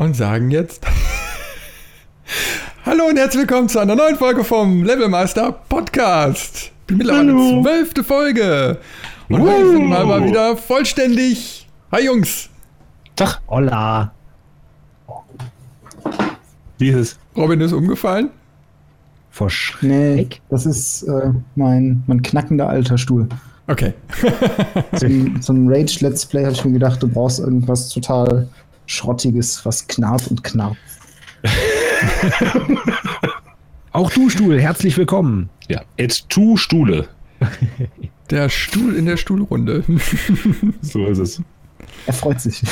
und sagen jetzt Hallo und herzlich willkommen zu einer neuen Folge vom Levelmaster Podcast. Die mittlerweile Hallo. zwölfte Folge. Und wir sind mal, mal wieder vollständig. Hi Jungs. Tag, Hola. wie ist es? Robin ist umgefallen. Vor Nee, das ist äh, mein, mein knackender alter Stuhl. Okay. So ein, so ein Rage-Let's Play habe ich mir gedacht, du brauchst irgendwas total Schrottiges, was knarrt und knarrt. Auch du, Stuhl, herzlich willkommen. Ja, et tu Stule. Der Stuhl in der Stuhlrunde. So ist es. Er freut sich.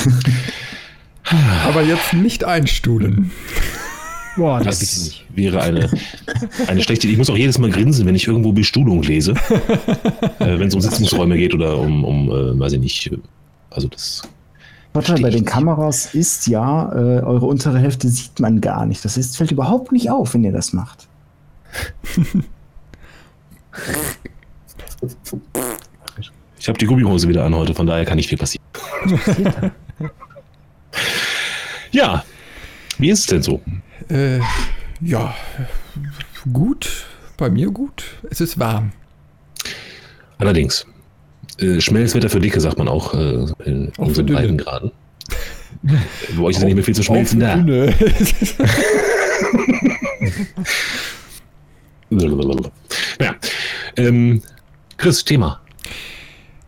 Aber jetzt nicht einstuhlen. Boah, das Das wäre eine, eine schlechte. Ich muss auch jedes Mal grinsen, wenn ich irgendwo Bestuhlung lese. äh, wenn es um Sitzungsräume geht oder um, um äh, weiß ich nicht. Also das. Vorteil bei den. Kameras ist ja, äh, eure untere Hälfte sieht man gar nicht. Das ist, fällt überhaupt nicht auf, wenn ihr das macht. Ich habe die Gummihose wieder an heute, von daher kann nicht viel passieren. Ja. Wie ist es denn so? Äh, ja, gut. Bei mir gut. Es ist warm. Allerdings. Äh, schnelles Wetter für Dicke, sagt man auch äh, in Auch unseren Dünne. Breitengraden. Bei euch ist ja nicht mehr viel zu schmelzen da. Ja. Ähm, Chris, Thema.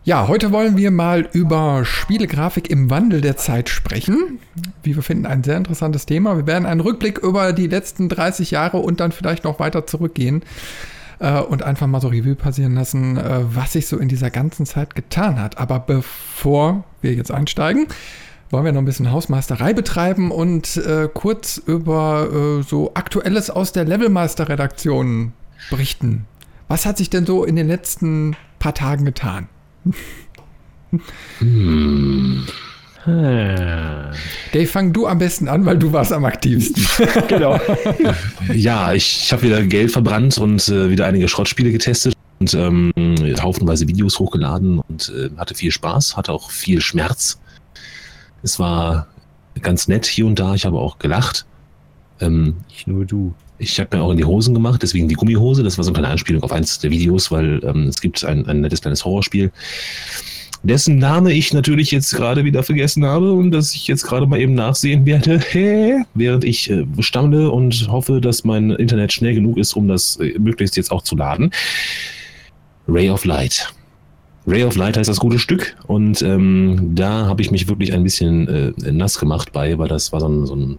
Ja, heute wollen wir mal über Spielegrafik im Wandel der Zeit sprechen. Wie wir finden, ein sehr interessantes Thema. Wir werden einen Rückblick über die letzten 30 Jahre und dann vielleicht noch weiter zurückgehen äh, und einfach mal so Revue passieren lassen, äh, was sich so in dieser ganzen Zeit getan hat. Aber bevor wir jetzt einsteigen, wollen wir noch ein bisschen Hausmeisterei betreiben und äh, kurz über äh, so Aktuelles aus der Levelmeister-Redaktion berichten. Was hat sich denn so in den letzten paar Tagen getan? Hm. Ah, Dave, fang du am besten an, weil du warst am aktivsten. genau. Ja, ich, ich habe wieder Geld verbrannt und äh, wieder einige Schrottspiele getestet und ähm, haufenweise Videos hochgeladen und äh, hatte viel Spaß, hatte auch viel Schmerz. Es war ganz nett hier und da, ich habe auch gelacht. Ähm, Nicht nur du. Ich habe mir auch in die Hosen gemacht, deswegen die Gummihose. Das war so eine kleine Anspielung auf eins der Videos, weil ähm, es gibt ein, ein nettes kleines Horrorspiel, dessen Name ich natürlich jetzt gerade wieder vergessen habe und das ich jetzt gerade mal eben nachsehen werde, während ich äh, stammle und hoffe, dass mein Internet schnell genug ist, um das äh, möglichst jetzt auch zu laden. Ray of Light. Ray of Light heißt das gute Stück und ähm, da habe ich mich wirklich ein bisschen äh, nass gemacht bei, weil das war so ein, so ein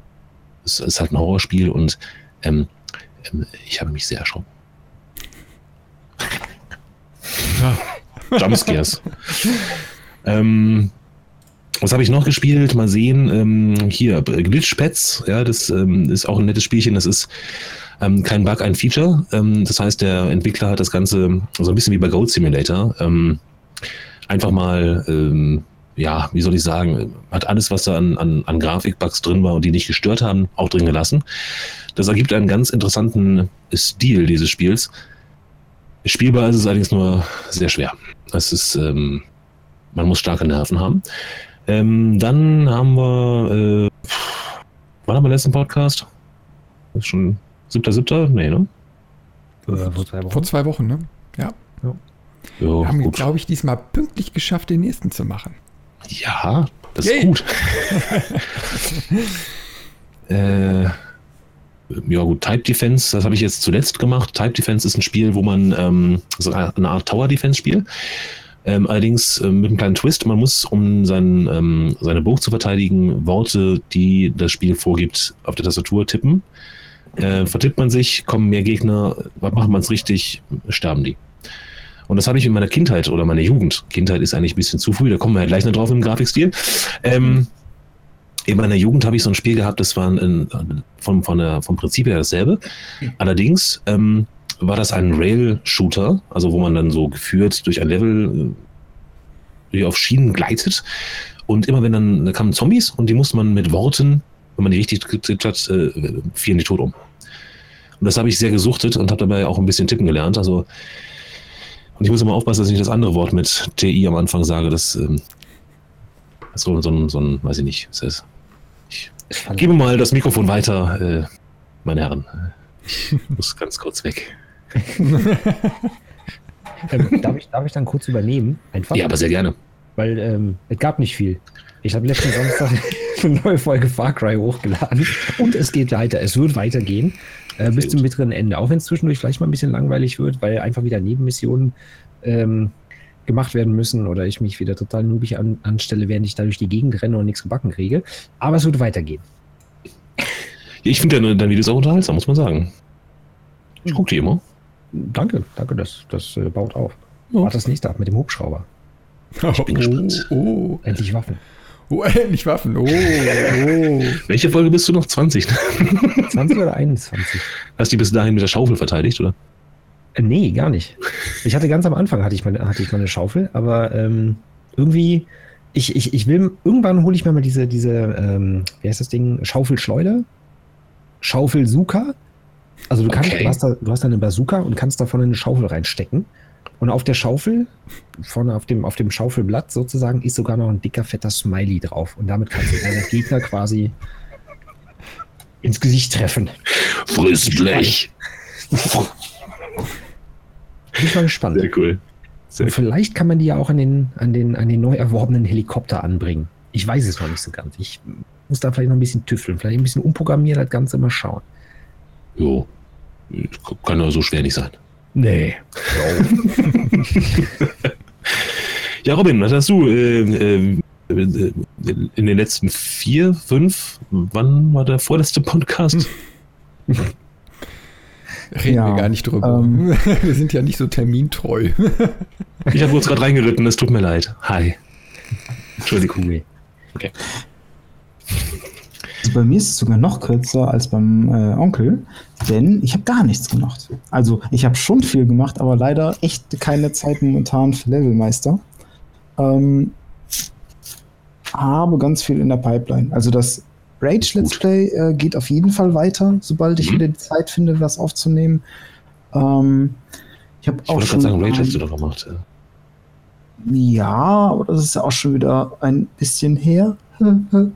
es ist halt ein Horrorspiel und ähm, ähm, ich habe mich sehr erschrocken. Jumpscares. ähm, was habe ich noch gespielt? Mal sehen. Ähm, hier, Glitchpads. Ja, das ähm, ist auch ein nettes Spielchen. Das ist ähm, kein Bug, ein Feature. Ähm, das heißt, der Entwickler hat das Ganze so ein bisschen wie bei Goat Simulator. Ähm, einfach mal, ähm, ja, wie soll ich sagen, hat alles, was da an, an, an Grafikbugs drin war und die nicht gestört haben, auch drin gelassen. Das ergibt einen ganz interessanten Stil dieses Spiels. Spielbar ist es allerdings nur sehr schwer. Es ist, ähm, man muss starke Nerven haben. Ähm, dann haben wir, äh, wann haben wir letzten Podcast? Das ist schon siebter, siebter? Nee, ne? Äh, vor zwei Wochen. Vor zwei Wochen, ne? Ja. Ja, Wir haben, glaube ich, diesmal pünktlich geschafft, den nächsten zu machen. Ja, das Yay. ist gut. äh, ja gut, Type Defense, das habe ich jetzt zuletzt gemacht. Type Defense ist ein Spiel, wo man ähm, so eine Art Tower Defense Spiel. Ähm, allerdings äh, mit einem kleinen Twist. Man muss, um sein, ähm, seine Burg zu verteidigen, Worte, die das Spiel vorgibt, auf der Tastatur tippen. Äh, vertippt man sich, kommen mehr Gegner, macht man es richtig, sterben die. Und das habe ich in meiner Kindheit oder meiner Jugend. Kindheit ist eigentlich ein bisschen zu früh, da kommen wir ja gleich noch drauf im Grafikstil. Ähm, in meiner Jugend habe ich so ein Spiel gehabt, das war ein, vom, von der, vom Prinzip her dasselbe. Allerdings ähm, war das ein Rail-Shooter, also wo man dann so geführt durch ein Level äh, auf Schienen gleitet. Und immer wenn dann, da kamen Zombies und die musste man mit Worten, wenn man die richtig getippt hat, äh, fielen die tot um. Und das habe ich sehr gesuchtet und habe dabei auch ein bisschen tippen gelernt. Also und ich muss immer aufpassen, dass ich nicht das andere Wort mit TI am Anfang sage. Das ähm, so, so, ein, so ein, weiß ich nicht, ist das? Fand- Gebe mal das Mikrofon weiter, äh, meine Herren. Ich muss ganz kurz weg. Ähm, darf, ich, darf ich dann kurz übernehmen? Einfach? Ja, aber sehr gerne. Weil ähm, es gab nicht viel. Ich habe letzten Samstag eine neue Folge Far Cry hochgeladen und es geht weiter. Es wird weitergehen äh, bis zum bitteren Ende. Auch wenn es zwischendurch vielleicht mal ein bisschen langweilig wird, weil einfach wieder Nebenmissionen ähm, gemacht werden müssen oder ich mich wieder total noobig an, anstelle, während ich da durch die Gegend renne und nichts gebacken kriege. Aber es wird weitergehen. Ich finde deine, deine Videos auch unterhaltsam, muss man sagen. Ich gucke die immer. Danke, danke, das, das äh, baut auf. Ja. Warte das nächste ab mit dem Hubschrauber. Ich bin gespannt. Oh, Endlich Waffen. oh, oh, endlich Waffen. Oh, oh. Welche Folge bist du noch? 20? 20 oder 21? Hast du die bis dahin mit der Schaufel verteidigt, oder? Äh, Nee, gar nicht. Ich hatte ganz am Anfang hatte ich meine, hatte ich meine Schaufel, aber ähm, irgendwie, ich, ich, ich will, irgendwann hole ich mir mal diese, diese, ähm, wie heißt das Ding, Schaufelschleuder? Schaufelsuka? Also du kannst, Okay. du hast da, du hast da eine Bazooka und kannst davon eine Schaufel reinstecken. Und auf der Schaufel, vorne auf dem, auf dem Schaufelblatt sozusagen, ist sogar noch ein dicker, fetter Smiley drauf. Und damit kannst du deinen Gegner quasi ins Gesicht treffen. Friss Blech. Bin ich mal gespannt. Sehr cool. Sehr Und vielleicht kann man die ja auch an den, an den, an den neu erworbenen Helikopter anbringen. Ich weiß es noch nicht so ganz. Ich muss da vielleicht noch ein bisschen tüfteln, vielleicht ein bisschen umprogrammieren, das Ganze mal schauen. Jo. Kann ja so schwer nicht sein. Nee. Ja, Robin, was hast du äh, äh, in den letzten vier, fünf, wann war der vorletzte Podcast? Reden Ja, wir gar nicht drüber. ähm. wir sind ja nicht so termintreu. Ich habe kurz gerade reingeritten, es tut mir leid. Hi. Entschuldigung. Cool. Also bei mir ist es sogar noch kürzer als beim äh, Onkel, denn ich habe gar nichts gemacht. Also ich habe schon viel gemacht, aber leider echt keine Zeit momentan für Levelmeister. Ähm, habe ganz viel in der Pipeline. Also das Rage Let's. Play äh, geht auf jeden Fall weiter, sobald ich Mhm. wieder die Zeit finde, was aufzunehmen. Ähm, ich habe auch wollte schon gerade sagen, Rage hast du doch gemacht. ja. ja, aber das ist ja auch schon wieder ein bisschen her. ähm,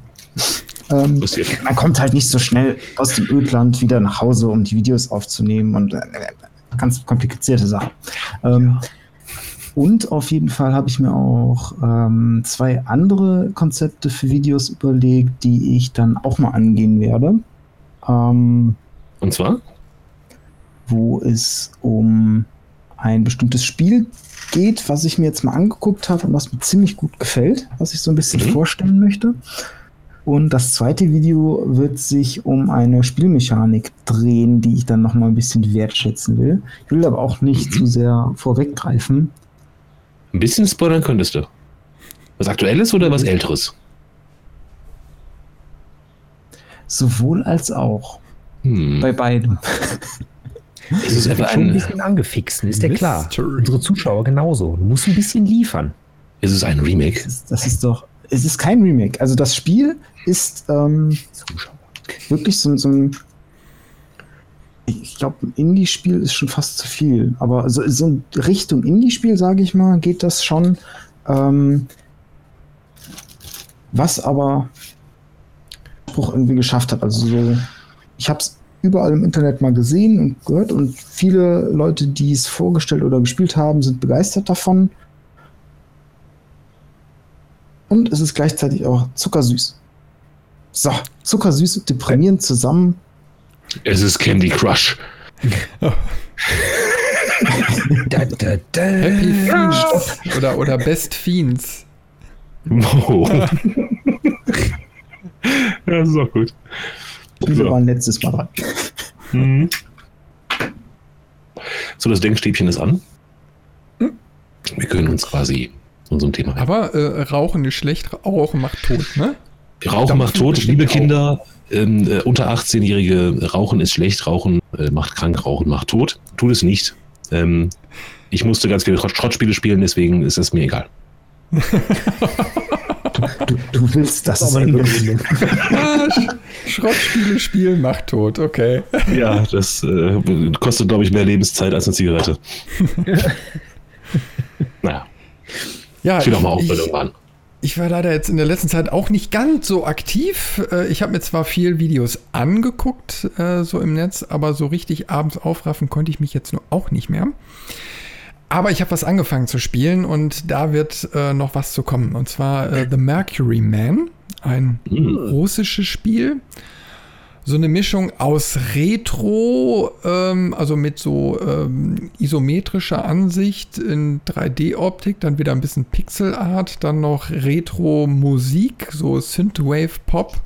man kommt halt nicht so schnell aus dem Ödland wieder nach Hause, um die Videos aufzunehmen und äh, ganz komplizierte Sachen. Ähm, und auf jeden Fall habe ich mir auch ähm, zwei andere Konzepte für Videos überlegt, die ich dann auch mal angehen werde. Ähm, Und zwar? wo es um ein bestimmtes Spiel geht, was ich mir jetzt mal angeguckt habe und was mir ziemlich gut gefällt, was ich so ein bisschen Mhm. vorstellen möchte. Und das zweite Video wird sich um eine Spielmechanik drehen, die ich dann noch mal ein bisschen wertschätzen will. Ich will aber auch nicht Mhm. zu sehr vorweggreifen. Ein bisschen spoilern könntest du. Was Aktuelles oder was Älteres? Sowohl als auch. Hm. Bei beidem. Es ist etwa bin schon ein bisschen angefixt, ist ja klar. Unsere Zuschauer genauso. Du musst ein bisschen liefern. ist es ein Remake? Das ist, das ist doch. Es ist kein Remake. Also das Spiel ist ähm, wirklich so, so ein. Ich glaube, ein Indie-Spiel ist schon fast zu viel. Aber so, so in Richtung Indie-Spiel, sage ich mal, geht das schon. Ähm, was aber Spruch irgendwie geschafft hat. Also so, ich habe es überall im Internet mal gesehen und gehört und viele Leute, die es vorgestellt oder gespielt haben, sind begeistert davon. Und es ist gleichzeitig auch zuckersüß. So, zuckersüß und deprimierend zusammen. Es ist Candy Crush. Da, da, da. Happy Fiends. Oder, oder Best Fiends. Oh. ja, das ist auch gut. Wir So. waren letztes Mal dran. Mhm. So, das Denkstäbchen ist an. Wir können uns quasi unserem Thema widmen. Aber äh, Rauchen ist schlecht, Rauchen macht tot, ne? Rauchen macht tot, liebe auch. Kinder. Ähm, äh, unter 18-Jährige, Rauchen ist schlecht, Rauchen äh, macht krank, Rauchen macht tot. Tut es nicht. Ähm, ich musste ganz viele Schrott- Schrottspiele spielen, deswegen ist es mir egal. Du, du willst das. Das ist aber eine. Ah, Sch Schrottspiele spielen macht tot, okay. Ja, das äh, kostet, glaube ich, mehr Lebenszeit als eine Zigarette. naja, Ja, ich will doch mal ich, aufhören irgendwann. Ich war leider jetzt in der letzten Zeit auch nicht ganz so aktiv. Äh, ich habe mir zwar viel Videos angeguckt, äh, so im Netz, aber so richtig abends aufraffen konnte ich mich jetzt nur auch nicht mehr. Aber ich habe was angefangen zu spielen und da wird äh, noch was zu kommen. Und zwar äh, The Mercury Man, ein Mhm. russisches Spiel. So eine Mischung aus Retro, ähm, also mit so ähm, isometrischer Ansicht in 3D-Optik, dann wieder ein bisschen Pixelart, dann noch Retro-Musik, so Synthwave-Pop,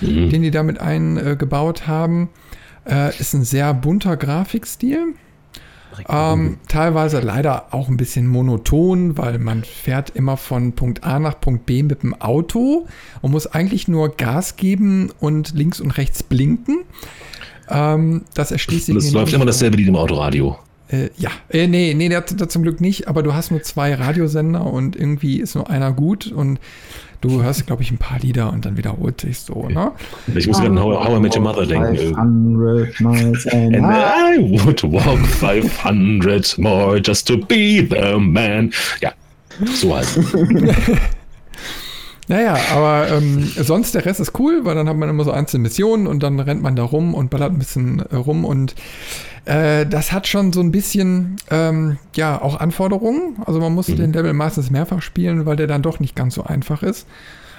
Mhm. den die damit eingebaut haben. Äh, ist ein sehr bunter Grafikstil. Ähm, teilweise leider auch ein bisschen monoton, weil man fährt immer von Punkt A nach Punkt B mit dem Auto und muss eigentlich nur Gas geben und links und rechts blinken. Ähm, das erschließt sich es mir läuft nicht immer dasselbe wie im Autoradio. Äh, ja, äh, nee, nee, der hat da zum Glück nicht, aber du hast nur zwei Radiosender und irgendwie ist nur einer gut und du hörst, glaube ich, ein paar Lieder und dann wiederholt sich so, ne? Ich muss gerade an How, How I Met Your Mother denken. 500 miles an And hour. I would walk 500 more just to be the man. Ja, so halt. Naja, aber ähm, sonst der Rest ist cool, weil dann hat man immer so einzelne Missionen und dann rennt man da rum und ballert ein bisschen äh, rum und äh, das hat schon so ein bisschen, ähm, ja, auch Anforderungen. Also man muss Mhm. den Level meistens mehrfach spielen, weil der dann doch nicht ganz so einfach ist.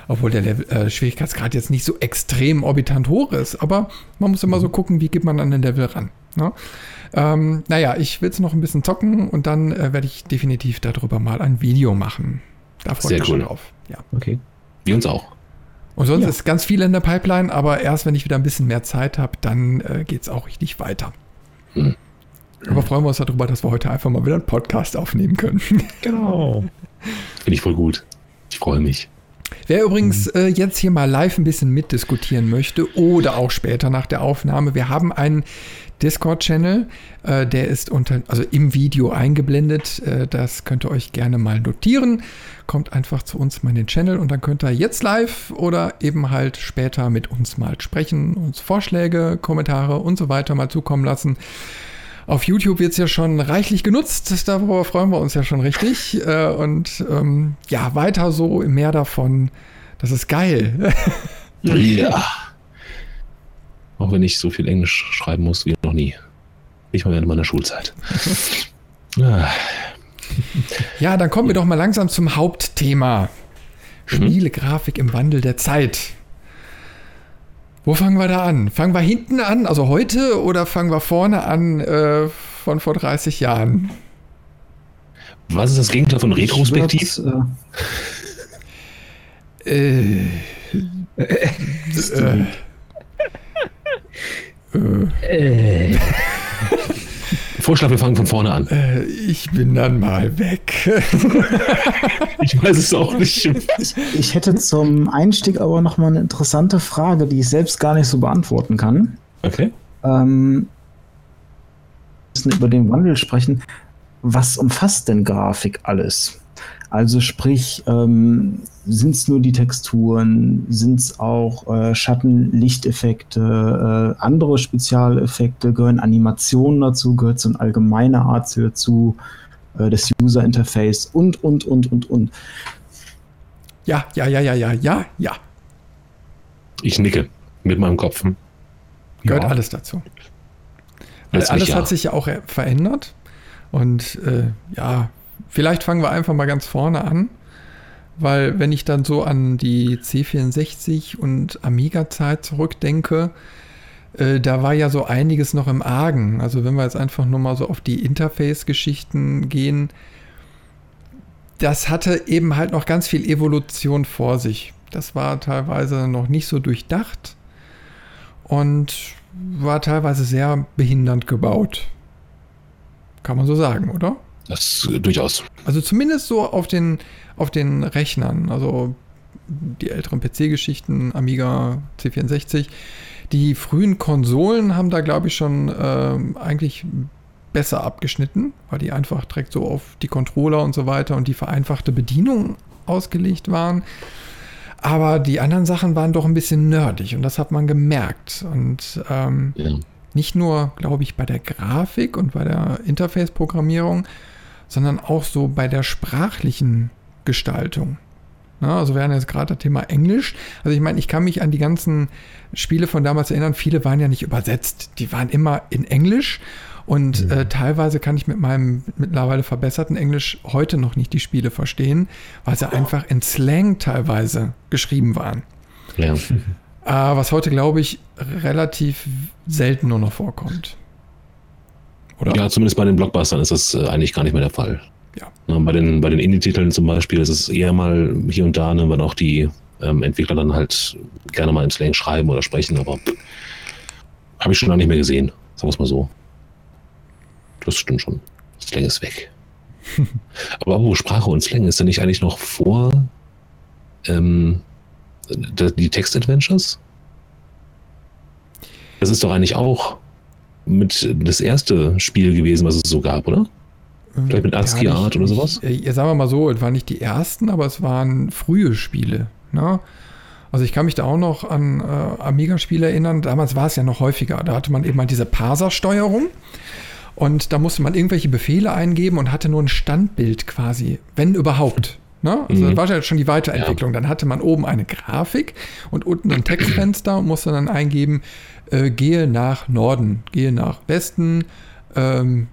Obwohl der Level, äh, Schwierigkeitsgrad jetzt nicht so extrem orbitant hoch ist, aber man muss immer so gucken, wie geht man an den Level ran. Ne? Ähm, naja, ich will es noch ein bisschen zocken und dann äh, werde ich definitiv darüber mal ein Video machen. Da freue ich mich schon cool. drauf. Ja. Okay. Wie uns auch. Und sonst Ja. ist ganz viel in der Pipeline, aber erst wenn ich wieder ein bisschen mehr Zeit habe, dann äh, geht es auch richtig weiter. Hm. Aber freuen wir uns darüber, dass wir heute einfach mal wieder einen Podcast aufnehmen können. Genau. Finde ich voll gut. Ich freue mich. Wer übrigens äh, jetzt hier mal live ein bisschen mitdiskutieren möchte oder auch später nach der Aufnahme, wir haben einen Discord-Channel, äh, der ist unter, also im Video eingeblendet. Äh, das könnt ihr euch gerne mal notieren. Kommt einfach zu uns mal in den Channel und dann könnt ihr jetzt live oder eben halt später mit uns mal sprechen, uns Vorschläge, Kommentare und so weiter mal zukommen lassen. Auf YouTube wird es ja schon reichlich genutzt, darüber freuen wir uns ja schon richtig. Äh, und ähm, ja, weiter so, mehr davon. Das ist geil. Ja. Auch wenn ich so viel Englisch schreiben muss wie noch nie. Nicht mal während meiner Schulzeit. Ah, Ja, dann kommen wir doch mal langsam zum Hauptthema. Spielegrafik im Wandel der Zeit. Wo fangen wir da an? Fangen wir hinten an, also heute, oder fangen wir vorne an äh, von vor 30 Jahren? Was ist das Gegenteil von Retrospektiv? Würd, Äh, äh, äh, Äh, Vorschlag, wir fangen von vorne an. äh, ich bin dann mal weg. Ich weiß es auch nicht. ich, ich hätte zum Einstieg aber noch mal eine interessante Frage, die ich selbst gar nicht so beantworten kann. Okay. Ähm, wir müssen über den Wandel sprechen. Was umfasst denn Grafik alles? Also sprich, ähm, sind es nur die Texturen, sind es auch äh, Schatten, Lichteffekte, äh, andere Spezialeffekte, gehören Animationen dazu, gehört so eine allgemeine Art dazu, äh, das User Interface und, und, und, und, und. Ja, ja, ja, ja, ja, ja, ja. Ich nicke mit meinem Kopf. Hm. Gehört Ja. alles dazu. Weil alles ja. hat sich ja auch verändert. Und äh, ja, vielleicht fangen wir einfach mal ganz vorne an. Weil wenn ich dann so an die C64 und Amiga-Zeit zurückdenke, äh, da war ja so einiges noch im Argen. Also wenn wir jetzt einfach nur mal so auf die Interface-Geschichten gehen, das hatte eben halt noch ganz viel Evolution vor sich. Das war teilweise noch nicht so durchdacht und war teilweise sehr behindernd gebaut. Kann man so sagen, oder? Das äh, durchaus. Also zumindest so auf den, auf den Rechnern, also die älteren PC-Geschichten, Amiga, C64. Die frühen Konsolen haben da, glaube ich, schon ähm, eigentlich besser abgeschnitten, weil die einfach direkt so auf die Controller und so weiter und die vereinfachte Bedienung ausgelegt waren. Aber die anderen Sachen waren doch ein bisschen nerdig und das hat man gemerkt. Und ähm, Ja. nicht nur, glaube ich, bei der Grafik und bei der Interface-Programmierung, sondern auch so bei der sprachlichen Gestaltung. Ja, also wir haben jetzt gerade das Thema Englisch. Also ich meine, ich kann mich an die ganzen Spiele von damals erinnern. Viele waren ja nicht übersetzt. Die waren immer in Englisch. Und äh, teilweise kann ich mit meinem mittlerweile verbesserten Englisch heute noch nicht die Spiele verstehen, weil sie einfach in Slang teilweise geschrieben waren. Ja. Äh, was heute, glaube ich, relativ selten nur noch vorkommt. Oder? ja, zumindest bei den Blockbustern ist das äh, eigentlich gar nicht mehr der Fall. Ja. Na, bei den, bei den Indie-Titeln zum Beispiel ist es eher mal hier und da, ne, wenn auch die ähm, Entwickler dann halt gerne mal in Slang schreiben oder sprechen, aber habe ich schon lange nicht mehr gesehen. Sagen wir es mal so. Das stimmt schon. Slang ist weg. aber wo Sprache und Slang ist da nicht eigentlich noch vor ähm, die Text-Adventures? Das ist doch eigentlich auch mit das erste Spiel gewesen, was es so gab, oder? Vielleicht mit ASCII Art oder sowas? Äh, sagen wir mal so, es waren nicht die ersten, aber es waren frühe Spiele. Ne? Also ich kann mich da auch noch an äh, Amiga-Spiele erinnern. Damals war es ja noch häufiger. Da hatte man eben mal diese Parser-Steuerung. Und da musste man irgendwelche Befehle eingeben und hatte nur ein Standbild quasi, wenn überhaupt. Ne? Also Mhm. das war ja schon die Weiterentwicklung. Dann hatte man oben eine Grafik und unten ein Textfenster und musste dann eingeben, äh, gehe nach Norden, gehe nach Westen, ähm,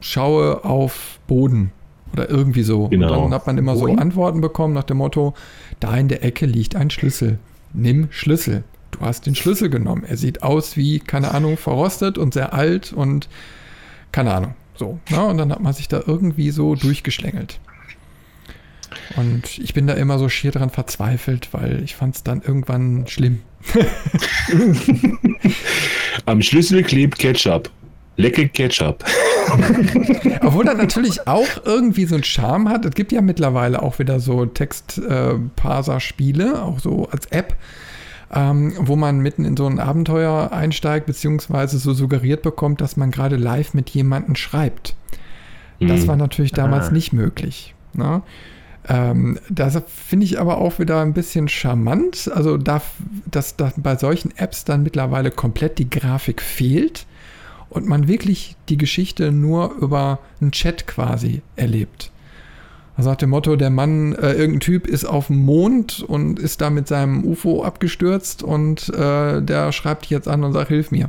schaue auf Boden oder irgendwie so. Genau. Und dann hat man immer so? Antworten bekommen nach dem Motto, da in der Ecke liegt ein Schlüssel. Nimm Schlüssel. Du hast den Schlüssel genommen. Er sieht aus wie, keine Ahnung, verrostet und sehr alt und keine Ahnung. So. Ne? Und dann hat man sich da irgendwie so durchgeschlängelt. Und ich bin da immer so schier dran verzweifelt, weil ich fand es dann irgendwann schlimm. Am Schlüssel klebt Ketchup. Lecke Ketchup. Obwohl er natürlich auch irgendwie so einen Charme hat. Es gibt ja mittlerweile auch wieder so Text-Parser-Spiele, auch so als App, ähm, wo man mitten in so ein Abenteuer einsteigt, beziehungsweise so suggeriert bekommt, dass man gerade live mit jemandem schreibt. Das Hm. war natürlich damals Ah. nicht möglich. Ne? Ähm, das finde ich aber auch wieder ein bisschen charmant. Also, da, dass, dass bei solchen Apps dann mittlerweile komplett die Grafik fehlt und man wirklich die Geschichte nur über einen Chat quasi erlebt. Also nach dem Motto, der Mann, äh, irgendein Typ ist auf dem Mond und ist da mit seinem UFO abgestürzt und äh, der schreibt dich jetzt an und sagt, hilf mir.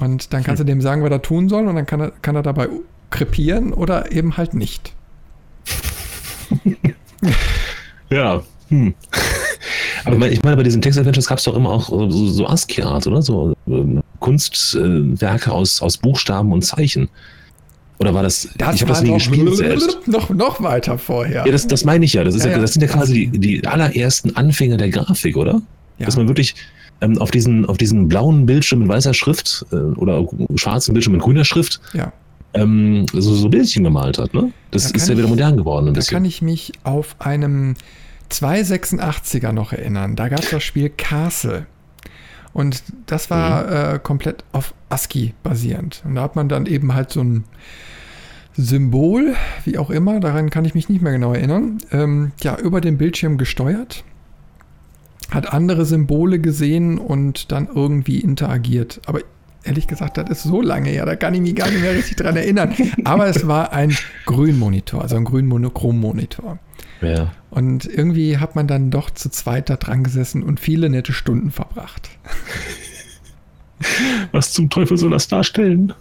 Und dann kannst du dem sagen, was er tun soll und dann kann er, kann er dabei krepieren oder eben halt nicht. Ja. Hm. Aber ich meine- bei diesen Text-Adventures gab es doch immer auch so, so ASCII-Art, oder? So ähm, Kunstwerke aus, aus Buchstaben und Zeichen. Oder war das, ich habe das nie gespielt selbst. Noch, noch weiter vorher. Ja, das, das meine ich ja. Das, ist Ja, ja, ja. das sind ja quasi die, die allerersten Anfänge der Grafik, oder? Ja. Dass man wirklich ähm, auf, diesen, auf diesen blauen Bildschirm mit weißer Schrift äh, oder schwarzen Bildschirm mit grüner Schrift ja. Ähm, so, so Bildchen gemalt hat. Ne? Das Da ist ja wieder ich- modern geworden ein Da bisschen. kann ich mich auf einem 286er noch erinnern. Da gab es das Spiel Castle. Und das war äh, komplett auf ASCII basierend. Und da hat man dann eben halt so ein Symbol, wie auch immer, daran kann ich mich nicht mehr genau erinnern, ähm, ja, über den Bildschirm gesteuert, hat andere Symbole gesehen und dann irgendwie interagiert. Aber ehrlich gesagt, das ist so lange her, da kann ich mich gar nicht mehr richtig dran erinnern. Aber es war ein Grünmonitor, also ein grün-monochrom-Monitor. ja. Und irgendwie hat man dann doch zu zweit da dran gesessen und viele nette Stunden verbracht. Was zum Teufel soll das darstellen?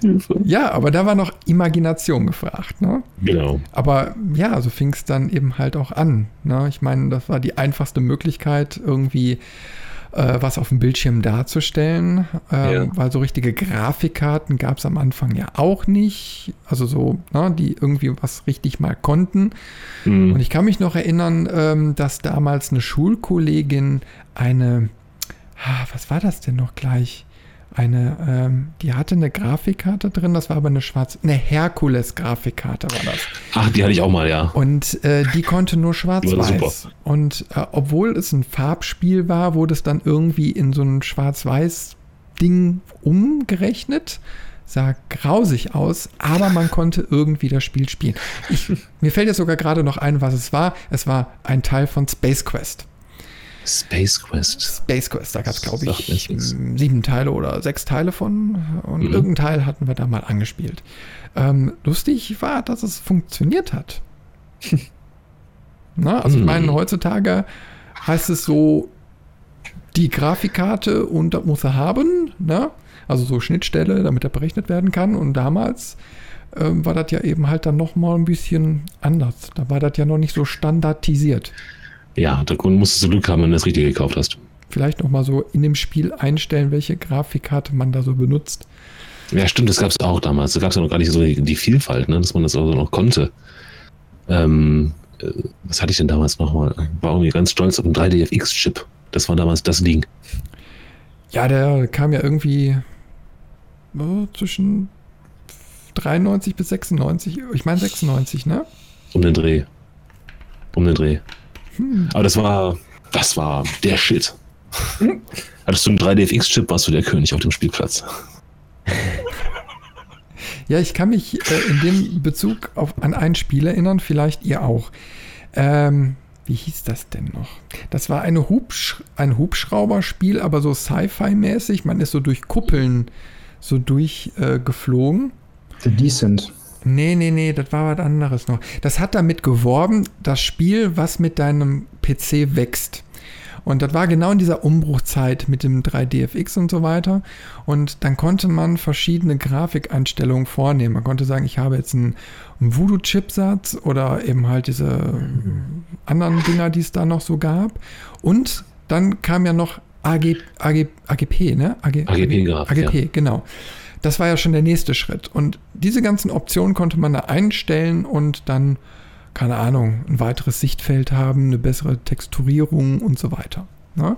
Hilfe. Ja, aber da war noch Imagination gefragt. Ne? Genau. Aber ja, so fing es dann eben halt auch an. Ne? Ich meine, das war die einfachste Möglichkeit, irgendwie äh, was auf dem Bildschirm darzustellen, ähm, Ja. weil so richtige Grafikkarten gab es am Anfang ja auch nicht. Also so, ne, die irgendwie was richtig mal konnten. Hm. Und ich kann mich noch erinnern, ähm, dass damals eine Schulkollegin eine, ah, was war das denn noch gleich? Eine, ähm, die hatte eine Grafikkarte drin, das war aber eine schwarze, eine Herkules-Grafikkarte war das. Ach, die hatte ich auch mal, ja. Und äh, die konnte nur schwarz-weiß. Und äh, obwohl es ein Farbspiel war, wurde es dann irgendwie in so ein schwarz-weiß-Ding umgerechnet. Sah grausig aus, aber man konnte irgendwie das Spiel spielen. Ich, mir fällt jetzt sogar gerade noch ein, was es war. Es war ein Teil von Space Quest. Space Quest. Space Quest, da gab es, glaube ich, sieben Teile oder sechs Teile von. Und Mhm. irgendein Teil hatten wir da mal angespielt. Ähm, lustig war, dass es funktioniert hat. Ne? Also ich Hm. meine, heutzutage heißt es so, die Grafikkarte und das muss er haben, ne? Also so Schnittstelle, damit er berechnet werden kann. Und damals ähm, war das ja eben halt dann noch mal ein bisschen anders. Da war das ja noch nicht so standardisiert. Ja, da musstest du Glück haben, wenn du das Richtige gekauft hast. Vielleicht noch mal so in dem Spiel einstellen, welche Grafikkarte man da so benutzt. Ja, stimmt, das gab es auch damals. Da gab es ja noch gar nicht so die, die Vielfalt, ne, dass man das auch so noch konnte. Ähm, äh, was hatte ich denn damals nochmal? War irgendwie ganz stolz auf einen 3DFX-Chip. Das war damals das Ding. Ja, der kam ja irgendwie äh, zwischen 93 bis 96. Ich meine 96, ne? Um den Dreh. Um den Dreh. Aber das war, das war der Shit. Hattest du einen 3DFX-Chip, warst du der König auf dem Spielplatz. Ja, ich kann mich äh, in dem Bezug auf, an ein Spiel erinnern, vielleicht ihr auch. Ähm, wie hieß das denn noch? Das war eine Hubsch ein Hubschrauberspiel, aber so Sci-Fi-mäßig. Man ist so durch Kuppeln so durchgeflogen. Äh, geflogen. The Decent. Nee, nee, nee, das war was anderes noch. Das hat damit geworben, das Spiel, was mit deinem PC wächst. Und das war genau in dieser Umbruchzeit mit dem 3DFX und so weiter. Und dann konnte man verschiedene Grafikeinstellungen vornehmen. Man konnte sagen, ich habe jetzt einen, Voodoo-Chipsatz oder eben halt diese anderen Dinger, die es da noch so gab. Und dann kam ja noch AG, AG, AGP, ne? AG, AGP-Grafik, AGP, genau. Das war ja schon der nächste Schritt. Und diese ganzen Optionen konnte man da einstellen und dann, keine Ahnung, ein weiteres Sichtfeld haben, eine bessere Texturierung und so weiter. Ne?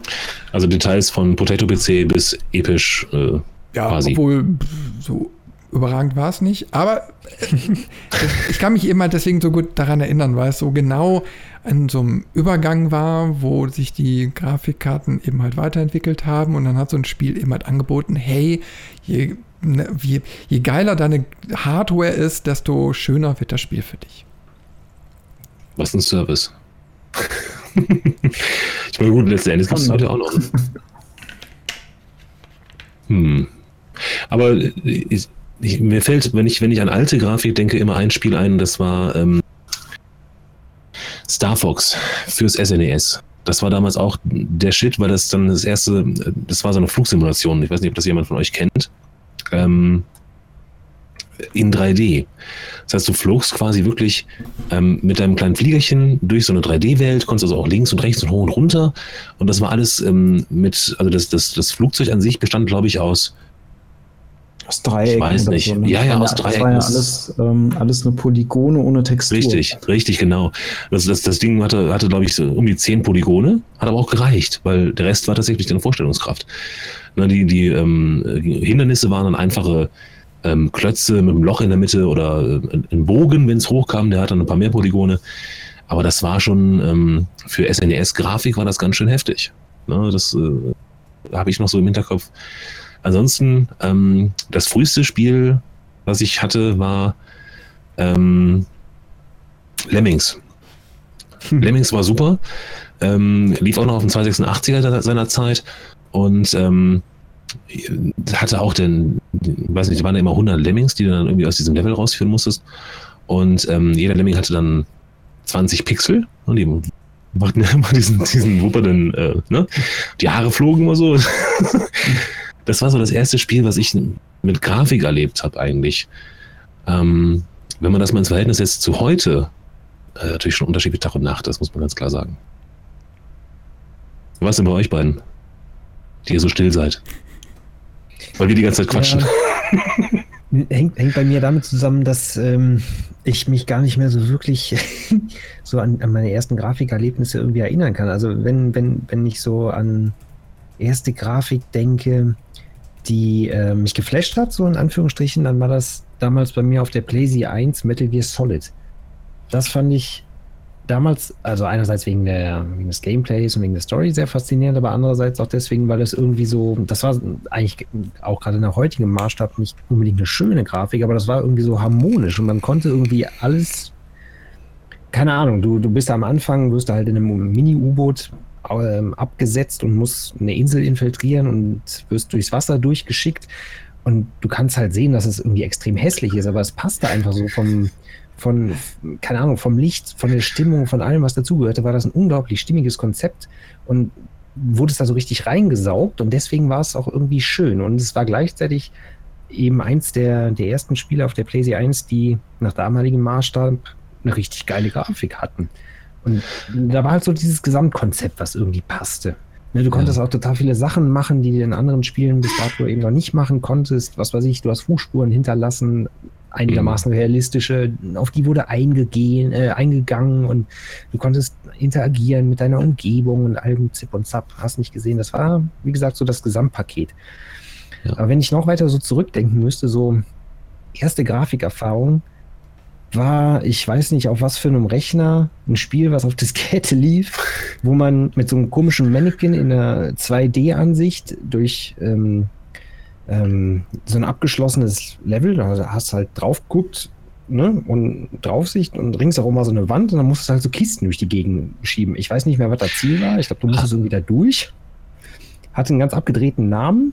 Also Details von Potato PC bis episch äh, Ja, quasi. obwohl so überragend war es nicht. Aber äh, ich kann mich immer deswegen so gut daran erinnern, weil es so genau in so einem Übergang war, wo sich die Grafikkarten eben halt weiterentwickelt haben und dann hat so ein Spiel eben halt angeboten, hey, je, ne, je, je geiler deine Hardware ist, desto schöner wird das Spiel für dich. Was ein Service. ich meine, gut, letzten Endes gibt es heute auch noch. ne? Hm. Aber ich, ich, mir fällt, wenn ich, wenn ich an alte Grafik denke, immer ein Spiel ein, das war ähm, Star Fox fürs SNES. Das war damals auch der Shit, weil das dann das erste, das war so eine Flugsimulation. Ich weiß nicht, ob das jemand von euch kennt. Ähm, in 3D. Das heißt, du flogst quasi wirklich ähm, mit deinem kleinen Fliegerchen durch so eine 3D-Welt, konntest also auch links und rechts und hoch und runter. Und das war alles ähm, mit, also das, das, das Flugzeug an sich bestand, glaube ich, aus, Aus Dreiecken. Ich weiß nicht. So, ne? Ja, ja, aus ja- Das war ja Dreiecken. alles, ähm, alles eine Polygone ohne Textur. richtig, richtig, genau. Das, das, das Ding hatte, hatte glaube ich, so um die 10 Polygone, hat aber auch gereicht, weil der Rest war tatsächlich deine Vorstellungskraft. Na, die die ähm, Hindernisse waren dann einfache ähm, Klötze mit einem Loch in der Mitte oder äh, ein Bogen, wenn es hochkam, der hat dann ein paar mehr Polygone. Aber das war schon, ähm, für SNES-Grafik war das ganz schön heftig. Ne, das äh, habe ich noch so im Hinterkopf. Ansonsten, ähm, das früheste Spiel, was ich hatte, war ähm, Lemmings. Lemmings war super. Ähm, lief auch noch auf dem 286er der- seiner Zeit und ähm, hatte auch den, weiß nicht, da waren ja immer 100 Lemmings, die du dann irgendwie aus diesem Level rausführen musstest. Und ähm, jeder Lemming hatte dann 20 Pixel und die machten ja immer diesen, diesen wuppernden, äh, ne? Die Haare flogen immer so. das war so das erste Spiel, was ich mit Grafik erlebt habe eigentlich. Ähm, wenn man das mal ins Verhältnis setzt zu heute, äh, natürlich schon Unterschied wie Tag und Nacht, das muss man ganz klar sagen. Was denn bei euch beiden? Die ihr so still seid. Weil wir die ganze Zeit quatschen. Ja. hängt, hängt bei mir damit zusammen, dass ähm, ich mich gar nicht mehr so wirklich so an, an meine ersten Grafikerlebnisse irgendwie erinnern kann. Also wenn, wenn, wenn ich so an erste Grafik denke, die äh, mich geflasht hat, so in Anführungsstrichen, dann war das damals bei mir auf der PlayStation 1 Metal Gear Solid. Das fand ich damals, also einerseits wegen, der, wegen des Gameplays und wegen der Story sehr faszinierend, aber andererseits auch deswegen, weil das irgendwie so, das war eigentlich auch gerade in der heutigen Maßstab nicht unbedingt eine schöne Grafik, aber das war irgendwie so harmonisch und man konnte irgendwie alles, keine Ahnung, du, du bist am Anfang, wirst du halt in einem Mini-U-Boot abgesetzt und musst eine Insel infiltrieren und wirst durchs Wasser durchgeschickt und du kannst halt sehen, dass es irgendwie extrem hässlich ist, aber es passte einfach so vom, von, keine Ahnung, vom Licht, von der Stimmung, von allem, was dazugehörte, war das ein unglaublich stimmiges Konzept und wurde es da so richtig reingesaugt und deswegen war es auch irgendwie schön und es war gleichzeitig eben eins der, der ersten Spiele auf der PlayStation 1, die nach damaligem Maßstab eine richtig geile Grafik hatten. Und da war halt so dieses Gesamtkonzept, was irgendwie passte. Ne, du konntest auch total viele Sachen machen, die du in anderen Spielen bis dato eben noch nicht machen konntest. Was weiß ich, du hast Fußspuren hinterlassen, einigermaßen realistische, auf die wurde eingegehen, äh, eingegangen und du konntest interagieren mit deiner Umgebung und allem Zip und Zap. Hast nicht gesehen. Das war, wie gesagt, so das Gesamtpaket. Ja. Aber wenn ich noch weiter so zurückdenken müsste, so erste Grafikerfahrung war, ich weiß nicht, auf was für einem Rechner, ein Spiel, was auf Diskette lief, wo man mit so einem komischen Mannequin in einer 2D-Ansicht durch ähm, ähm, so ein abgeschlossenes Level, da hast du halt drauf geguckt, ne, und Draufsicht und ringsherum war so eine Wand und dann musstest du halt so Kisten durch die Gegend schieben. Ich weiß nicht mehr, was das Ziel war. Ich glaube, du musstest irgendwie da durch. Hatte einen ganz abgedrehten Namen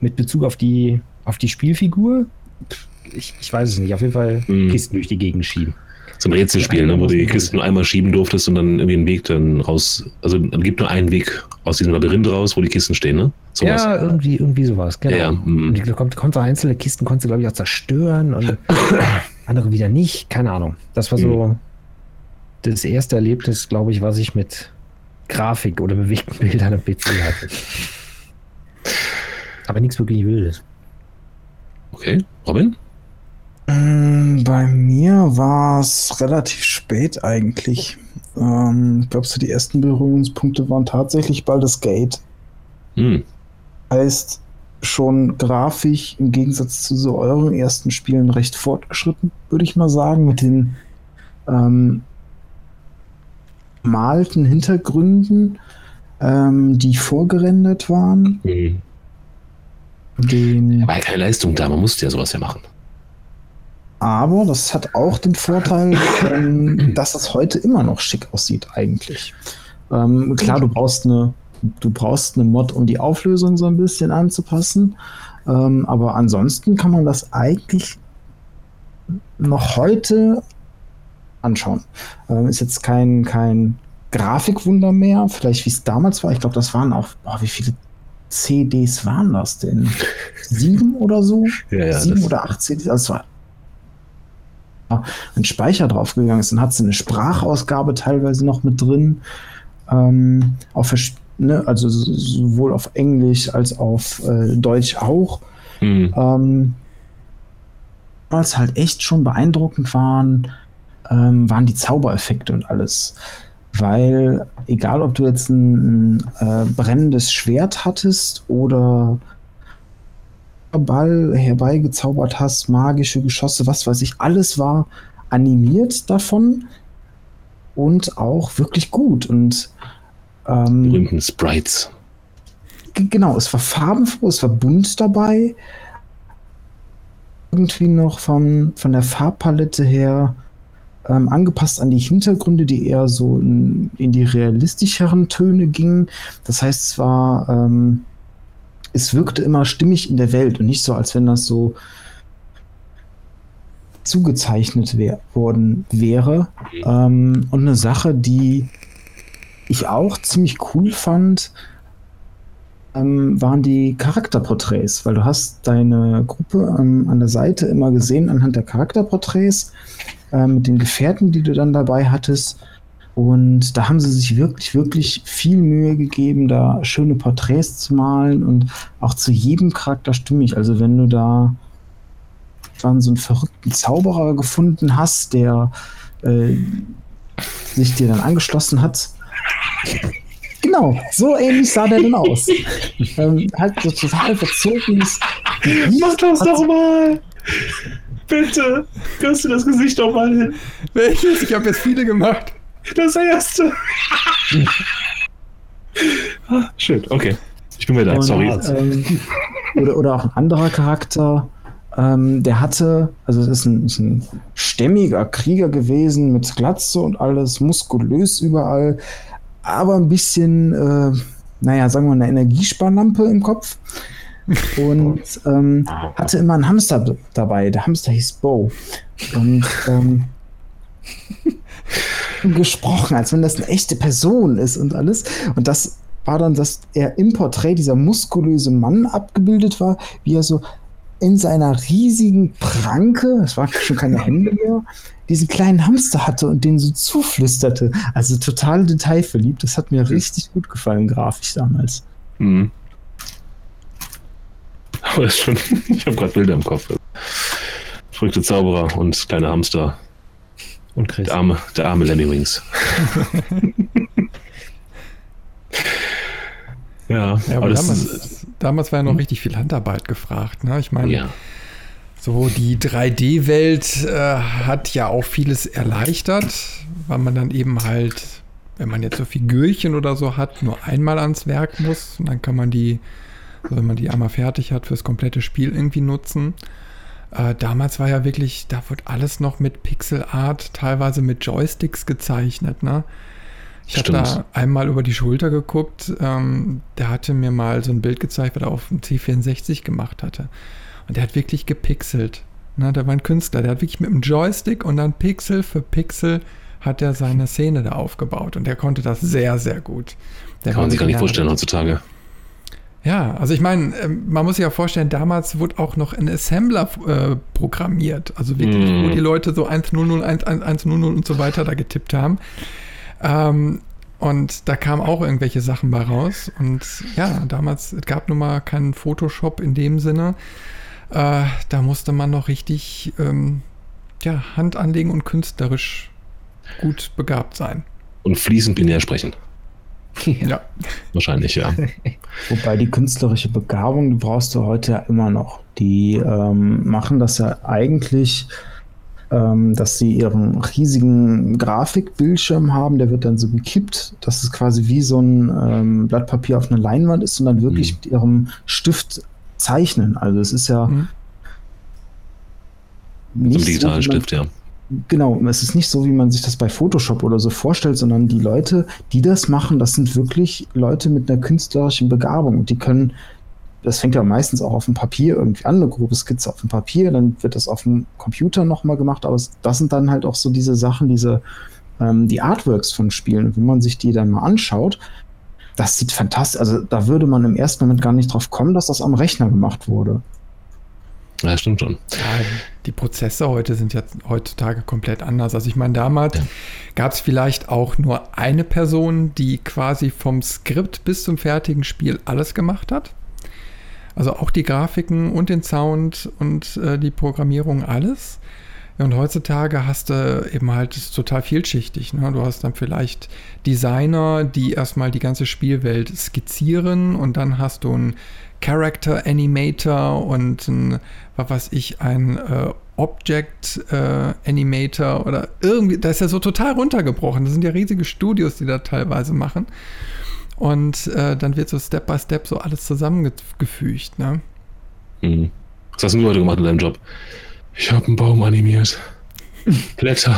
mit Bezug auf die, auf die Spielfigur. Ich, ich weiß es nicht. Auf jeden Fall Mhm. Kisten durch die Gegend schieben. So ein Rätselspiel, ne, wo du die Kisten nur einmal schieben durftest und dann irgendwie einen Weg dann raus. Also es gibt nur einen Weg aus diesem Labyrinth raus, wo die Kisten stehen, ne? Sowas. Ja, irgendwie, irgendwie sowas, genau. Ja, mhm. und die kommt, konnte einzelne Kisten konntest du, glaube ich, auch zerstören und andere wieder nicht. Keine Ahnung. Das war so das erste Erlebnis, glaube ich, was ich mit Grafik oder bewegten Bildern am PC hatte. Aber nichts wirklich Wildes. Okay. Robin? Mm, Bei mir war es relativ spät eigentlich. Ähm, ich glaube, so die ersten Berührungspunkte waren tatsächlich Baldur's Gate. Hm. Heißt schon grafisch im Gegensatz zu so euren ersten Spielen recht fortgeschritten, würde ich mal sagen, mit den ähm, malten Hintergründen, ähm, die vorgerendert waren. hm. Den War ja keine Leistung da, man musste ja sowas ja machen. Aber das hat auch den Vorteil, ähm, dass es heute immer noch schick aussieht, eigentlich. Ähm, klar, du brauchst eine, du brauchst eine Mod, um die Auflösung so ein bisschen anzupassen. Ähm, aber ansonsten kann man das eigentlich noch heute anschauen. Ähm, ist jetzt kein, kein Grafikwunder mehr, vielleicht wie es damals war. Ich glaube, das waren auch, boah, wie viele CDs waren das denn? Sieben oder so? Ja, ja, Sieben das- oder acht CDs? Also es war ein Speicher draufgegangen ist, dann hat sie eine Sprachausgabe teilweise noch mit drin. Ähm, auf, ne, also so- sowohl auf Englisch als auf äh, Deutsch auch. Hm. Ähm, was halt echt schon beeindruckend waren, ähm, waren die Zaubereffekte und alles. Weil, egal ob du jetzt ein, ein äh, brennendes Schwert hattest oder Ball herbeigezaubert hast, magische Geschosse, was weiß ich, alles war animiert davon und auch wirklich gut. Und ähm, Berühmten Sprites. Genau, es war farbenfroh, es war bunt dabei. Irgendwie noch von, von der Farbpalette her ähm, angepasst an die Hintergründe, die eher so in, in die realistischeren Töne gingen. Das heißt, es war, ähm, es wirkte immer stimmig in der Welt und nicht so, als wenn das so zugezeichnet wär, worden wäre. Ähm, und eine Sache, die ich auch ziemlich cool fand, ähm, waren die Charakterporträts, weil du hast deine Gruppe ähm, an der Seite immer gesehen anhand der Charakterporträts äh, mit den Gefährten, die du dann dabei hattest. Und da haben sie sich wirklich, wirklich viel Mühe gegeben, da schöne Porträts zu malen und auch zu jedem Charakter stimmig. Also wenn du da dann so einen verrückten Zauberer gefunden hast, der äh, sich dir dann angeschlossen hat. Genau, so ähnlich sah der denn aus. ähm, halt so total verzogenes. Mach das doch mal! Bitte! Kannst du das Gesicht doch mal hin? Welches? Ich habe jetzt viele gemacht. Das erste! ah, schön, okay. Ich bin wieder da, Und, sorry. Ähm, oder, oder auch ein anderer Charakter, ähm, der hatte, also es ist ein, ist ein stämmiger Krieger gewesen mit Glatze und alles, muskulös überall, aber ein bisschen, äh, naja, sagen wir mal, eine Energiesparlampe im Kopf. Und ähm, hatte immer einen Hamster dabei. Der Hamster hieß Bo. Und ähm, gesprochen, als wenn das eine echte Person ist und alles. Und das war dann, dass er im Porträt dieser muskulöse Mann abgebildet war, wie er so in seiner riesigen Pranke, es waren schon keine Hände mehr, diesen kleinen Hamster hatte und den so zuflüsterte. Also total detailverliebt. Das hat mir richtig gut gefallen, grafisch damals. Mhm. Aber ist schon, ich habe gerade Bilder im Kopf. Verrückte Zauberer und kleine Hamster. Und Chris. Der arme, der arme Lemmy Wings. ja, Ja, aber damals, ist, damals war ja noch richtig viel Handarbeit gefragt. Ne? Ich meine, ja. so die 3D-Welt äh, hat ja auch vieles erleichtert, weil man dann eben halt, wenn man jetzt so Figürchen oder so hat, nur einmal ans Werk muss. Und dann kann man die, so wenn man die einmal fertig hat, fürs komplette Spiel irgendwie nutzen. Äh, damals war ja wirklich, da wurde alles noch mit Pixel Art, teilweise mit Joysticks gezeichnet. Ne? Ich habe da einmal über die Schulter geguckt. Ähm, der hatte mir mal so ein Bild gezeigt, was er auf dem C64 gemacht hatte. Und der hat wirklich gepixelt. Ne, der war ein Künstler. Der hat wirklich mit dem Joystick und dann Pixel für Pixel hat er seine Szene da aufgebaut. Und der konnte das sehr, sehr gut. Der Kann man sich gar nicht vorstellen heutzutage. Ja, also ich meine, ähm, man muss sich ja vorstellen, damals wurde auch noch ein Assembler äh, programmiert. Also wirklich, Mm. wo die Leute so 1.00, 1.1.0 und so weiter da getippt haben. Ähm, und da kamen auch irgendwelche Sachen bei raus. Und ja, damals, es gab nun mal keinen Photoshop in dem Sinne. Äh, da musste man noch richtig ähm, ja, Hand anlegen und künstlerisch gut begabt sein. Und fließend binär sprechen. Ja. Wahrscheinlich, ja. Wobei die künstlerische Begabung, die brauchst du heute ja immer noch. Die ähm, machen das ja eigentlich, ähm, dass sie ihren riesigen Grafikbildschirm haben, der wird dann so gekippt, dass es quasi wie so ein ähm, Blatt Papier auf einer Leinwand ist und dann wirklich Mhm. mit ihrem Stift zeichnen. Also es ist ja Mhm. Zum nicht digitalen so, Stift, ja. Genau, es ist nicht so, wie man sich das bei Photoshop oder so vorstellt, sondern die Leute, die das machen, das sind wirklich Leute mit einer künstlerischen Begabung. Und die können, das fängt ja meistens auch auf dem Papier irgendwie an, eine grobe Skizze auf dem Papier, dann wird das auf dem Computer nochmal gemacht, aber das sind dann halt auch so diese Sachen, diese, ähm, die Artworks von Spielen. Und wenn man sich die dann mal anschaut, das sieht fantastisch, also da würde man im ersten Moment gar nicht drauf kommen, dass das am Rechner gemacht wurde. Ja, stimmt schon. Ja, die Prozesse heute sind jetzt heutzutage komplett anders. Also ich meine, damals Ja. gab es vielleicht auch nur eine Person, die quasi vom Skript bis zum fertigen Spiel alles gemacht hat. Also auch die Grafiken und den Sound und äh, die Programmierung, alles. Ja, und heutzutage hast du eben halt, ist total vielschichtig. Ne? Du hast dann vielleicht Designer, die erstmal die ganze Spielwelt skizzieren und dann hast du einen Character Animator und ein, was weiß ich, ein äh, Object äh, Animator oder irgendwie, das ist ja so total runtergebrochen. Das sind ja riesige Studios, die da teilweise machen. Und äh, dann wird so Step by Step so alles zusammengefügt. Ne? Mhm. Was hast du heute gemacht in deinem Job? Ich habe einen Baum animiert. Blätter.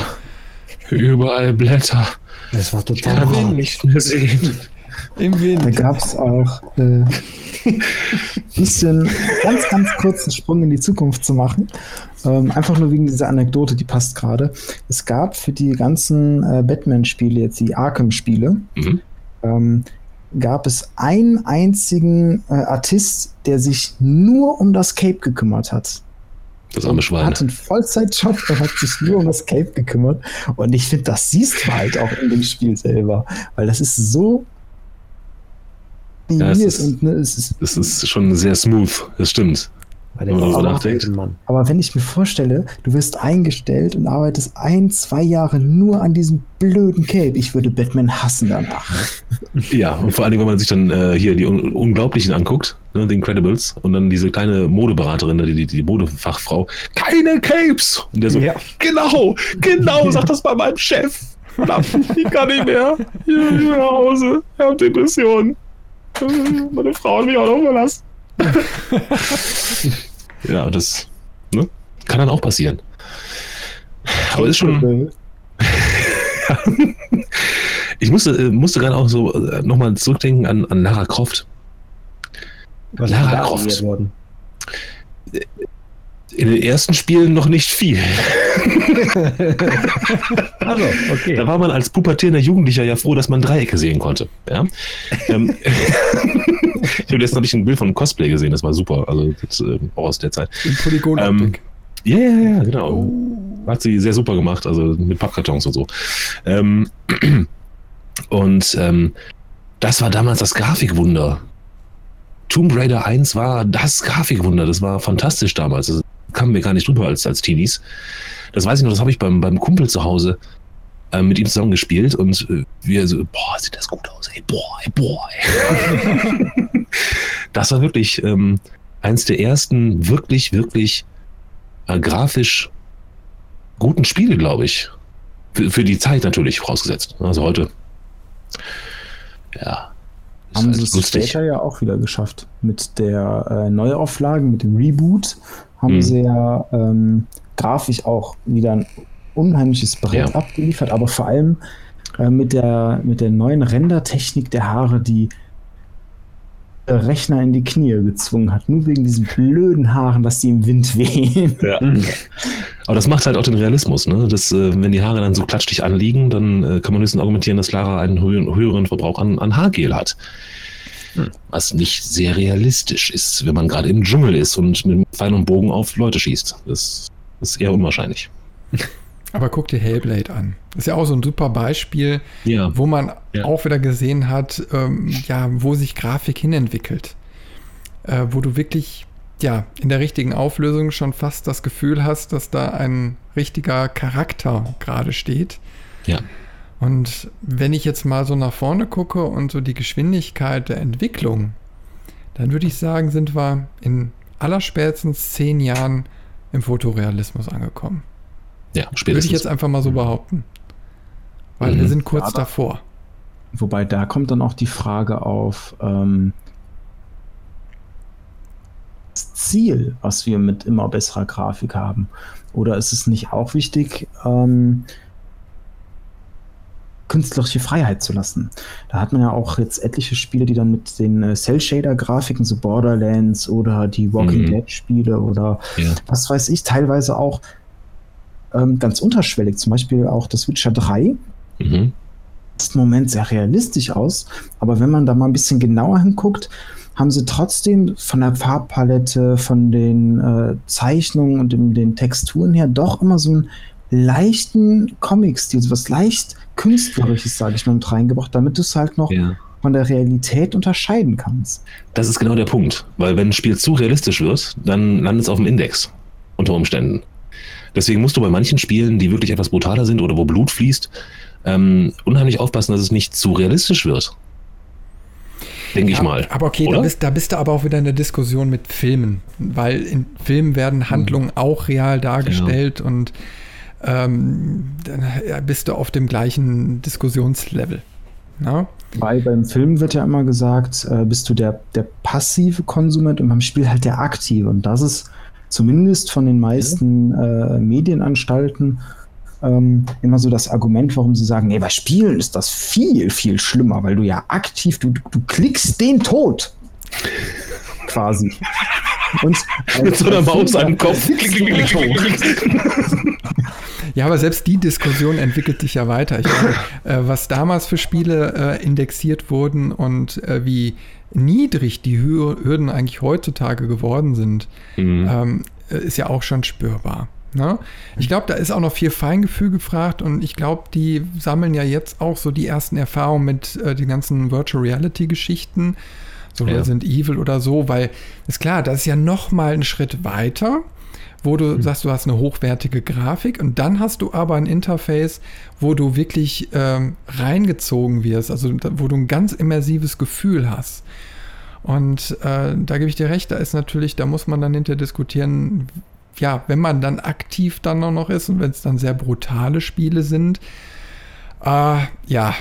Überall Blätter. Das war Ich total kann warm. nicht mehr sehen. Im Da Wind. gab es auch äh, bisschen ganz, ganz kurzen Sprung in die Zukunft zu machen. Ähm, einfach nur wegen dieser Anekdote, die passt gerade. Es gab für die ganzen äh, Batman-Spiele, jetzt die Arkham-Spiele, Mhm. ähm, gab es einen einzigen äh, Artist, der sich nur um das Cape gekümmert hat. Das arme Er Schwein. hatte einen Vollzeitjob und hat sich nur um das Cape gekümmert. Und ich finde, das siehst du halt auch in dem Spiel selber. Weil das ist so. Ja, es ist- und ne, es ist Das ist schon sehr smooth. Das stimmt. Mann. Aber wenn ich mir vorstelle, du wirst eingestellt und arbeitest ein, zwei Jahre nur an diesem blöden Cape, ich würde Batman hassen danach. Ja, und vor allem, wenn man sich dann äh, hier die Un Unglaublichen anguckt, ne, die Incredibles, und dann diese kleine Modeberaterin, die, die, die Modefachfrau, keine Capes! Und der so, Ja. genau, genau, sag das bei meinem Chef. Verdammt, ich kann nicht mehr. Hier, hier nach Hause, ich habe Depressionen. Äh, Meine Frau hat mich auch noch verlassen. ja, das ne, kann dann auch passieren. Aber ist schon. Ich musste, äh, musste gerade auch so äh, nochmal zurückdenken an, an Lara Croft. Was Lara Croft. worden? In den ersten Spielen noch nicht viel. Also, okay. Da war man als pubertierender Jugendlicher ja froh, dass man Dreiecke sehen konnte. Ja? ähm, ich habe letztens ich ein Bild von einem Cosplay gesehen, das war super. Also das, äh, auch aus der Zeit. In Polygonoptik. Ähm, ja, ja, ja, genau. Oh. Hat sie sehr super gemacht, also mit Pappkartons und so. Ähm, und ähm, das war damals das Grafikwunder. Tomb Raider 1 war das Grafikwunder. Das war fantastisch damals. Das kamen wir gar nicht drüber als, als Teenies. Das weiß ich noch, das habe ich beim, beim Kumpel zu Hause äh, mit ihm zusammen gespielt und äh, wir so, boah, sieht das gut aus, ey, boah, ey, boah. Ey. das war wirklich ähm, eins der ersten wirklich, wirklich äh, grafisch guten Spiele, glaube ich. Für, für die Zeit natürlich vorausgesetzt. Also heute. Ja. Haben halt sie es später ja auch wieder geschafft. Mit der äh, Neuauflage, mit dem Reboot, haben mhm. sie ja ähm, grafisch auch wieder ein unheimliches Brett ja. abgeliefert, aber vor allem äh, mit, der, mit der neuen Rendertechnik der Haare, die Rechner in die Knie gezwungen hat, nur wegen diesen blöden Haaren, dass die im Wind wehen. Ja. Aber das macht halt auch den Realismus, ne? Das, äh, wenn die Haare dann so klatschig anliegen, dann äh, kann man höchstens argumentieren, dass Lara einen höheren Verbrauch an, an Haargel hat. Hm. Was nicht sehr realistisch ist, wenn man gerade im Dschungel ist und mit Pfeil und Bogen auf Leute schießt. Das ist eher unwahrscheinlich. Aber guck dir Hellblade an. Das ist ja auch so ein super Beispiel, ja. wo man ja. auch wieder gesehen hat, ähm, ja, wo sich Grafik hinentwickelt. Äh, wo du wirklich ja, in der richtigen Auflösung schon fast das Gefühl hast, dass da ein richtiger Charakter gerade steht. Ja. Und wenn ich jetzt mal so nach vorne gucke und so die Geschwindigkeit der Entwicklung, dann würde ich sagen, sind wir in allerspätestens zehn Jahren im Fotorealismus angekommen. Ja, spätestens. Würde ich jetzt einfach mal so behaupten. Weil mhm. wir sind kurz ja, davor. Wobei da kommt dann auch die Frage auf, ähm, das Ziel, was wir mit immer besserer Grafik haben. Oder ist es nicht auch wichtig, ähm, künstlerische Freiheit zu lassen. Da hat man ja auch jetzt etliche Spiele, die dann mit den äh, Cell-Shader-Grafiken, so Borderlands oder die Walking mhm. Dead-Spiele oder ja. was weiß ich, teilweise auch ähm, ganz unterschwellig, zum Beispiel auch das Witcher 3. Mhm. Das Moment sehr realistisch aus, aber wenn man da mal ein bisschen genauer hinguckt, haben sie trotzdem von der Farbpalette, von den äh, Zeichnungen und den, den Texturen her doch immer so einen leichten Comic-Stil, so was leicht Künstlerisches, sage ich mal, mit reingebracht, damit du es halt noch ja. von der Realität unterscheiden kannst. Das ist genau der Punkt, weil wenn ein Spiel zu realistisch wird, dann landet es auf dem Index unter Umständen. Deswegen musst du bei manchen Spielen, die wirklich etwas brutaler sind oder wo Blut fließt, ähm, unheimlich aufpassen, dass es nicht zu realistisch wird. Denke ja, ich mal. Aber okay, da bist, da bist, du aber auch wieder in der Diskussion mit Filmen, weil in Filmen werden Handlungen mhm. auch real dargestellt ja. und ähm, dann bist du auf dem gleichen Diskussionslevel. Na? Weil beim Film wird ja immer gesagt, äh, bist du der, der passive Konsument und beim Spiel halt der aktive. Und das ist zumindest von den meisten äh, Medienanstalten ähm, immer so das Argument, warum sie sagen, nee, bei Spielen ist das viel, viel schlimmer, weil du ja aktiv, du, du klickst den Tod. Quasi. Und mit so einer Maus an den Kopf. Ja, aber selbst die Diskussion entwickelt sich ja weiter. Ich meine, äh, was damals für Spiele äh, indexiert wurden und äh, wie niedrig die Hürden eigentlich heutzutage geworden sind, mhm. ähm, ist ja auch schon spürbar. Ne? Ich glaube, da ist auch noch viel Feingefühl gefragt und ich glaube, die sammeln ja jetzt auch so die ersten Erfahrungen mit äh, den ganzen Virtual Reality Geschichten, so ja. Resident Evil oder so, weil ist klar, das ist ja noch mal ein Schritt weiter wo du mhm. sagst, du hast eine hochwertige Grafik und dann hast du aber ein Interface, wo du wirklich ähm, reingezogen wirst, also wo du ein ganz immersives Gefühl hast. Und äh, da gebe ich dir recht, da ist natürlich, da muss man dann hinter diskutieren, ja, wenn man dann aktiv dann noch ist und wenn es dann sehr brutale Spiele sind, äh, ja,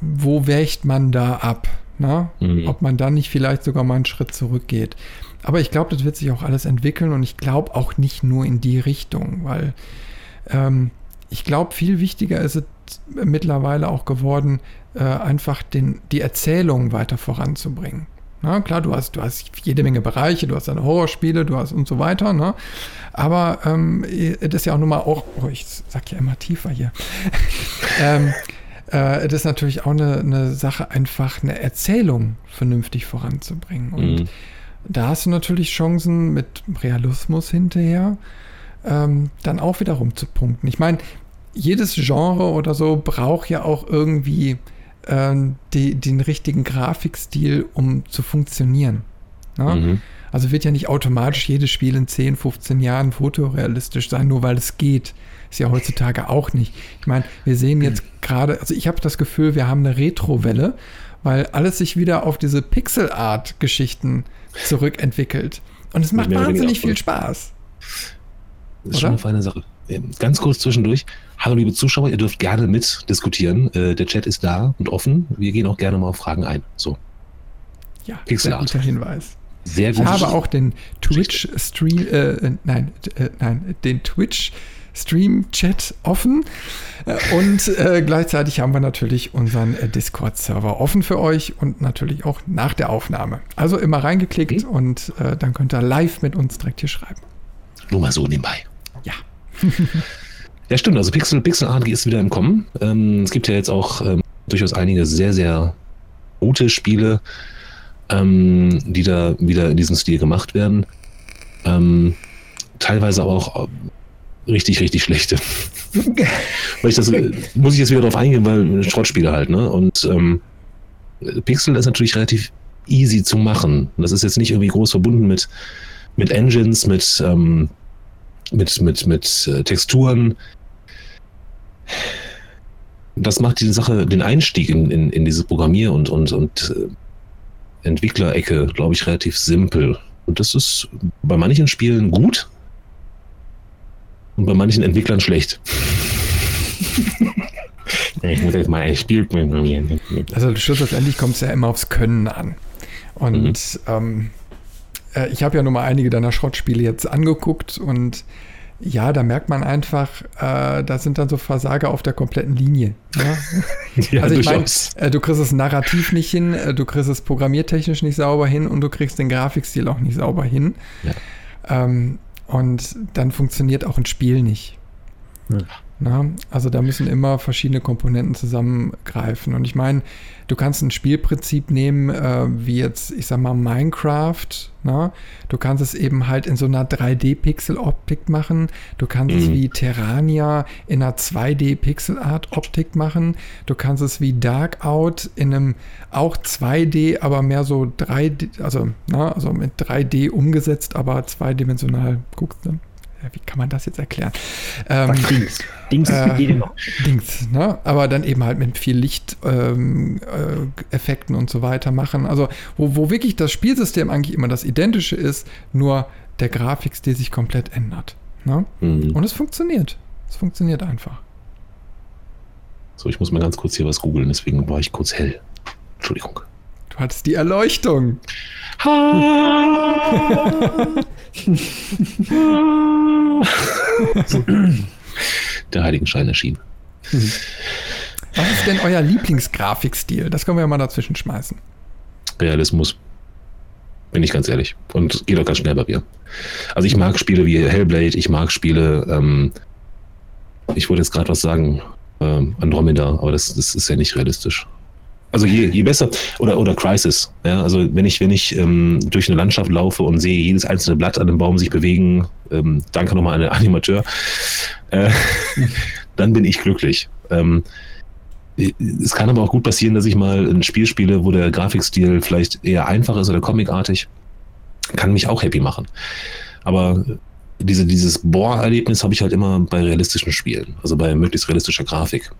wo wächt man da ab? Ne? Mhm. Ob man dann nicht vielleicht sogar mal einen Schritt zurückgeht. Aber ich glaube, das wird sich auch alles entwickeln und ich glaube auch nicht nur in die Richtung, weil ähm, ich glaube, viel wichtiger ist es mittlerweile auch geworden, äh, einfach den, die Erzählung weiter voranzubringen. Na, klar, du hast, du hast jede Menge Bereiche, du hast deine Horrorspiele, du hast und so weiter. Ne? Aber ähm, das ist ja auch nun mal auch, oh, ich sag ja immer tiefer hier. ähm, äh, das ist natürlich auch eine, eine, Sache, einfach eine Erzählung vernünftig voranzubringen. Und mhm. Da hast du natürlich Chancen mit Realismus hinterher, ähm, dann auch wieder rumzupunkten. Ich meine, jedes Genre oder so braucht ja auch irgendwie ähm, die, den richtigen Grafikstil, um zu funktionieren. Ne? Mhm. Also wird ja nicht automatisch jedes Spiel in 10, 15 Jahren fotorealistisch sein, nur weil es geht. Ist ja heutzutage auch nicht. Ich meine, wir sehen jetzt gerade, also ich habe das Gefühl, wir haben eine Retro-Welle, weil alles sich wieder auf diese Pixel-Art-Geschichten zurückentwickelt. Und es macht wahnsinnig viel Spaß. Das ist schon eine feine Sache. Ähm, ganz kurz zwischendurch. Hallo liebe Zuschauer, ihr dürft gerne mitdiskutieren. Äh, der Chat ist da und offen. Wir gehen auch gerne mal auf Fragen ein. So. Ja, Pixel guter Hinweis. Sehr gut. Ich habe auch den Twitch-Stream, äh, nein, äh, nein, den Twitch- Stream-Chat offen. Äh, und äh, gleichzeitig haben wir natürlich unseren äh, Discord-Server offen für euch und natürlich auch nach der Aufnahme. Also immer reingeklickt okay. und äh, dann könnt ihr live mit uns direkt hier schreiben. Nur mal so nebenbei. Ja. ja, stimmt. Also Pixel, Pixel Art ist wieder im Kommen. Ähm, es gibt ja jetzt auch ähm, durchaus einige sehr, sehr gute Spiele, ähm, die da wieder in diesem Stil gemacht werden. Ähm, teilweise auch äh, richtig, richtig schlechte. weil ich das, muss ich jetzt wieder darauf eingehen, weil Schrottspiele halt, ne? Und ähm, Pixel ist natürlich relativ easy zu machen. Das ist jetzt nicht irgendwie groß verbunden mit, mit Engines, mit ähm, mit, mit, mit äh, Texturen. Das macht die Sache, den Einstieg in, in, in diese Programmier- und, und, und äh, Entwicklerecke, glaube ich, relativ simpel. Und das ist bei manchen Spielen gut und bei manchen Entwicklern schlecht. ich muss jetzt mal ein Spiel programmieren. Also schlussendlich kommt es ja immer aufs Können an. Und mhm. ähm, äh, ich habe ja nur mal einige deiner Schrottspiele jetzt angeguckt und ja, da merkt man einfach, äh, da sind dann so Versager auf der kompletten Linie. Ja? ja, also ich meine, äh, du kriegst es narrativ nicht hin, äh, du kriegst es programmiertechnisch nicht sauber hin und du kriegst den Grafikstil auch nicht sauber hin. Ja. Ähm, und dann funktioniert auch ein Spiel nicht. Ja. Na, also da müssen immer verschiedene Komponenten zusammengreifen. Und ich meine, du kannst ein Spielprinzip nehmen, äh, wie jetzt, ich sag mal, Minecraft. Na? Du kannst es eben halt in so einer 3D-Pixel-Optik machen. Du kannst mhm. es wie Terrania in einer 2D-Pixel-Art-Optik machen. Du kannst es wie Darkout in einem auch 2D, aber mehr so 3D, also, na, also mit 3D umgesetzt, aber zweidimensional. Guckst du? Wie kann man das jetzt erklären? Ähm, Dings. Dings, äh, Dings, ne? Aber dann eben halt mit viel Lichteffekten ähm, äh, und so weiter machen. Also, wo, wo wirklich das Spielsystem eigentlich immer das identische ist, nur der Grafikstil sich komplett ändert. Ne? Mhm. Und es funktioniert. Es funktioniert einfach. So, ich muss mal ganz kurz hier was googeln, deswegen war ich kurz hell. Entschuldigung. Du hattest die Erleuchtung. Der Heiligenschein erschien. Was ist denn euer Lieblingsgrafikstil? Das können wir ja mal dazwischen schmeißen. Realismus. Bin ich ganz ehrlich. Und geht auch ganz schnell bei mir. Also ich mag Spiele wie Hellblade, ich mag Spiele, ähm, ich wollte jetzt gerade was sagen, ähm, Andromeda, aber das, das ist ja nicht realistisch. Also je, je besser, oder, oder Crisis. Ja, also wenn ich, wenn ich ähm, durch eine Landschaft laufe und sehe jedes einzelne Blatt an dem Baum sich bewegen, ähm, danke nochmal an den Animateur, äh, dann bin ich glücklich. Ähm, es kann aber auch gut passieren, dass ich mal ein Spiel spiele, wo der Grafikstil vielleicht eher einfach ist oder comicartig. Kann mich auch happy machen. Aber diese, dieses Bohr-Erlebnis habe ich halt immer bei realistischen Spielen, also bei möglichst realistischer Grafik.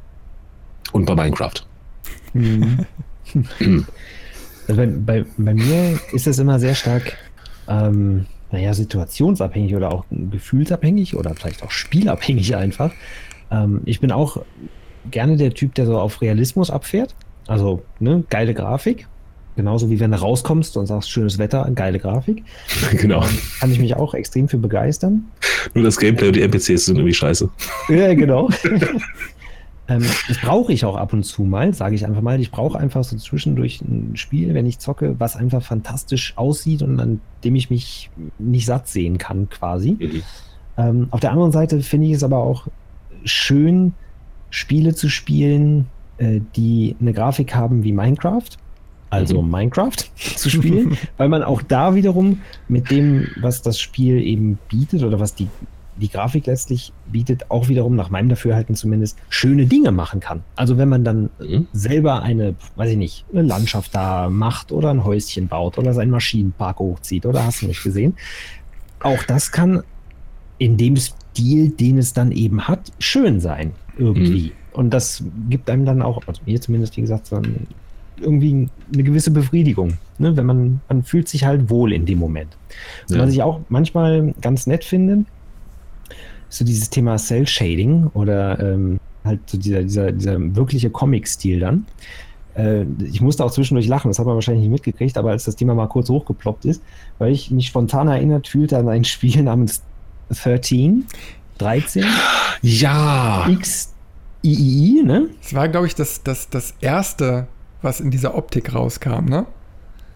Und bei Minecraft. Mhm. also bei, bei, bei, mir ist es immer sehr stark, ähm, naja, situationsabhängig oder auch gefühlsabhängig oder vielleicht auch spielabhängig einfach. Ähm, ich bin auch gerne der Typ, der so auf Realismus abfährt. Also, ne, geile Grafik. Genauso wie wenn du rauskommst und sagst, schönes Wetter, geile Grafik. Genau. Ähm, kann ich mich auch extrem für begeistern. Nur das Gameplay und die NPCs sind irgendwie scheiße. Ja, genau. Ähm, das brauche ich auch ab und zu mal, sage ich einfach mal. Ich brauche einfach so zwischendurch ein Spiel, wenn ich zocke, was einfach fantastisch aussieht und an dem ich mich nicht satt sehen kann, quasi. Mhm. Ähm, auf der anderen Seite finde ich es aber auch schön, Spiele zu spielen, äh, die eine Grafik haben wie Minecraft. Also Mhm. Minecraft zu spielen, weil man auch da wiederum mit dem, was das Spiel eben bietet oder was die, die Grafik letztlich bietet, auch wiederum nach meinem Dafürhalten zumindest schöne Dinge machen kann. Also wenn man dann Mhm. selber eine, weiß ich nicht, eine Landschaft da macht oder ein Häuschen baut oder seinen Maschinenpark hochzieht oder hast du nicht gesehen. Auch das kann in dem Stil, den es dann eben hat, schön sein irgendwie. Und das gibt einem dann auch, also mir zumindest, wie gesagt, ein, irgendwie eine gewisse Befriedigung. Ne? Wenn man, man fühlt sich halt wohl in dem Moment. Ja. Was ich auch manchmal ganz nett finde, so dieses Thema Cell-Shading oder ähm, halt so dieser, dieser, dieser wirkliche Comic-Stil dann. Äh, ich musste auch zwischendurch lachen, das hat man wahrscheinlich nicht mitgekriegt, aber als das Thema mal kurz hochgeploppt ist, weil ich mich spontan erinnert fühlte an ein Spiel namens 13, 13, Ja, XIII, ne? Das war, glaube ich, das, das, das erste, was in dieser Optik rauskam, ne?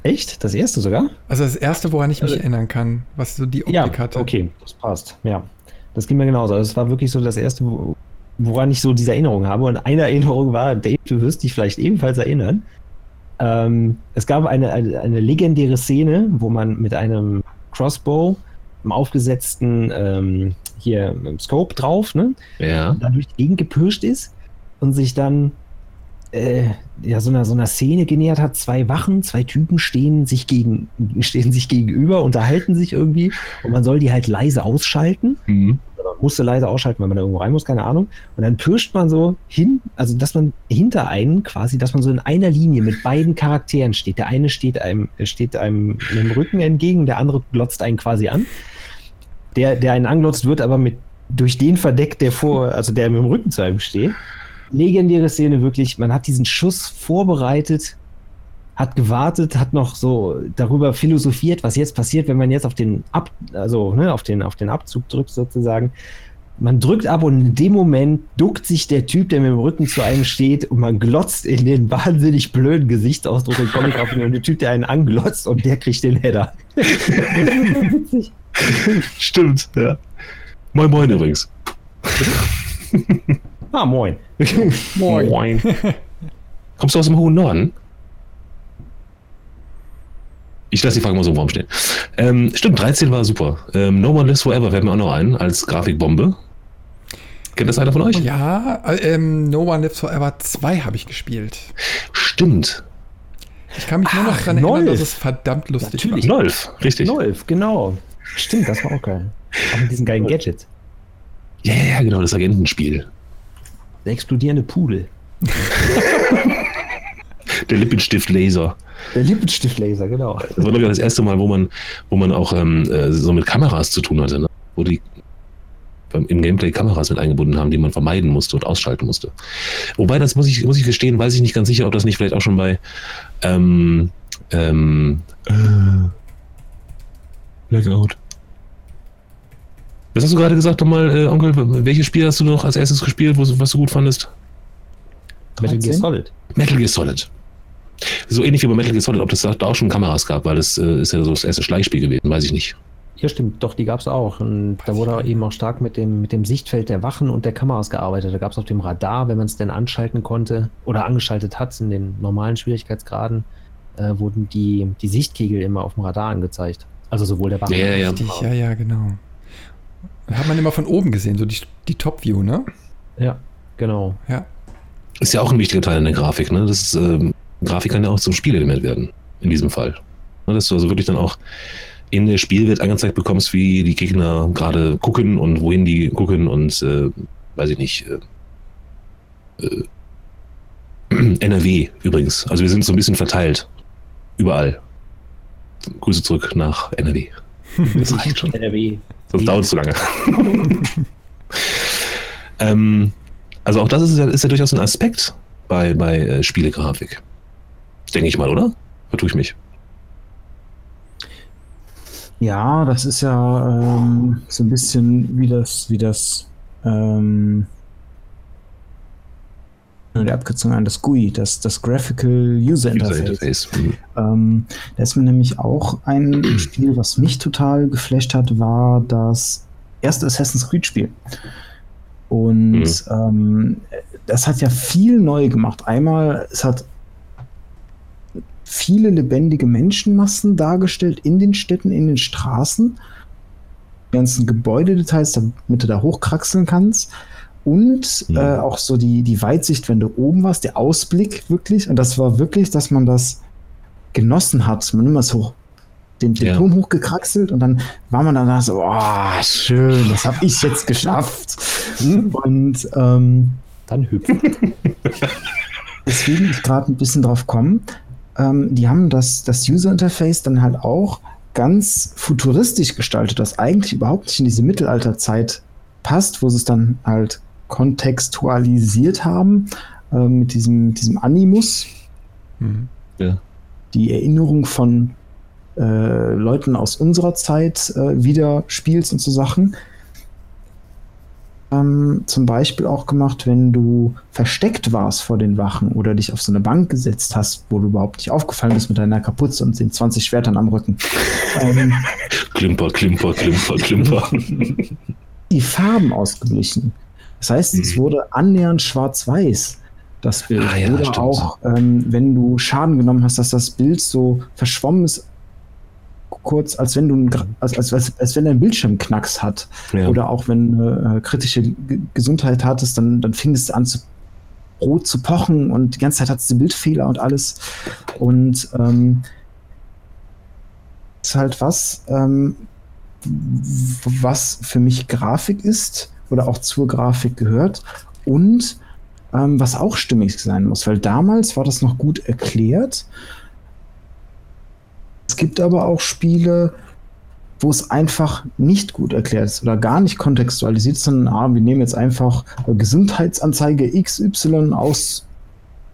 Echt? Das erste sogar? Also das erste, woran ich mich Also- erinnern kann, was so die Optik Ja, hatte. okay, das passt. Ja, das ging mir genauso. Also es war wirklich so das erste, wo- woran ich so diese Erinnerung habe. Und eine Erinnerung war, Dave, du wirst dich vielleicht ebenfalls erinnern. Ähm, es gab eine, eine, eine legendäre Szene, wo man mit einem Crossbow, einem aufgesetzten ähm, hier ähm, Scope drauf, ne, ja. da durch die Gegend gepirscht ist und sich dann äh, ja, so einer, so einer Szene genähert hat. Zwei Wachen, zwei Typen stehen sich, gegen, stehen sich gegenüber, unterhalten sich irgendwie und man soll die halt leise ausschalten. Mhm. Oder musste leise ausschalten, weil man da irgendwo rein muss, keine Ahnung. Und dann pirscht man so hin, also dass man hinter einen quasi, dass man so in einer Linie mit beiden Charakteren steht. Der eine steht einem, steht einem mit dem Rücken entgegen, der andere glotzt einen quasi an. Der, der einen anglotzt, wird aber mit durch den verdeckt, der vor, also der mit dem Rücken zu einem steht. Legendäre Szene wirklich, man hat diesen Schuss vorbereitet, hat gewartet, hat noch so darüber philosophiert, was jetzt passiert, wenn man jetzt auf den Ab, also ne, auf den, auf den Abzug drückt sozusagen. Man drückt ab und in dem Moment duckt sich der Typ, der mit dem Rücken zu einem steht und man glotzt in den wahnsinnig blöden Gesichtsausdruck im Comic auf ihn und der Typ, der einen anglotzt und der kriegt den Header. Stimmt, ja. Moin Moin übrigens. Ah, moin. Moin. Kommst du aus dem hohen Norden? Ich lasse die Frage mal so im Raum stehen. Ähm, stimmt, 13 war super. Ähm, no One Lives Forever fällt mir auch noch ein als Grafikbombe. Kennt das einer von euch? Ja, äh, ähm, No One Lives Forever 2 habe ich gespielt. Stimmt. Ich kann mich nur noch daran erinnern, dass es verdammt lustig Natürlich. war. Nolf, richtig. Nolf, genau. Stimmt, das war auch geil. Auch mit diesen geilen Gadgets. Ja, ja, genau, das Agentenspiel. Der explodierende Pudel. Der Lippenstift-Laser. Der Lippenstiftlaser, genau. Das war, glaube ich, auch das erste Mal, wo man, wo man auch ähm, äh, so mit Kameras zu tun hatte, ne? wo die im Gameplay Kameras mit eingebunden haben, die man vermeiden musste und ausschalten musste. Wobei, das muss ich, muss ich gestehen, weiß ich nicht ganz sicher, ob das nicht vielleicht auch schon bei ähm, ähm, äh, Blackout. Was hast du gerade gesagt nochmal, äh, Onkel? Welches Spiel hast du noch als erstes gespielt, wo, was du gut fandest? Metal Gear 13? Solid. Metal Gear Solid. So ähnlich wie bei Metal Gear Solid, ob das da auch schon Kameras gab, weil das äh, ist ja so das erste Schleichspiel gewesen, weiß ich nicht. Ja, stimmt, doch, die gab es auch. Und da wurde eben auch stark mit dem, mit dem Sichtfeld der Wachen und der Kameras gearbeitet. Da gab es auf dem Radar, wenn man es denn anschalten konnte oder angeschaltet hat, in den normalen Schwierigkeitsgraden, äh, wurden die, die Sichtkegel immer auf dem Radar angezeigt. Also sowohl der Wachen. Ja, ja, ja. Richtig, ja, ja, genau. Hat man immer von oben gesehen, so die, die Top-View, ne? Ja, genau. Ja. Ist ja auch ein wichtiger Teil in der Grafik, ne? Das ist, ähm, Grafik kann ja auch zum Spielelement werden, in diesem Fall. Ne, dass du also wirklich dann auch in der Spielwelt angezeigt bekommst, wie die Gegner gerade gucken und wohin die gucken und äh, weiß ich nicht. Äh, äh, NRW übrigens. Also wir sind so ein bisschen verteilt. Überall. Grüße zurück nach NRW. Das reicht schon. NRW. Sonst dauert es zu lange. ähm, also auch das ist ja, ist ja durchaus ein Aspekt bei, bei äh, Spielegrafik. Denke ich mal, oder? Vertue ich mich. Ja, das ist ja ähm, so ein bisschen wie das, wie das, ähm, die Abkürzung an das GUI, das, das Graphical User Interface. User Interface. Mhm. Ähm, da ist mir nämlich auch ein Spiel, was mich total geflasht hat, war das erste Assassin's Creed Spiel. Und Mhm. ähm, das hat ja viel neu gemacht. Einmal, es hat viele lebendige Menschenmassen dargestellt in den Städten, in den Straßen. Die ganzen Gebäudedetails, damit du da hochkraxeln kannst. Und Mhm. äh, auch so die, die Weitsicht, wenn du oben warst, der Ausblick wirklich. Und das war wirklich, dass man das genossen hat. Man immer so den, den Ja. Turm hochgekraxelt und dann war man danach so, oh, schön, das habe ich jetzt geschafft. Und ähm, Dann hüpfen. deswegen ich gerade ein bisschen drauf komme. Ähm, die haben das, das User Interface dann halt auch ganz futuristisch gestaltet, das eigentlich überhaupt nicht in diese Mittelalterzeit passt, wo sie es dann halt kontextualisiert haben äh, mit diesem, diesem Animus, Mhm. die Erinnerung von äh, Leuten aus unserer Zeit äh, wieder spielst und so Sachen. Ähm, zum Beispiel auch gemacht, wenn du versteckt warst vor den Wachen oder dich auf so eine Bank gesetzt hast, wo du überhaupt nicht aufgefallen bist mit deiner Kapuze und den 20 Schwertern am Rücken. ähm, Klimper, Klimper, Klimper, Klimper. die Farben ausgeglichen. Das heißt, es Mhm. wurde annähernd schwarz-weiß, das Bild. Ah ja, Oder stimmt. auch, ähm, wenn du Schaden genommen hast, dass das Bild so verschwommen ist, kurz, als wenn du ein, als, als, als, als wenn dein Bildschirm Knacks hat. Ja. Oder auch wenn du äh, kritische G Gesundheit hattest, dann, dann fing es an zu rot zu pochen und die ganze Zeit hattest du Bildfehler und alles. Und ähm, ist halt was, ähm, was für mich Grafik ist oder auch zur Grafik gehört und ähm, was auch stimmig sein muss, weil damals war das noch gut erklärt. Es gibt aber auch Spiele, wo es einfach nicht gut erklärt ist oder gar nicht kontextualisiert, sondern ah, wir nehmen jetzt einfach Gesundheitsanzeige XY aus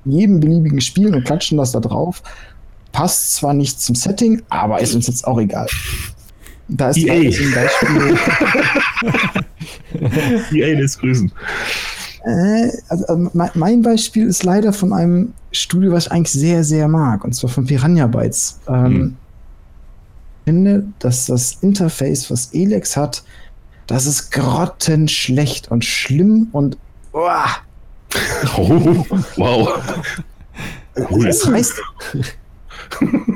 jedem beliebigen Spiel und klatschen das da drauf. Passt zwar nicht zum Setting, aber ist uns jetzt auch egal. Da ist EA. ein Beispiel. EA lässt grüßen. Äh, also, äh, mein, mein Beispiel ist leider von einem Studio, was ich eigentlich sehr, sehr mag, und zwar von Piranha Bytes. Ähm, Hm. Ich finde, dass das Interface, was Elex hat, das ist grottenschlecht und schlimm und uah, Oh, wow. Es reißt,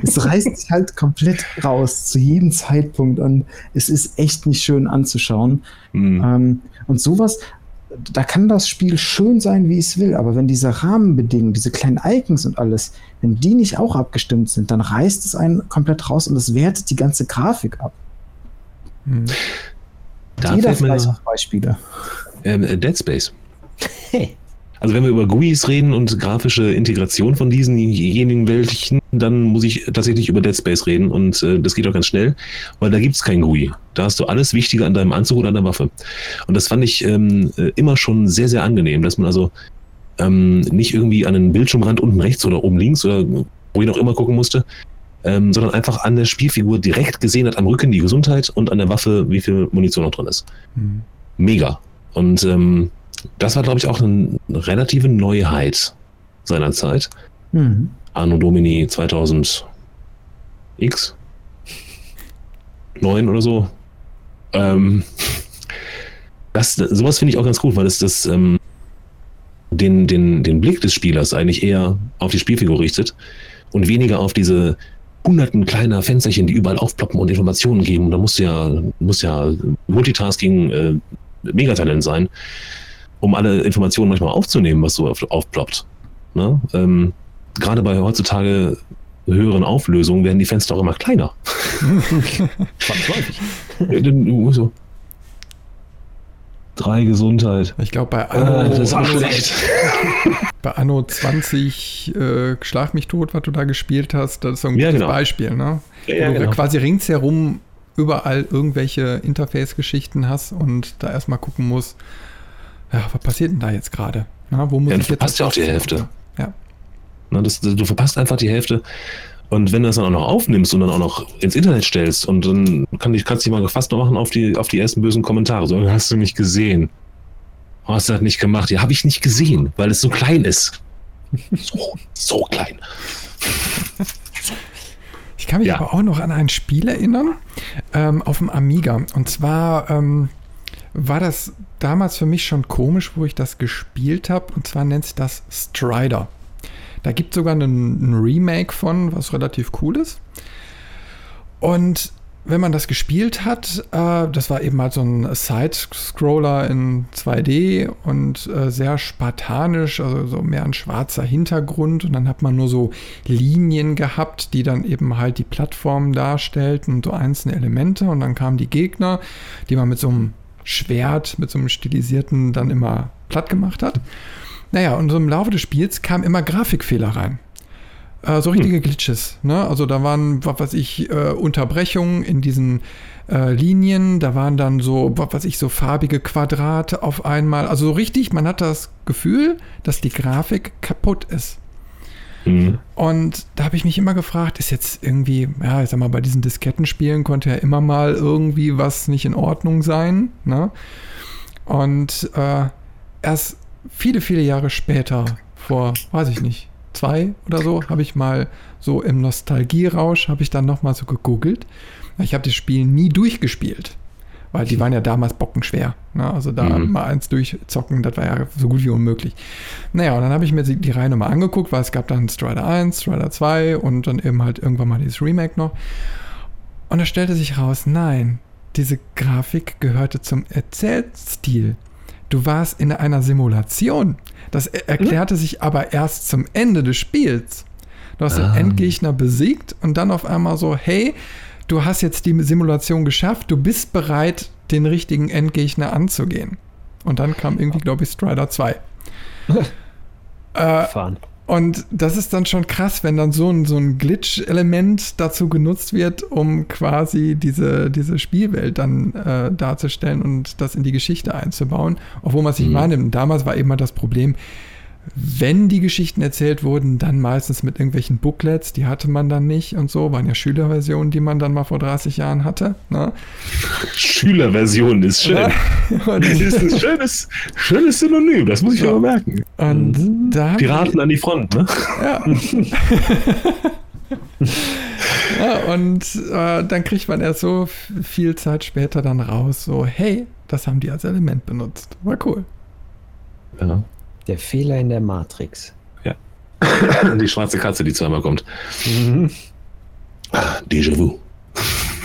es reißt sich halt komplett raus zu jedem Zeitpunkt und es ist echt nicht schön anzuschauen. Hm. Ähm, und sowas, da kann das Spiel schön sein, wie es will, aber wenn diese Rahmenbedingungen, diese kleinen Icons und alles, wenn die nicht auch abgestimmt sind, dann reißt es einen komplett raus und es wertet die ganze Grafik ab. Mhm. Da Jeder fällt mir vielleicht auch Beispiele. ähm, Dead Space. Hey. Also wenn wir über GUIs reden und grafische Integration von diesenjenigen Weltchen, dann muss ich tatsächlich über Dead Space reden und äh, das geht auch ganz schnell, weil da gibt's kein GUI. Da hast du alles Wichtige an deinem Anzug oder an der Waffe. Und das fand ich ähm, äh, immer schon sehr, sehr angenehm, dass man also ähm, nicht irgendwie an den Bildschirmrand unten rechts oder oben links oder wo ich noch immer gucken musste, ähm, sondern einfach an der Spielfigur direkt gesehen hat, am Rücken die Gesundheit und an der Waffe, wie viel Munition noch drin ist Mhm. mega. Und ähm, das war, glaube ich, auch eine relative Neuheit seiner Zeit. Mhm. Anno Domini 2000 X 9 oder so. Ähm, das, sowas finde ich auch ganz gut, weil es das ähm, den, den, den Blick des Spielers eigentlich eher auf die Spielfigur richtet und weniger auf diese hunderten kleiner Fensterchen, die überall aufploppen und Informationen geben. Da muss ja, muss ja Multitasking äh, Megatalent sein, um alle Informationen manchmal aufzunehmen, was so auf, aufploppt. Ne? Ähm, Gerade bei heutzutage höheren Auflösungen werden die Fenster auch immer kleiner. Ja, so. Drei Gesundheit. Ich glaube, bei Ah, Anno, das ist schlecht. bei Anno 20 äh, Schlag mich tot, was du da gespielt hast, das ist so ein Ja, gutes genau. Beispiel, ne? Ja, Wo du genau. quasi ringsherum überall irgendwelche Interface-Geschichten hast und da erstmal gucken musst, ja, was passiert denn da jetzt gerade? Wo muss Ja, du ich jetzt verpasst ja auch die Hälfte. Ja. Na, das, du verpasst einfach die Hälfte. Und wenn du das dann auch noch aufnimmst und dann auch noch ins Internet stellst und dann kann ich, kannst du dich mal gefasst machen auf die, auf die ersten bösen Kommentare. So, hast du mich gesehen? Oh, hast du das nicht gemacht? Ja, habe ich nicht gesehen, weil es so klein ist. So, so klein. Ich kann mich Ja. aber auch noch an ein Spiel erinnern, ähm, auf dem Amiga. Und zwar ähm, war das damals für mich schon komisch, wo ich das gespielt habe. Und zwar nennt sich das Strider. Da gibt es sogar ein Remake von, was relativ cool ist. Und wenn man das gespielt hat, äh, das war eben halt so ein Side-Scroller in 2D und äh, sehr spartanisch, also so mehr ein schwarzer Hintergrund. Und dann hat man nur so Linien gehabt, die dann eben halt die Plattform darstellten und so einzelne Elemente. Und dann kamen die Gegner, die man mit so einem Schwert, mit so einem stilisierten dann immer platt gemacht hat. Naja, und so im Laufe des Spiels kamen immer Grafikfehler rein. Äh, so richtige Glitches. Ne? Also da waren, was weiß ich, äh, Unterbrechungen in diesen äh, Linien. Da waren dann so, was weiß ich, so farbige Quadrate auf einmal. Also so richtig, man hat das Gefühl, dass die Grafik kaputt ist. Mhm. Und da habe ich mich immer gefragt, ist jetzt irgendwie, ja, ich sag mal, bei diesen Diskettenspielen konnte ja immer mal irgendwie was nicht in Ordnung sein. Ne? Und äh, erst viele, viele Jahre später, vor, weiß ich nicht, zwei oder so, habe ich mal so im Nostalgierausch, habe ich dann nochmal so gegoogelt. Ich habe das Spiel nie durchgespielt, weil die waren ja damals bockenschwer. Ne? Also da Mhm. mal eins durchzocken, das war ja so gut wie unmöglich. Naja, und dann habe ich mir die, Reihe nochmal angeguckt, weil es gab dann Strider 1, Strider 2 und dann eben halt irgendwann mal dieses Remake noch. Und da stellte sich raus, nein, diese Grafik gehörte zum Erzählstil. Du warst in einer Simulation. Das er erklärte sich aber erst zum Ende des Spiels. Du hast Ah. den Endgegner besiegt und dann auf einmal so, hey, du hast jetzt die Simulation geschafft, du bist bereit, den richtigen Endgegner anzugehen. Und dann kam irgendwie, glaube ich, Strider 2. äh, Fahren. und das ist dann schon krass, wenn dann so ein, so ein Glitch-Element dazu genutzt wird, um quasi diese, diese Spielwelt dann äh, darzustellen und das in die Geschichte einzubauen. Obwohl man sich Mhm. wahrnimmt. Damals war eben mal das Problem, wenn die Geschichten erzählt wurden, dann meistens mit irgendwelchen Booklets, die hatte man dann nicht und so, waren ja Schülerversionen, die man dann mal vor 30 Jahren hatte. Ne? Schülerversion ist schön. Das ist ein schönes, schönes Synonym, das muss ich Ja. aber merken. und da hab ich- Piraten an die Front, ne? Ja. ja, und äh, dann kriegt man erst so viel Zeit später dann raus, so, hey, das haben die als Element benutzt. War cool. Ja. Der Fehler in der Matrix. Die schwarze Katze, die zweimal kommt. Ah, Déjà-vu.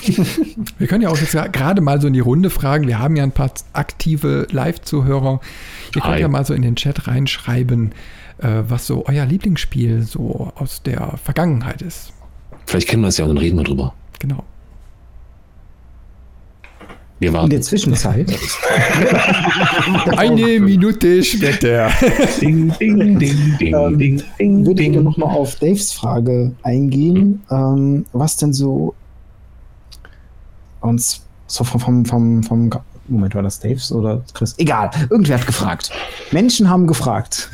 Wir können ja auch jetzt ja gerade mal so in die Runde fragen. Wir haben ja ein paar aktive Live-Zuhörer. Ihr könnt Hi. ja mal so in den Chat reinschreiben, äh, was so euer Lieblingsspiel so aus der Vergangenheit ist. Vielleicht kennen wir es ja und dann reden wir drüber. Genau. Wir In warten. der Zwischenzeit Eine Minute später. Ding, ding, ding, ding, Ähm, ding, ding, würde ich nochmal auf Daves Frage eingehen, ähm, was denn so uns so vom, vom, vom, vom Moment, war das Daves oder Chris? Egal, irgendwer hat gefragt. Menschen haben gefragt,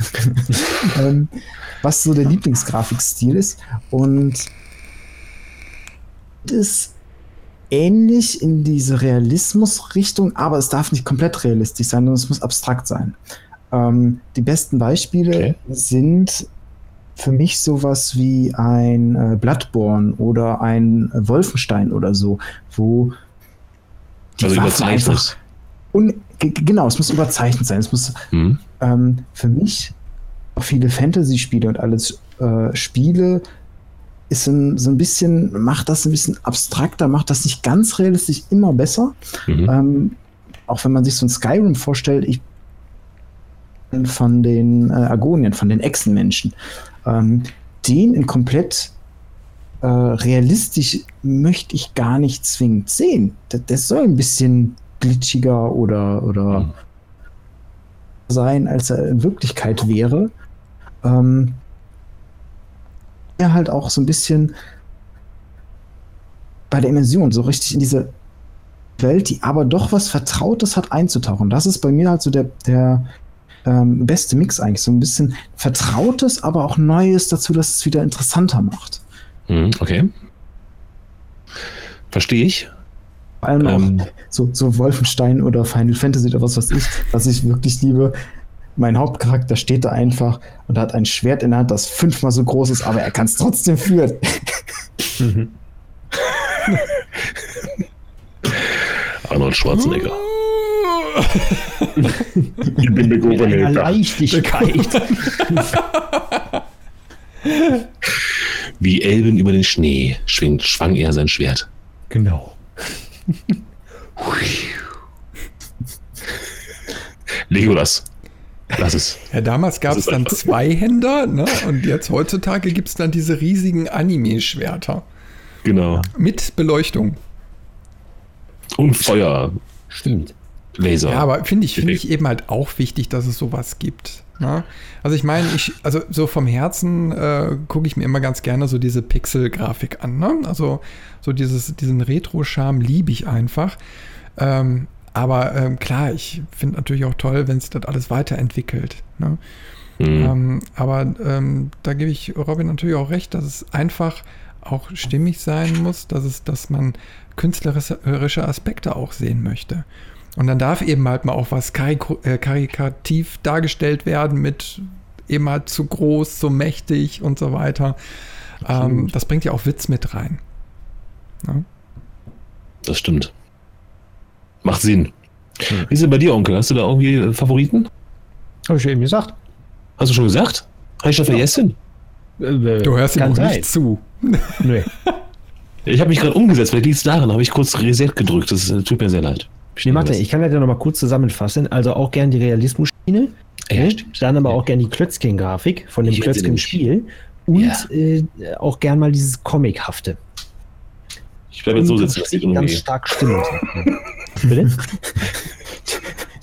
ähm, was so der Lieblingsgrafikstil ist und ist ähnlich in diese Realismus-Richtung, aber es darf nicht komplett realistisch sein, sondern es muss abstrakt sein. Ähm, die besten Beispiele Okay. sind für mich sowas wie ein äh, Bloodborne oder ein äh, Wolfenstein oder so, wo die Also Waffen einfach genau, es muss überzeichnet sein. Es muss Hm? ähm, für mich viele Fantasy-Spiele und alles äh, Spiele ist so ein, bisschen, macht das ein bisschen abstrakter, macht das nicht ganz realistisch immer besser. Mhm. Ähm, auch wenn man sich so ein Skyrim vorstellt, ich bin von den äh, Argonien, von den Echsenmenschen, ähm, den in komplett äh, realistisch möchte ich gar nicht zwingend sehen. Das, das soll ein bisschen glitschiger oder, oder Mhm. sein, als er in Wirklichkeit wäre. Ähm, ja, halt auch so ein bisschen bei der Immersion, so richtig in diese Welt, die aber doch was Vertrautes hat, einzutauchen. Das ist bei mir halt so der, der ähm, beste Mix eigentlich. So ein bisschen Vertrautes, aber auch Neues dazu, dass es wieder interessanter macht. Hm, Okay. Verstehe ich. Vor allem Ähm. auch so, so Wolfenstein oder Final Fantasy oder was weiß ich, was ich wirklich liebe. Mein Hauptcharakter steht da einfach und hat ein Schwert in der Hand, das fünfmal so groß ist, aber er kann es trotzdem führen. Mhm. Arnold Schwarzenegger. Ich bin mit einer Leichtigkeit. Wie Elben über den Schnee schwingt, schwang er sein Schwert. genau. Legolas. Lass es. Ja, damals gab es ist dann einfach- Zweihänder, ne? Und jetzt heutzutage gibt es dann diese riesigen Anime-Schwerter Genau. mit Beleuchtung. Und Feuer, Stimmt. Laser. Ja, aber finde ich, finde Perfekt. ich eben halt auch wichtig, dass es sowas gibt. Ne? Also ich meine, ich, also so vom Herzen äh, gucke ich mir immer ganz gerne so diese Pixel-Grafik an. Ne? Also so dieses, diesen Retro-Charme liebe ich einfach. Ähm, aber ähm, klar, ich finde natürlich auch toll, wenn sich das alles weiterentwickelt. Ne? Mhm. Ähm, aber ähm, da gebe ich Robin natürlich auch recht, dass es einfach auch stimmig sein muss, dass es, dass man künstlerische Aspekte auch sehen möchte. Und dann darf eben halt mal auch was äh, karikativ dargestellt werden mit eben halt zu groß, zu mächtig und so weiter. Ähm, das bringt ja auch Witz mit rein. Ja. Das stimmt. Macht Sinn. Wie ist denn bei dir, Onkel? Hast du da irgendwie äh, Favoriten? Habe ich ja eben gesagt. Hast du schon gesagt? Habe ich schon vergessen? Äh, Du hörst ihm auch sein. nicht zu. Nö. Ich habe mich gerade umgesetzt, vielleicht liegt es daran, habe ich kurz Reset gedrückt. Das äh, tut mir sehr leid. Nee, warte, ich kann das ja noch mal kurz zusammenfassen. Also auch gern die Realismus-Schiene, Ja, ne? stimmt. dann aber auch gern die Klötzchen-Grafik von dem Klötzchen-Spiel und Ja. äh, auch gern mal dieses Comic-hafte. Ich bleibe jetzt so sitzen, dass ich ganz stark Stimmung. Bitte?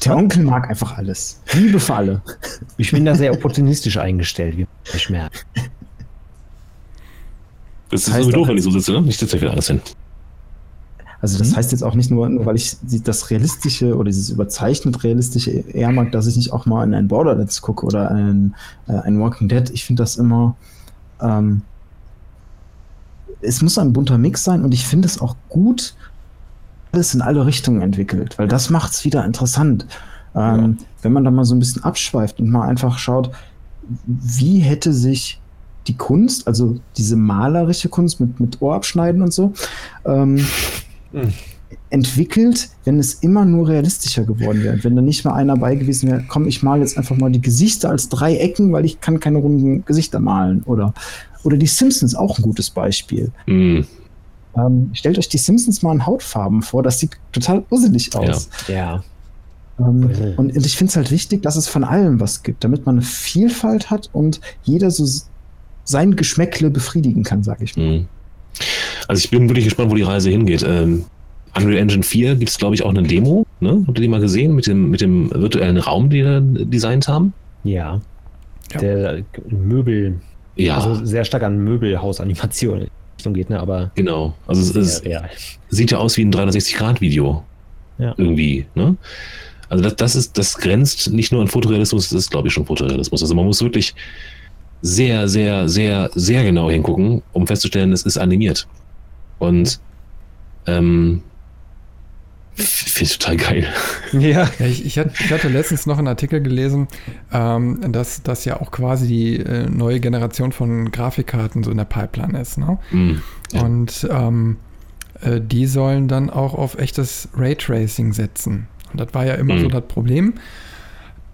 Der Onkel mag einfach alles. Liebe für alle. Ich bin da sehr opportunistisch eingestellt, wie ich merke. Das ist heißt sowieso doof, wenn ich so sitze, ne? Ich setze euch wieder alles hin. Also das heißt jetzt auch nicht nur, nur weil ich das Realistische oder dieses überzeichnet Realistische eher mag, dass ich nicht auch mal in ein Borderlands gucke oder ein, äh, ein Walking Dead. Ich finde das immer, ähm, es muss ein bunter Mix sein und ich finde es auch gut, alles in alle Richtungen entwickelt, weil das macht es wieder interessant. Ähm, Wenn man da mal so ein bisschen abschweift und mal einfach schaut, wie hätte sich die Kunst, also diese malerische Kunst mit, mit Ohrabschneiden und so, ähm, Hm. entwickelt, wenn es immer nur realistischer geworden wäre. Wenn da nicht mal einer bei gewesen wäre, komm, ich male jetzt einfach mal die Gesichter als drei Ecken, weil ich kann keine runden Gesichter malen. Oder, oder die Simpsons, auch ein gutes Beispiel. Hm, Ähm, stellt euch die Simpsons mal in Hautfarben vor, das sieht total urselig aus. Ja. Ähm, Mhm. und, und ich finde es halt wichtig, dass es von allem was gibt, damit man eine Vielfalt hat und jeder so sein Geschmäckle befriedigen kann, sage ich mal. hm. Also ich bin wirklich gespannt, wo die Reise hingeht. Ähm, Unreal Engine 4 gibt es, glaube ich, auch eine Demo. Ne? Habt ihr die mal gesehen mit dem, mit dem virtuellen Raum, die da designt haben? Ja. Ja. Der Möbel, Ja, also sehr stark an Möbelhausanimation Richtung geht, ne? Aber genau. Also es, sehr real. sieht ja aus wie ein 360-Grad-Video. Ja. Irgendwie. Ne? Also das, das ist, das grenzt nicht nur an Fotorealismus, das ist, glaube ich, schon Fotorealismus. Also man muss wirklich sehr, sehr, sehr, sehr genau hingucken, um festzustellen, es ist animiert. Und ähm, finde ich total geil. Ja. Ich, ich, hatte, letztens noch einen Artikel gelesen, ähm, dass das ja auch quasi die äh, neue Generation von Grafikkarten so in der Pipeline ist. Ne? Hm. Ja. Und ähm, äh, die sollen dann auch auf echtes Raytracing setzen. Und das war ja immer Mhm. so das Problem,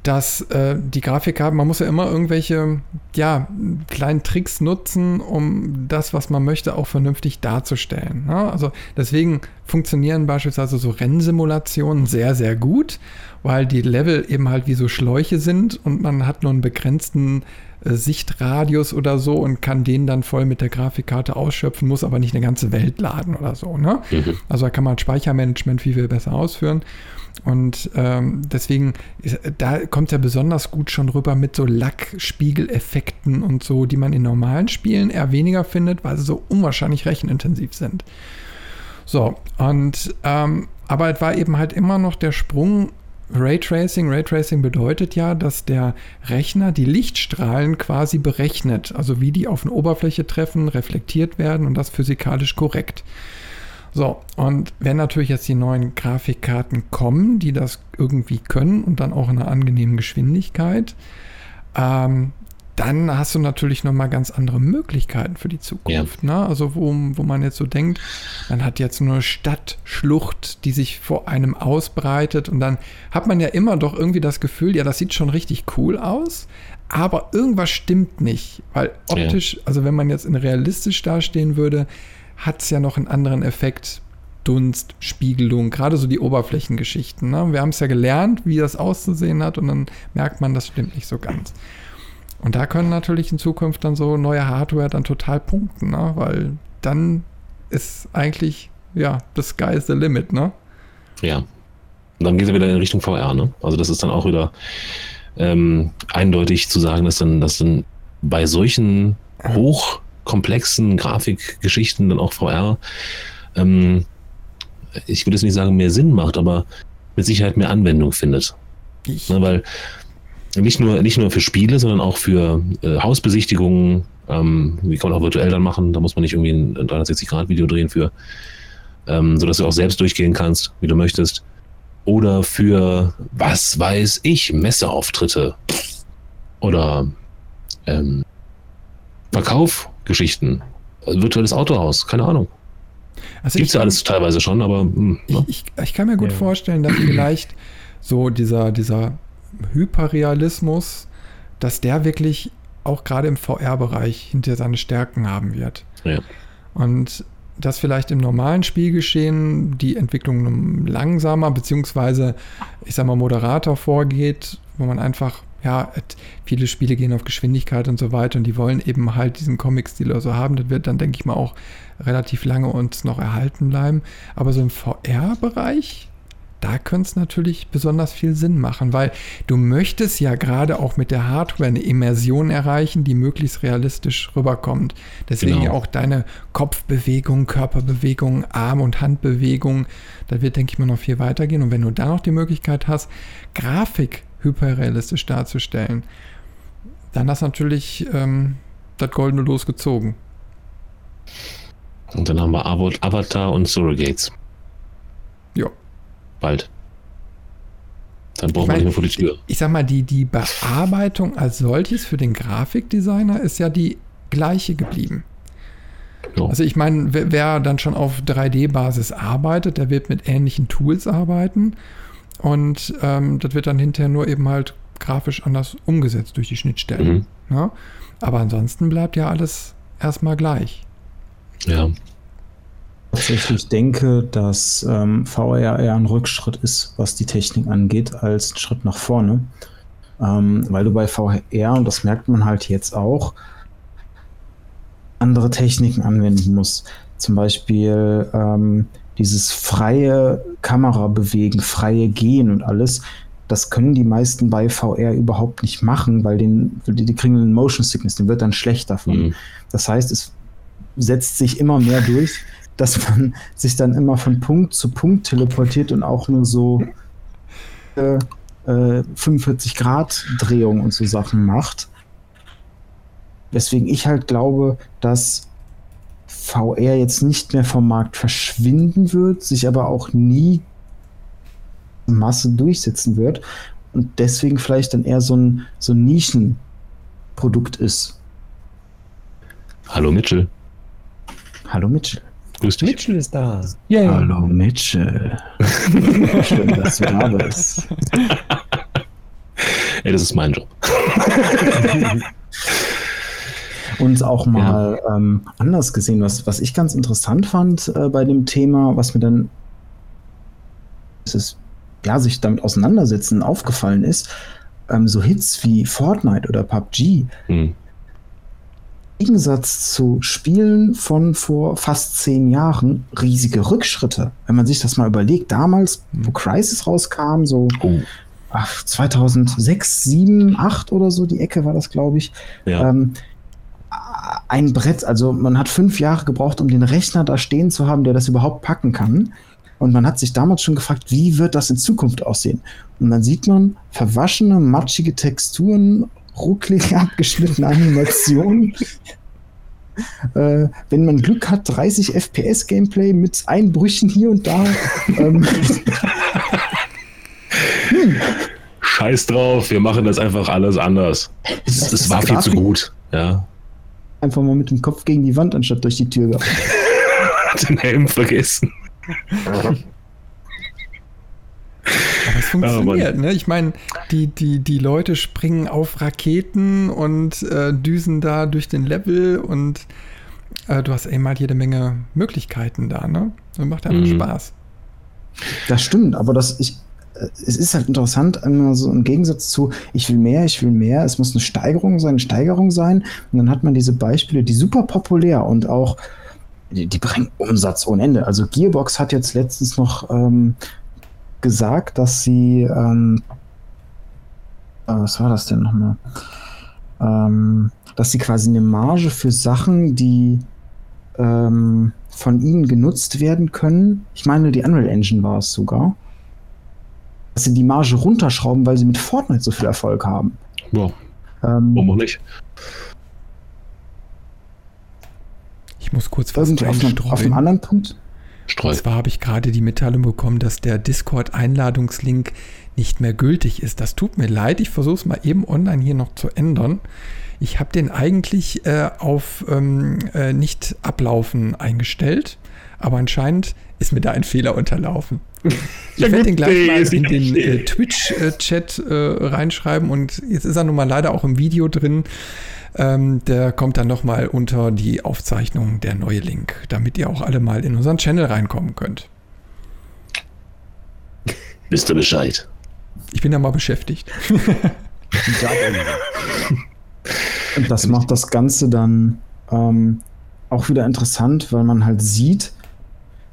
dass äh, die Grafikkarten, man muss ja immer irgendwelche ja, kleinen Tricks nutzen, um das, was man möchte, auch vernünftig darzustellen. Ne? Also deswegen funktionieren beispielsweise so Rennsimulationen sehr, sehr gut, weil die Level eben halt wie so Schläuche sind und man hat nur einen begrenzten äh, Sichtradius oder so und kann den dann voll mit der Grafikkarte ausschöpfen, muss aber nicht eine ganze Welt laden oder so. Ne? Mhm. Also da kann man Speichermanagement viel, viel besser ausführen. Und ähm, deswegen, ist, da kommt er besonders gut schon rüber mit so Lackspiegeleffekten und so, die man in normalen Spielen eher weniger findet, weil sie so unwahrscheinlich rechenintensiv sind. So, und ähm, aber es war eben halt immer noch der Sprung Raytracing. Raytracing bedeutet ja, dass der Rechner die Lichtstrahlen quasi berechnet, also wie die auf eine Oberfläche treffen, reflektiert werden und das physikalisch korrekt. So, und wenn natürlich jetzt die neuen Grafikkarten kommen, die das irgendwie können und dann auch in einer angenehmen Geschwindigkeit, ähm, dann hast du natürlich nochmal ganz andere Möglichkeiten für die Zukunft. Ja. Ne? Also wo, wo man jetzt so denkt, man hat jetzt nur Stadtschlucht, die sich vor einem ausbreitet und dann hat man ja immer doch irgendwie das Gefühl, ja, das sieht schon richtig cool aus, aber irgendwas stimmt nicht, weil optisch, ja. also wenn man jetzt in realistisch dastehen würde, hat es ja noch einen anderen Effekt. Dunst, Spiegelung, gerade so die Oberflächengeschichten. Ne? Wir haben es ja gelernt, wie das auszusehen hat und dann merkt man, das stimmt nicht so ganz. Und da können natürlich in Zukunft dann so neue Hardware dann total punkten, ne? weil dann ist eigentlich, ja, the sky is the limit, ne? Ja. Und dann geht es wieder in Richtung VR, ne? Also das ist dann auch wieder ähm, eindeutig zu sagen, dass dann, dass dann bei solchen hochkomplexen Grafikgeschichten dann auch VR, ähm, ich würde jetzt nicht sagen, mehr Sinn macht, aber mit Sicherheit mehr Anwendung findet. Ne, weil nicht nur, nicht nur für Spiele, sondern auch für äh, Hausbesichtigungen. Ähm, wie kann man auch virtuell dann machen? Da muss man nicht irgendwie ein 360-Grad-Video drehen für, ähm, sodass du auch selbst durchgehen kannst, wie du möchtest. Oder für, was weiß ich, Messeauftritte. Oder ähm, Verkaufgeschichten. Virtuelles Autohaus, keine Ahnung. Also Gibt es ja alles teilweise schon, aber. Mh, hm, ne? ich, ich, ich, kann mir gut ja. vorstellen, dass vielleicht so dieser, dieser Hyperrealismus, dass der wirklich auch gerade im VR-Bereich hinter seine Stärken haben wird. Ja. Und dass vielleicht im normalen Spielgeschehen die Entwicklung langsamer beziehungsweise ich sag mal moderater vorgeht, wo man einfach ja, viele Spiele gehen auf Geschwindigkeit und so weiter und die wollen eben halt diesen Comic-Stil oder so haben. Das wird dann, denke ich mal, auch relativ lange uns noch erhalten bleiben. Aber so im VR-Bereich, da könnte es natürlich besonders viel Sinn machen, weil du möchtest ja gerade auch mit der Hardware eine Immersion erreichen, die möglichst realistisch rüberkommt. Deswegen genau. ja auch deine Kopfbewegung, Körperbewegung, Arm- und Handbewegung, da wird, denke ich mal, noch viel weitergehen. Und wenn du da noch die Möglichkeit hast, Grafik hyperrealistisch darzustellen, dann hast du natürlich ähm, das goldene Los gezogen. Und dann haben wir Avatar und Surrogates. Ja bald. Dann braucht man nicht mehr vor die Tür. Ich sag mal, die, die Bearbeitung als solches für den Grafikdesigner ist ja die gleiche geblieben. Ja. Also ich meine, wer, wer, dann schon auf 3D-Basis arbeitet, der wird mit ähnlichen Tools arbeiten und ähm, das wird dann hinterher nur eben halt grafisch anders umgesetzt durch die Schnittstellen. Mhm. Ja? Ne? Aber ansonsten bleibt ja alles erstmal gleich. Ja tatsächlich denke, dass ähm, VR eher ein Rückschritt ist, was die Technik angeht, als ein Schritt nach vorne. Ähm, weil du bei VR, und das merkt man halt jetzt auch, andere Techniken anwenden musst. Zum Beispiel ähm, dieses freie Kamerabewegen, freie Gehen und alles. Das können die meisten bei VR überhaupt nicht machen, weil den, die, die kriegen einen Motion Sickness, den wird dann schlecht davon. Mhm. Das heißt, es setzt sich immer mehr durch, dass man sich dann immer von Punkt zu Punkt teleportiert und auch nur so äh, 45 Grad Drehung und so Sachen macht. Weswegen ich halt glaube, dass VR jetzt nicht mehr vom Markt verschwinden wird, sich aber auch nie Masse durchsetzen wird und deswegen vielleicht dann eher so ein, so ein Nischenprodukt ist. Hallo Mitchell. Hallo Mitchell. Grüß dich. Mitchell ist da. Yay. Hallo Mitchell. Schön, dass du da bist. Ey, das ist mein Job. Und auch mal ja. ähm, anders gesehen, was, was ich ganz interessant fand äh, bei dem Thema, was mir dann ist, ja, sich damit auseinandersetzen aufgefallen ist, ähm, so Hits wie Fortnite oder PUBG, hm. Gegensatz zu Spielen von vor fast zehn Jahren riesige Rückschritte. Wenn man sich das mal überlegt, damals, wo Crisis rauskam, so oh. ach, 2006, 7, 8 oder so, die Ecke war das, glaube ich. Ja. Ähm, ein Brett, also man hat fünf Jahre gebraucht, um den Rechner da stehen zu haben, der das überhaupt packen kann. Und man hat sich damals schon gefragt, wie wird das in Zukunft aussehen? Und dann sieht man verwaschene, matschige Texturen, rucklig abgeschnittene Animationen. Äh, wenn man Glück hat, 30 FPS Gameplay mit Einbrüchen hier und da. ähm, Scheiß drauf, wir machen das einfach alles anders. Es, Das es war viel zu gut. Ja. einfach mal mit dem Kopf gegen die Wand anstatt durch die Tür den Helm vergessen. Aber es funktioniert, ne? Ich meine, die, die, die Leute springen auf Raketen und äh, düsen da durch den Level und äh, du hast eben halt jede Menge Möglichkeiten da, ne? Das macht einfach Mhm. Spaß. Das stimmt, aber das ich, äh, es ist halt interessant, immer so im Gegensatz zu, ich will mehr, ich will mehr, es muss eine Steigerung sein, eine Steigerung sein. Und dann hat man diese Beispiele, die super populär und auch, die, die bringen Umsatz ohne Ende. Also Gearbox hat jetzt letztens noch ähm, gesagt, dass sie, ähm, äh, was war das denn nochmal? Ähm, dass sie quasi eine Marge für Sachen, die ähm, von ihnen genutzt werden können. Ich meine, die Unreal Engine war es sogar. Dass sie die Marge runterschrauben, weil sie mit Fortnite so viel Erfolg haben. Ja, Ähm, warum auch nicht? Ich muss kurz was auf, einem, auf einem anderen Punkt. Streu. Und zwar habe ich gerade die Mitteilung bekommen, dass der Discord-Einladungslink nicht mehr gültig ist. Das tut mir leid. Ich versuche es mal eben online hier noch zu ändern. Ich habe den eigentlich äh, auf ähm, äh, nicht ablaufen eingestellt, aber anscheinend ist mir da ein Fehler unterlaufen. Ich werde den gleich mal in den äh, Twitch-Chat äh, reinschreiben und jetzt ist er nun mal leider auch im Video drin. Ähm, der kommt dann nochmal unter die Aufzeichnung der neue Link, damit ihr auch alle mal in unseren Channel reinkommen könnt. Wisst ihr Bescheid? Ich bin da mal beschäftigt. Und das macht das Ganze dann ähm, auch wieder interessant, weil man halt sieht,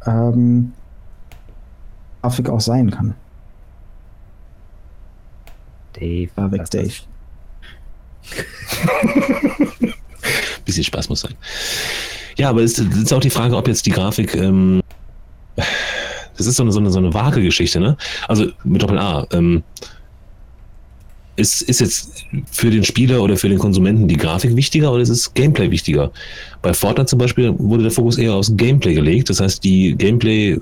ähm, Grafik auch sein kann. Dave, War weg, Dave. Bisschen Spaß muss sein. Ja, aber es ist, ist auch die Frage, ob jetzt die Grafik. Ähm, das ist so eine, so eine, so eine vage Geschichte, ne? Also mit Doppel A. Ähm, ist, ist jetzt für den Spieler oder für den Konsumenten die Grafik wichtiger oder ist es Gameplay wichtiger? Bei Fortnite zum Beispiel wurde der Fokus eher aufs Gameplay gelegt. Das heißt, die Gameplay,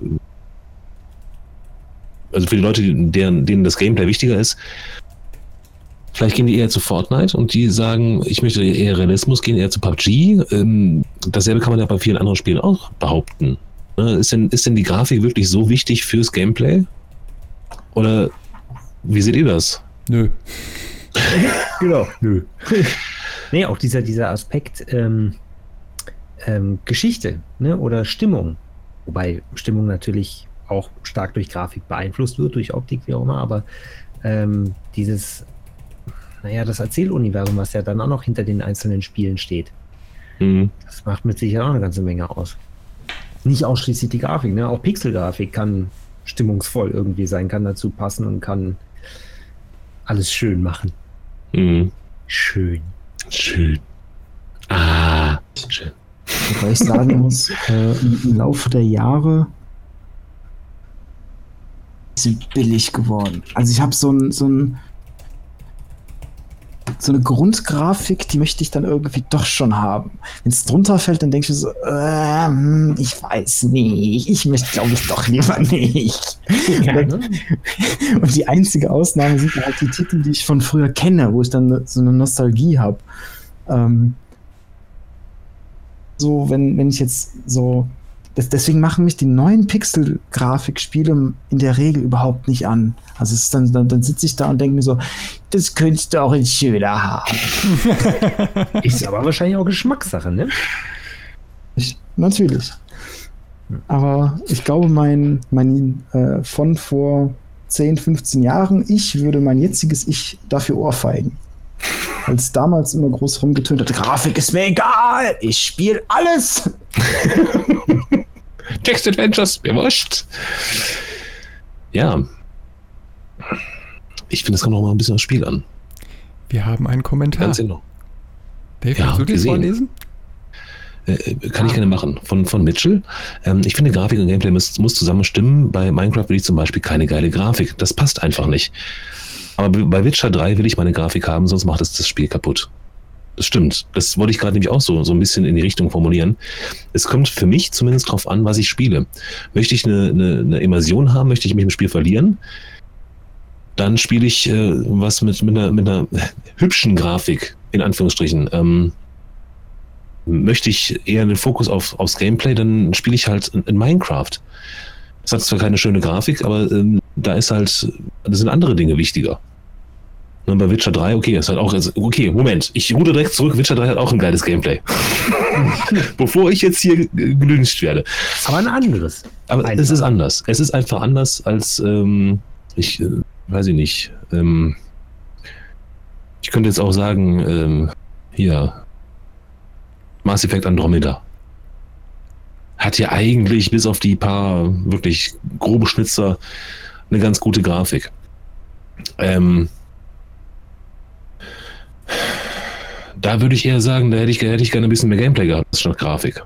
also für die Leute, deren, denen das Gameplay wichtiger ist, Vielleicht gehen die eher zu Fortnite und die sagen, ich möchte eher Realismus gehen, eher zu PUBG. Ähm, dasselbe kann man ja bei vielen anderen Spielen auch behaupten. Ne, Ist denn, ist denn die Grafik wirklich so wichtig fürs Gameplay? Oder wie seht ihr das? Nö. Genau. Nö. nee, auch dieser, dieser Aspekt ähm, ähm, Geschichte ne, oder Stimmung. Wobei Stimmung natürlich auch stark durch Grafik beeinflusst wird, durch Optik, wie auch immer, aber ähm, dieses, naja, das Erzähluniversum, was ja dann auch noch hinter den einzelnen Spielen steht, Mhm. das macht mit Sicherheit auch eine ganze Menge aus. Nicht ausschließlich die Grafik, ne? Auch Pixelgrafik kann stimmungsvoll irgendwie sein, kann dazu passen und kann alles schön machen. Mhm. Schön. Schön. Ah, schön. Wobei ich sagen muss, äh, im, im Laufe der Jahre sind billig geworden. Also ich habe so ein, so ein so eine Grundgrafik, die möchte ich dann irgendwie doch schon haben. Wenn es drunter fällt, dann denke ich mir so, äh, ich weiß nicht, ich möchte glaube ich doch lieber nicht. ne? Und die einzige Ausnahme sind halt die Titel, die ich von früher kenne, wo ich dann so eine Nostalgie habe. Ähm, so, wenn, wenn ich jetzt so. Das, deswegen machen mich die neuen Pixel-Grafikspiele in der Regel überhaupt nicht an. Also es ist dann, dann, dann sitze ich da und denke mir so, das könntest du auch in schöner haben. Ist aber wahrscheinlich auch Geschmackssache, ne? Ich, natürlich. Aber ich glaube, mein, mein äh, von vor 10, 15 Jahren, ich würde mein jetziges Ich dafür ohrfeigen. Es damals immer groß rumgetönt hat, Grafik ist mir egal, ich spiele alles. Text Adventures, mir wurscht. Ja. Ich finde, es kommt noch mal ein bisschen aufs Spiel an. Wir haben einen Kommentar. Ganz genau. Dave, Ja, kannst du das gesehen. vorlesen? Äh, äh, kann ich gerne machen. Von, von Mitchell. Ähm, ich finde, Grafik und Gameplay muss, muss zusammen stimmen. Bei Minecraft will ich zum Beispiel keine geile Grafik. Das passt einfach nicht. Aber bei Witcher 3 will ich meine Grafik haben, sonst macht es das Spiel kaputt. Das stimmt. Das wollte ich gerade nämlich auch so, so ein bisschen in die Richtung formulieren. Es kommt für mich zumindest darauf an, was ich spiele. Möchte ich eine, eine, eine Immersion haben, möchte ich mich im Spiel verlieren, dann spiele ich äh, was mit, mit, einer, mit einer hübschen Grafik, in Anführungsstrichen. Ähm, möchte ich eher den Fokus auf, aufs Gameplay, dann spiele ich halt in, in Minecraft. Das hat zwar keine schöne Grafik, aber ähm, da ist halt, da sind andere Dinge wichtiger. Und bei Witcher 3, okay, ist halt auch, okay, Moment, ich rude direkt zurück, Witcher 3 hat auch ein geiles Gameplay. Bevor ich jetzt hier gelünscht werde. Aber ein anderes. Aber ein es ist anders. Es ist einfach anders als, ähm, ich äh, weiß ich nicht, ähm, ich könnte jetzt auch sagen, ähm, hier, Mass Effect Andromeda. Hat ja eigentlich bis auf die paar wirklich grobe Schnitzer eine ganz gute Grafik. Ähm, da würde ich eher sagen, da hätte ich, hätte ich gerne ein bisschen mehr Gameplay gehabt statt Grafik.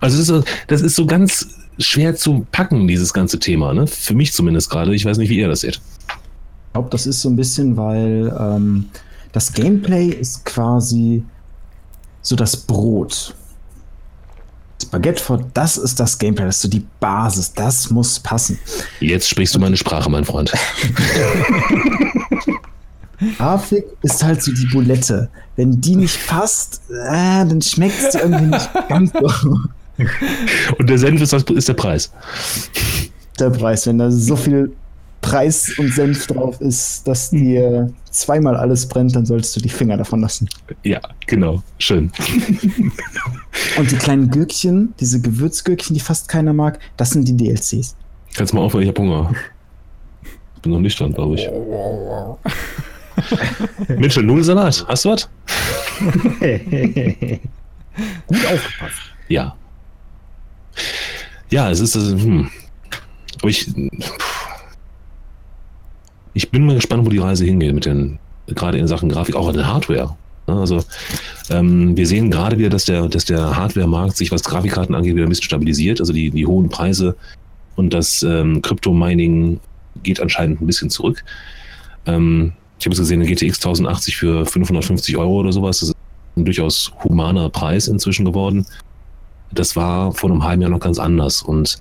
Also das ist, so, das ist so ganz schwer zu packen, dieses ganze Thema, ne? Für mich zumindest gerade. Ich weiß nicht, wie ihr das seht. Ich glaube, das ist so ein bisschen, weil ähm, das Gameplay ist quasi so das Brot. Spaghetti, das ist das Gameplay, das ist so die Basis, das muss passen. Jetzt sprichst du meine Sprache, mein Freund. Grafik ist halt so die Bulette. Wenn die nicht passt, äh, dann schmeckt es irgendwie nicht ganz so. Und der Senf ist, das, ist der Preis. Der Preis, wenn da so viel Preis und Senf drauf ist, dass dir zweimal alles brennt, dann solltest du die Finger davon lassen. Ja, genau. Schön. Und die kleinen Gürkchen, diese Gewürzgürkchen, die fast keiner mag, das sind die DLCs. Kannst mal aufhören, ich hab Hunger. Ich bin noch nüchtern, glaube ich. Mitchell, Nudelsalat, hast du was? Gut aufgepasst. Ja. Ja, es ist. Also, hm. Aber ich. Ich bin mal gespannt, wo die Reise hingeht mit den, gerade in Sachen Grafik, auch an der Hardware. Also ähm, wir sehen gerade wieder, dass der, dass der Hardware-Markt sich, was Grafikkarten angeht, wieder ein bisschen stabilisiert. Also die, die hohen Preise und das ähm, Crypto-Mining geht anscheinend ein bisschen zurück. Ähm, ich habe es gesehen, eine GTX 1080 für 550 Euro oder sowas. Das ist ein durchaus humaner Preis inzwischen geworden. Das war vor einem halben Jahr noch ganz anders. Und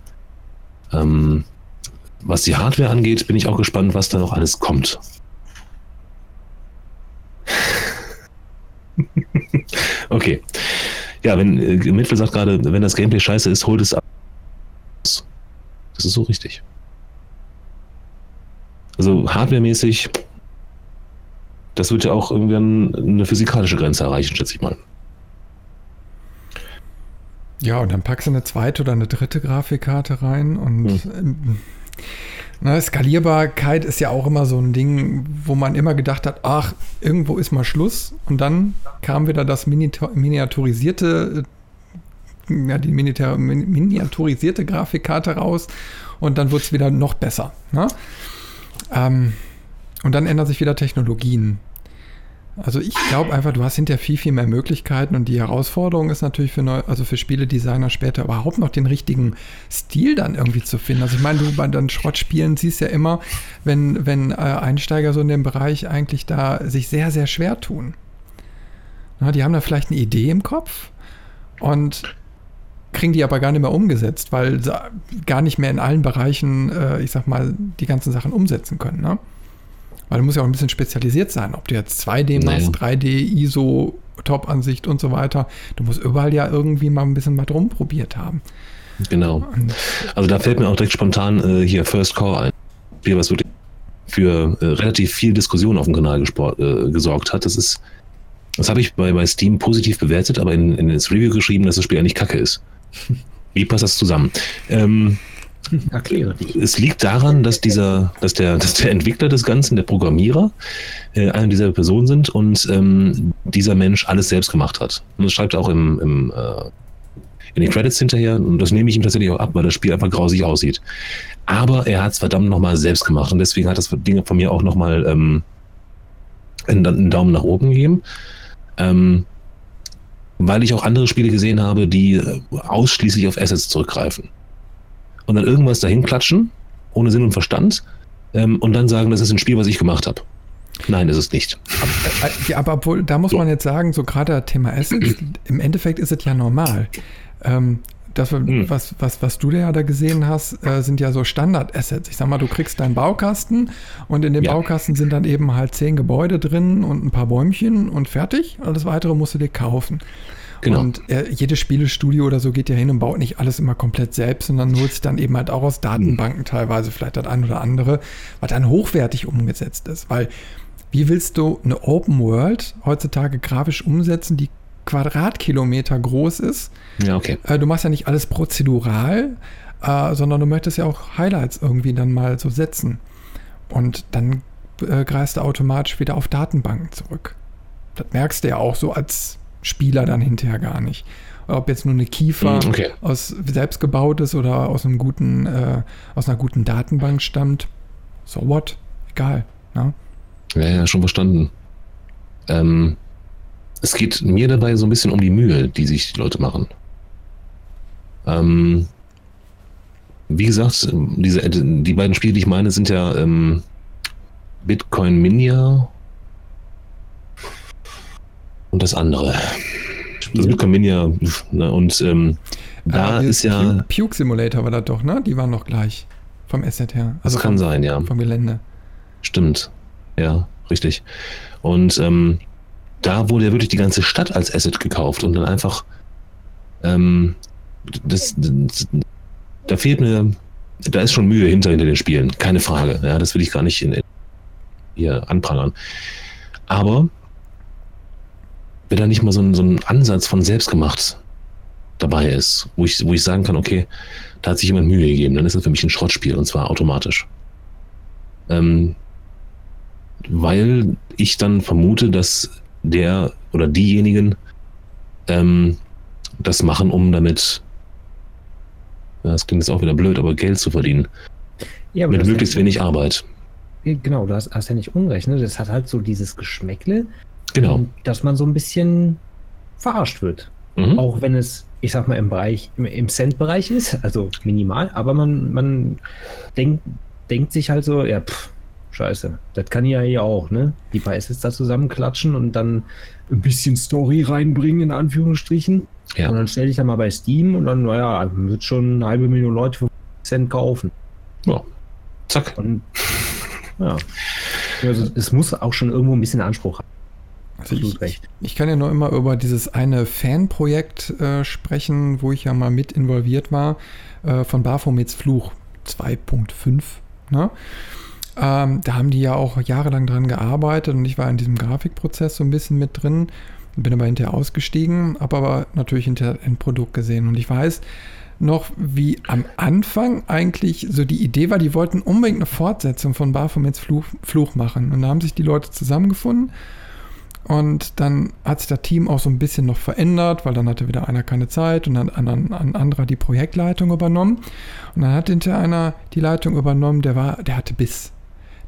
ähm, was die Hardware angeht, bin ich auch gespannt, was da noch alles kommt. okay. Ja, wenn äh, Mittel sagt gerade, wenn das Gameplay scheiße ist, holt es ab. Das ist so richtig. Also hardwaremäßig, das wird ja auch irgendwann eine physikalische Grenze erreichen, schätze ich mal. Ja, und dann packst du eine zweite oder eine dritte Grafikkarte rein und hm. Na, Skalierbarkeit ist ja auch immer so ein Ding, wo man immer gedacht hat, ach, irgendwo ist mal Schluss. Und dann kam wieder das miniaturisierte, ja, die miniaturisierte Grafikkarte raus und dann wurde es wieder noch besser. Ne? Ähm, und dann ändern sich wieder Technologien. Also ich glaube einfach, du hast hinterher viel, viel mehr Möglichkeiten und die Herausforderung ist natürlich für neu, also für Spieledesigner später überhaupt noch den richtigen Stil dann irgendwie zu finden. Also ich meine, du bei den Schrottspielen siehst ja immer, wenn, wenn äh, Einsteiger so in dem Bereich eigentlich da sich sehr, sehr schwer tun. Na, die haben da vielleicht eine Idee im Kopf und kriegen die aber gar nicht mehr umgesetzt, weil sie gar nicht mehr in allen Bereichen, äh, ich sag mal, die ganzen Sachen umsetzen können. Ne? Weil du musst ja auch ein bisschen spezialisiert sein, ob du jetzt 2D machst, 3D, ISO, Top-Ansicht und so weiter. Du musst überall ja irgendwie mal ein bisschen was rumprobiert haben. Genau. Also da fällt mir auch direkt spontan äh, hier First Core ein. Spiel, was wirklich für äh, relativ viel Diskussion auf dem Kanal äh, gesorgt hat. Das ist, das habe ich bei, bei Steam positiv bewertet, aber in, in das Review geschrieben, dass das Spiel eigentlich kacke ist. Wie passt das zusammen? Ähm, Erkläre. Es liegt daran, dass dieser, dass der, dass der Entwickler des Ganzen, der Programmierer, äh, eine dieser Personen sind und ähm, dieser Mensch alles selbst gemacht hat. Und das schreibt er auch im, im äh, in den Credits hinterher und das nehme ich ihm tatsächlich auch ab, weil das Spiel einfach grausig aussieht. Aber er hat es verdammt nochmal selbst gemacht und deswegen hat das Ding von mir auch nochmal ähm, einen, einen Daumen nach oben gegeben. Ähm, weil ich auch andere Spiele gesehen habe, die äh, ausschließlich auf Assets zurückgreifen und dann irgendwas dahin klatschen, ohne Sinn und Verstand, ähm, und dann sagen, das ist ein Spiel, was ich gemacht habe. Nein, ist es nicht. Aber, äh, aber obwohl, da muss So. man jetzt sagen, so gerade Thema Assets, im Endeffekt ist es ja normal. Ähm, das, Hm. was, was, was du da ja da gesehen hast, äh, sind ja so Standard-Assets. Ich sag mal, du kriegst deinen Baukasten und in dem Ja. Baukasten sind dann eben halt zehn Gebäude drin und ein paar Bäumchen und fertig. Alles weitere musst du dir kaufen. Genau. Und äh, jedes Spielestudio oder so geht ja hin und baut nicht alles immer komplett selbst, sondern holt sich dann eben halt auch aus Datenbanken teilweise vielleicht das ein oder andere, was dann hochwertig umgesetzt ist. Weil wie willst du eine Open World heutzutage grafisch umsetzen, die Quadratkilometer groß ist? Ja, okay. Äh, du machst ja nicht alles prozedural, äh, sondern du möchtest ja auch Highlights irgendwie dann mal so setzen. Und dann äh, greifst du automatisch wieder auf Datenbanken zurück. Das merkst du ja auch so als Spieler dann hinterher gar nicht. Ob jetzt nur eine Kiefer Mm, okay. aus selbst gebaut ist oder aus einem guten, äh, aus einer guten Datenbank stammt. So what? Egal. Ne? Ja, ja, schon verstanden. Ähm, es geht mir dabei so ein bisschen um die Mühe, die sich die Leute machen. Ähm, wie gesagt, diese, die beiden Spiele, die ich meine, sind ja ähm, Bitcoin Minia und das andere. Das Bitcoin Minia ne, und ähm, da hier ist ja, Puke, Simulator war das doch, ne? Die waren noch gleich. Vom Asset her. das kann vom, sein, ja. Vom Gelände. Stimmt. Ja, richtig. Und ähm, da wurde ja wirklich die ganze Stadt als Asset gekauft und dann einfach ähm, das, das, da fehlt mir, da ist schon Mühe hinter hinter den Spielen, keine Frage. Ja, das will ich gar nicht in, hier anprangern. Aber wenn da nicht mal so ein, so ein Ansatz von selbstgemacht dabei ist, wo ich, wo ich sagen kann, okay, da hat sich jemand Mühe gegeben, dann ist das für mich ein Schrottspiel und zwar automatisch. Ähm, weil ich dann vermute, dass der oder diejenigen ähm, das machen, um damit, das klingt jetzt auch wieder blöd, aber Geld zu verdienen. Ja, Mit möglichst wenig Arbeit. Genau, du hast, hast ja nicht unrecht. Ne? Das hat halt so dieses Geschmäckle, Genau. ähm, dass man so ein bisschen verarscht wird. Mhm. Auch wenn es, ich sag mal, im Bereich, im, im Cent-Bereich ist, also minimal, aber man, man denkt, denkt sich halt so, ja, pff, scheiße, das kann ich ja hier auch, ne? Die paar Assets da zusammenklatschen und dann ein bisschen Story reinbringen, in Anführungsstrichen. Ja. Und dann stell dich da mal bei Steam und dann, naja, wird schon eine halbe Million Leute für Cent kaufen. Ja. Zack. Und ja. Also es muss auch schon irgendwo ein bisschen Anspruch haben. Absolut ich, recht. ich kann ja nur immer über dieses eine Fanprojekt äh, sprechen, wo ich ja mal mit involviert war, äh, von Baphomets Fluch 2.5. Ne? Ähm, da haben die ja auch jahrelang dran gearbeitet und ich war in diesem Grafikprozess so ein bisschen mit drin, bin aber hinterher ausgestiegen, habe aber natürlich hinterher ein Produkt gesehen und ich weiß noch, wie am Anfang eigentlich so die Idee war, die wollten unbedingt eine Fortsetzung von Baphomets Fluch, Fluch machen und da haben sich die Leute zusammengefunden und dann hat sich das Team auch so ein bisschen noch verändert, weil dann hatte wieder einer keine Zeit und dann ein, ein anderer die Projektleitung übernommen. Und dann hat hinterher einer die Leitung übernommen, der war, der hatte Biss.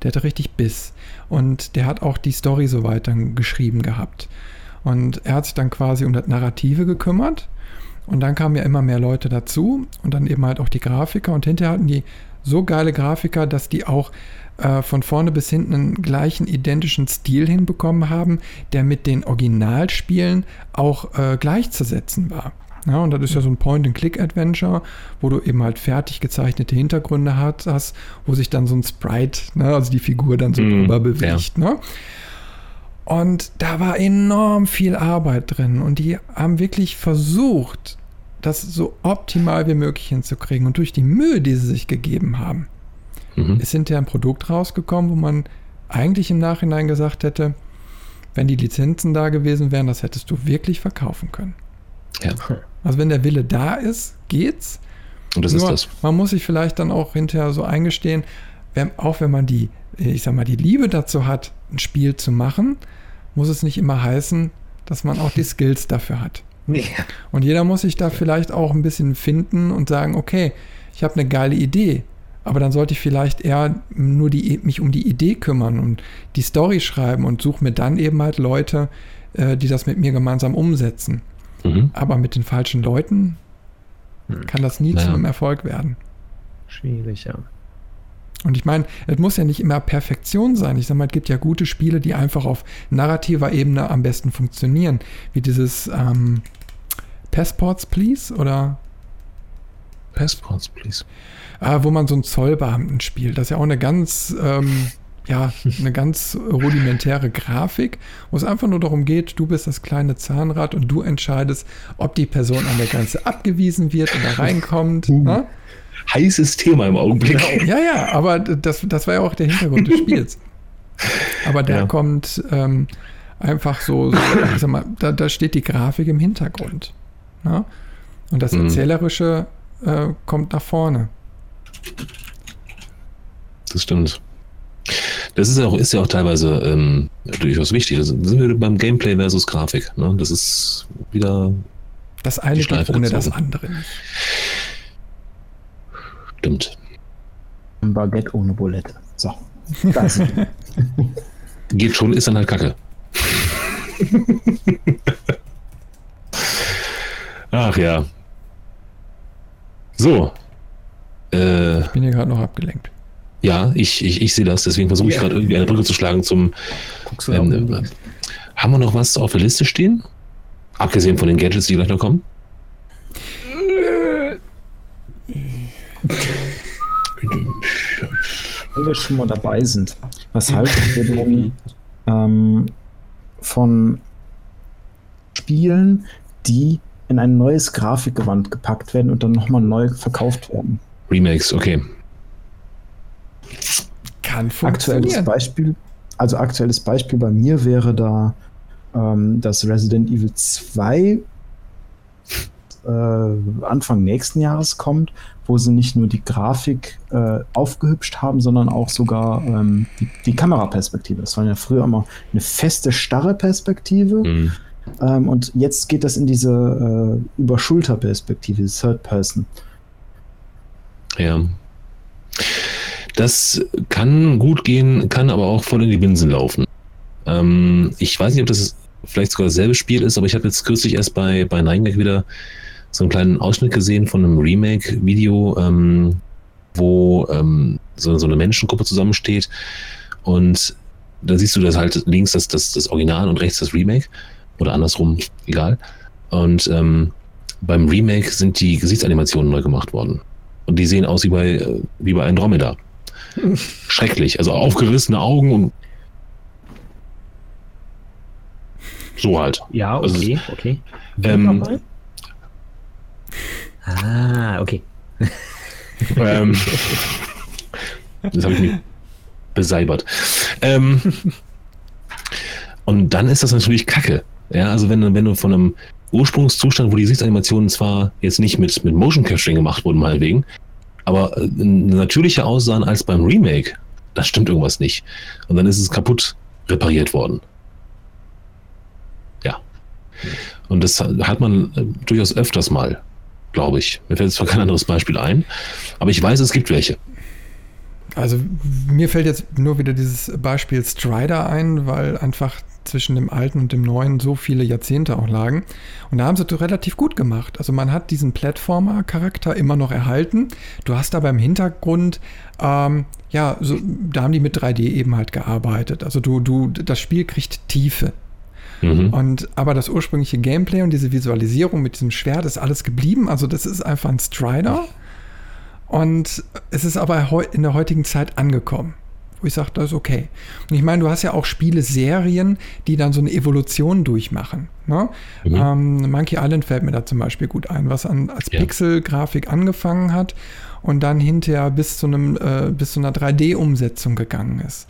Der hatte richtig Biss. Und der hat auch die Story so weiter geschrieben gehabt. Und er hat sich dann quasi um das Narrative gekümmert. Und dann kamen ja immer mehr Leute dazu und dann eben halt auch die Grafiker. Und hinterher hatten die so geile Grafiker, dass die auch äh, von vorne bis hinten einen gleichen identischen Stil hinbekommen haben, der mit den Originalspielen auch äh, gleichzusetzen war. Ja, und das ist ja so ein Point-and-Click-Adventure, wo du eben halt fertig gezeichnete Hintergründe hat, hast, wo sich dann so ein Sprite, ne, also die Figur dann so Mm, drüber bewegt. Ne? Und da war enorm viel Arbeit drin und die haben wirklich versucht, das so optimal wie möglich hinzukriegen. Und durch die Mühe, die sie sich gegeben haben, Mhm. ist hinterher ein Produkt rausgekommen, wo man eigentlich im Nachhinein gesagt hätte, wenn die Lizenzen da gewesen wären, das hättest du wirklich verkaufen können. Ja. Also wenn der Wille da ist, geht's. Und das Nur, ist das. man muss sich vielleicht dann auch hinterher so eingestehen, wenn, auch wenn man die, ich sag mal, die Liebe dazu hat, ein Spiel zu machen, muss es nicht immer heißen, dass man auch die Skills dafür hat. Nee. Und jeder muss sich da vielleicht auch ein bisschen finden und sagen, okay, ich habe eine geile Idee, aber dann sollte ich vielleicht eher nur die, mich um die Idee kümmern und die Story schreiben und suche mir dann eben halt Leute, äh, die das mit mir gemeinsam umsetzen. Mhm. Aber mit den falschen Leuten Hm. kann das nie Naja. zu einem Erfolg werden. Schwierig, ja. Und ich meine, es muss ja nicht immer Perfektion sein. Ich sage mal, es gibt ja gute Spiele, die einfach auf narrativer Ebene am besten funktionieren. Wie dieses ähm, Passports, Please oder Passports, please. Äh, wo man so einen Zollbeamten spielt. Das ist ja auch eine ganz, ähm, ja, eine ganz rudimentäre Grafik, wo es einfach nur darum geht, du bist das kleine Zahnrad und du entscheidest, ob die Person an der Grenze abgewiesen wird oder reinkommt. ne? Heißes Thema im Augenblick. Ja, ja, aber das, das war ja auch der Hintergrund des Spiels. Aber der Ja. kommt ähm, einfach so, so sag mal, da, da steht die Grafik im Hintergrund. Ne? Und das Mhm. Erzählerische äh, kommt nach vorne. Das stimmt. Das ist ja auch, ist ja auch teilweise ähm, durchaus wichtig. Da sind wir beim Gameplay versus Grafik. Ne? Das ist wieder Das eine Die geht ohne das andere nicht. stimmt. Ein Baguette ohne Bulette. So. Da ist es. Geht schon, ist dann halt Kacke. Ach ja. So. Äh, Ich bin hier gerade noch abgelenkt. ja, ich, ich, ich sehe das, deswegen versuche ich gerade irgendwie eine Brücke zu schlagen zum. Guckst du Ähm, äh, haben wir noch was auf der Liste stehen? Abgesehen von den Gadgets, die gleich noch kommen? Wenn wir schon mal dabei sind, was haltet ihr denn ähm, von Spielen, die in ein neues Grafikgewand gepackt werden und dann nochmal neu verkauft werden? Remakes, okay. Kann Aktuelles funktionieren. Beispiel, also aktuelles Beispiel bei mir wäre da ähm, das Resident Evil 2 äh, Anfang nächsten Jahres kommt, wo sie nicht nur die Grafik äh, aufgehübscht haben, sondern auch sogar ähm, die, die Kameraperspektive. Das war ja früher immer eine feste, starre Perspektive. Hm. Ähm, und jetzt geht das in diese äh, Über-Schulter-Perspektive, Third Person. Ja. Das kann gut gehen, kann aber auch voll in die Binsen laufen. Ähm, ich weiß nicht, ob das vielleicht sogar dasselbe Spiel ist, aber ich habe jetzt kürzlich erst bei, bei Nine wieder so einen kleinen Ausschnitt gesehen von einem Remake-Video, ähm, wo ähm, so, so eine Menschengruppe zusammensteht und da siehst du das halt links das, das, das Original und rechts das Remake oder andersrum, egal. Und ähm, beim Remake sind die Gesichtsanimationen neu gemacht worden. Und die sehen aus wie bei, wie bei Andromeda. Schrecklich. Also aufgerissene Augen und so halt. Ja, Also, okay, okay. Ähm, Ah, okay. ähm, das habe ich mir beseibert. Ähm, und dann ist das natürlich Kacke. Ja, also wenn, du- wenn du von einem Ursprungszustand, wo die Gesichtsanimationen zwar jetzt nicht mit, mit Motion Capturing gemacht wurden, meinetwegen, aber äh, natürlicher aussahen als beim Remake, das stimmt irgendwas nicht. Und dann ist es kaputt repariert worden. Ja. Und das hat man äh, durchaus öfters mal, glaube ich. Mir fällt zwar kein anderes Beispiel ein, aber ich weiß, es gibt welche. Also mir fällt jetzt nur wieder dieses Beispiel Strider ein, weil einfach zwischen dem alten und dem neuen so viele Jahrzehnte auch lagen. Und da haben sie es relativ gut gemacht. Also man hat diesen Plattformer-Charakter immer noch erhalten. Du hast aber im Hintergrund, ähm, ja, so, da haben die mit 3D eben halt gearbeitet. Also du, du, das Spiel kriegt Tiefe. Mhm. Und aber das ursprüngliche Gameplay und diese Visualisierung mit diesem Schwert ist alles geblieben. Also das ist einfach ein Strider. Und es ist aber in der heutigen Zeit angekommen. Wo ich sage, das ist okay. Und ich meine, du hast ja auch Spiele-Serien, die dann so eine Evolution durchmachen. Ne? Mhm. Ähm, Monkey Island fällt mir da zum Beispiel gut ein, was an, als Ja. Pixel-Grafik angefangen hat und dann hinterher bis zu, einem, äh, bis zu einer 3D-Umsetzung gegangen ist.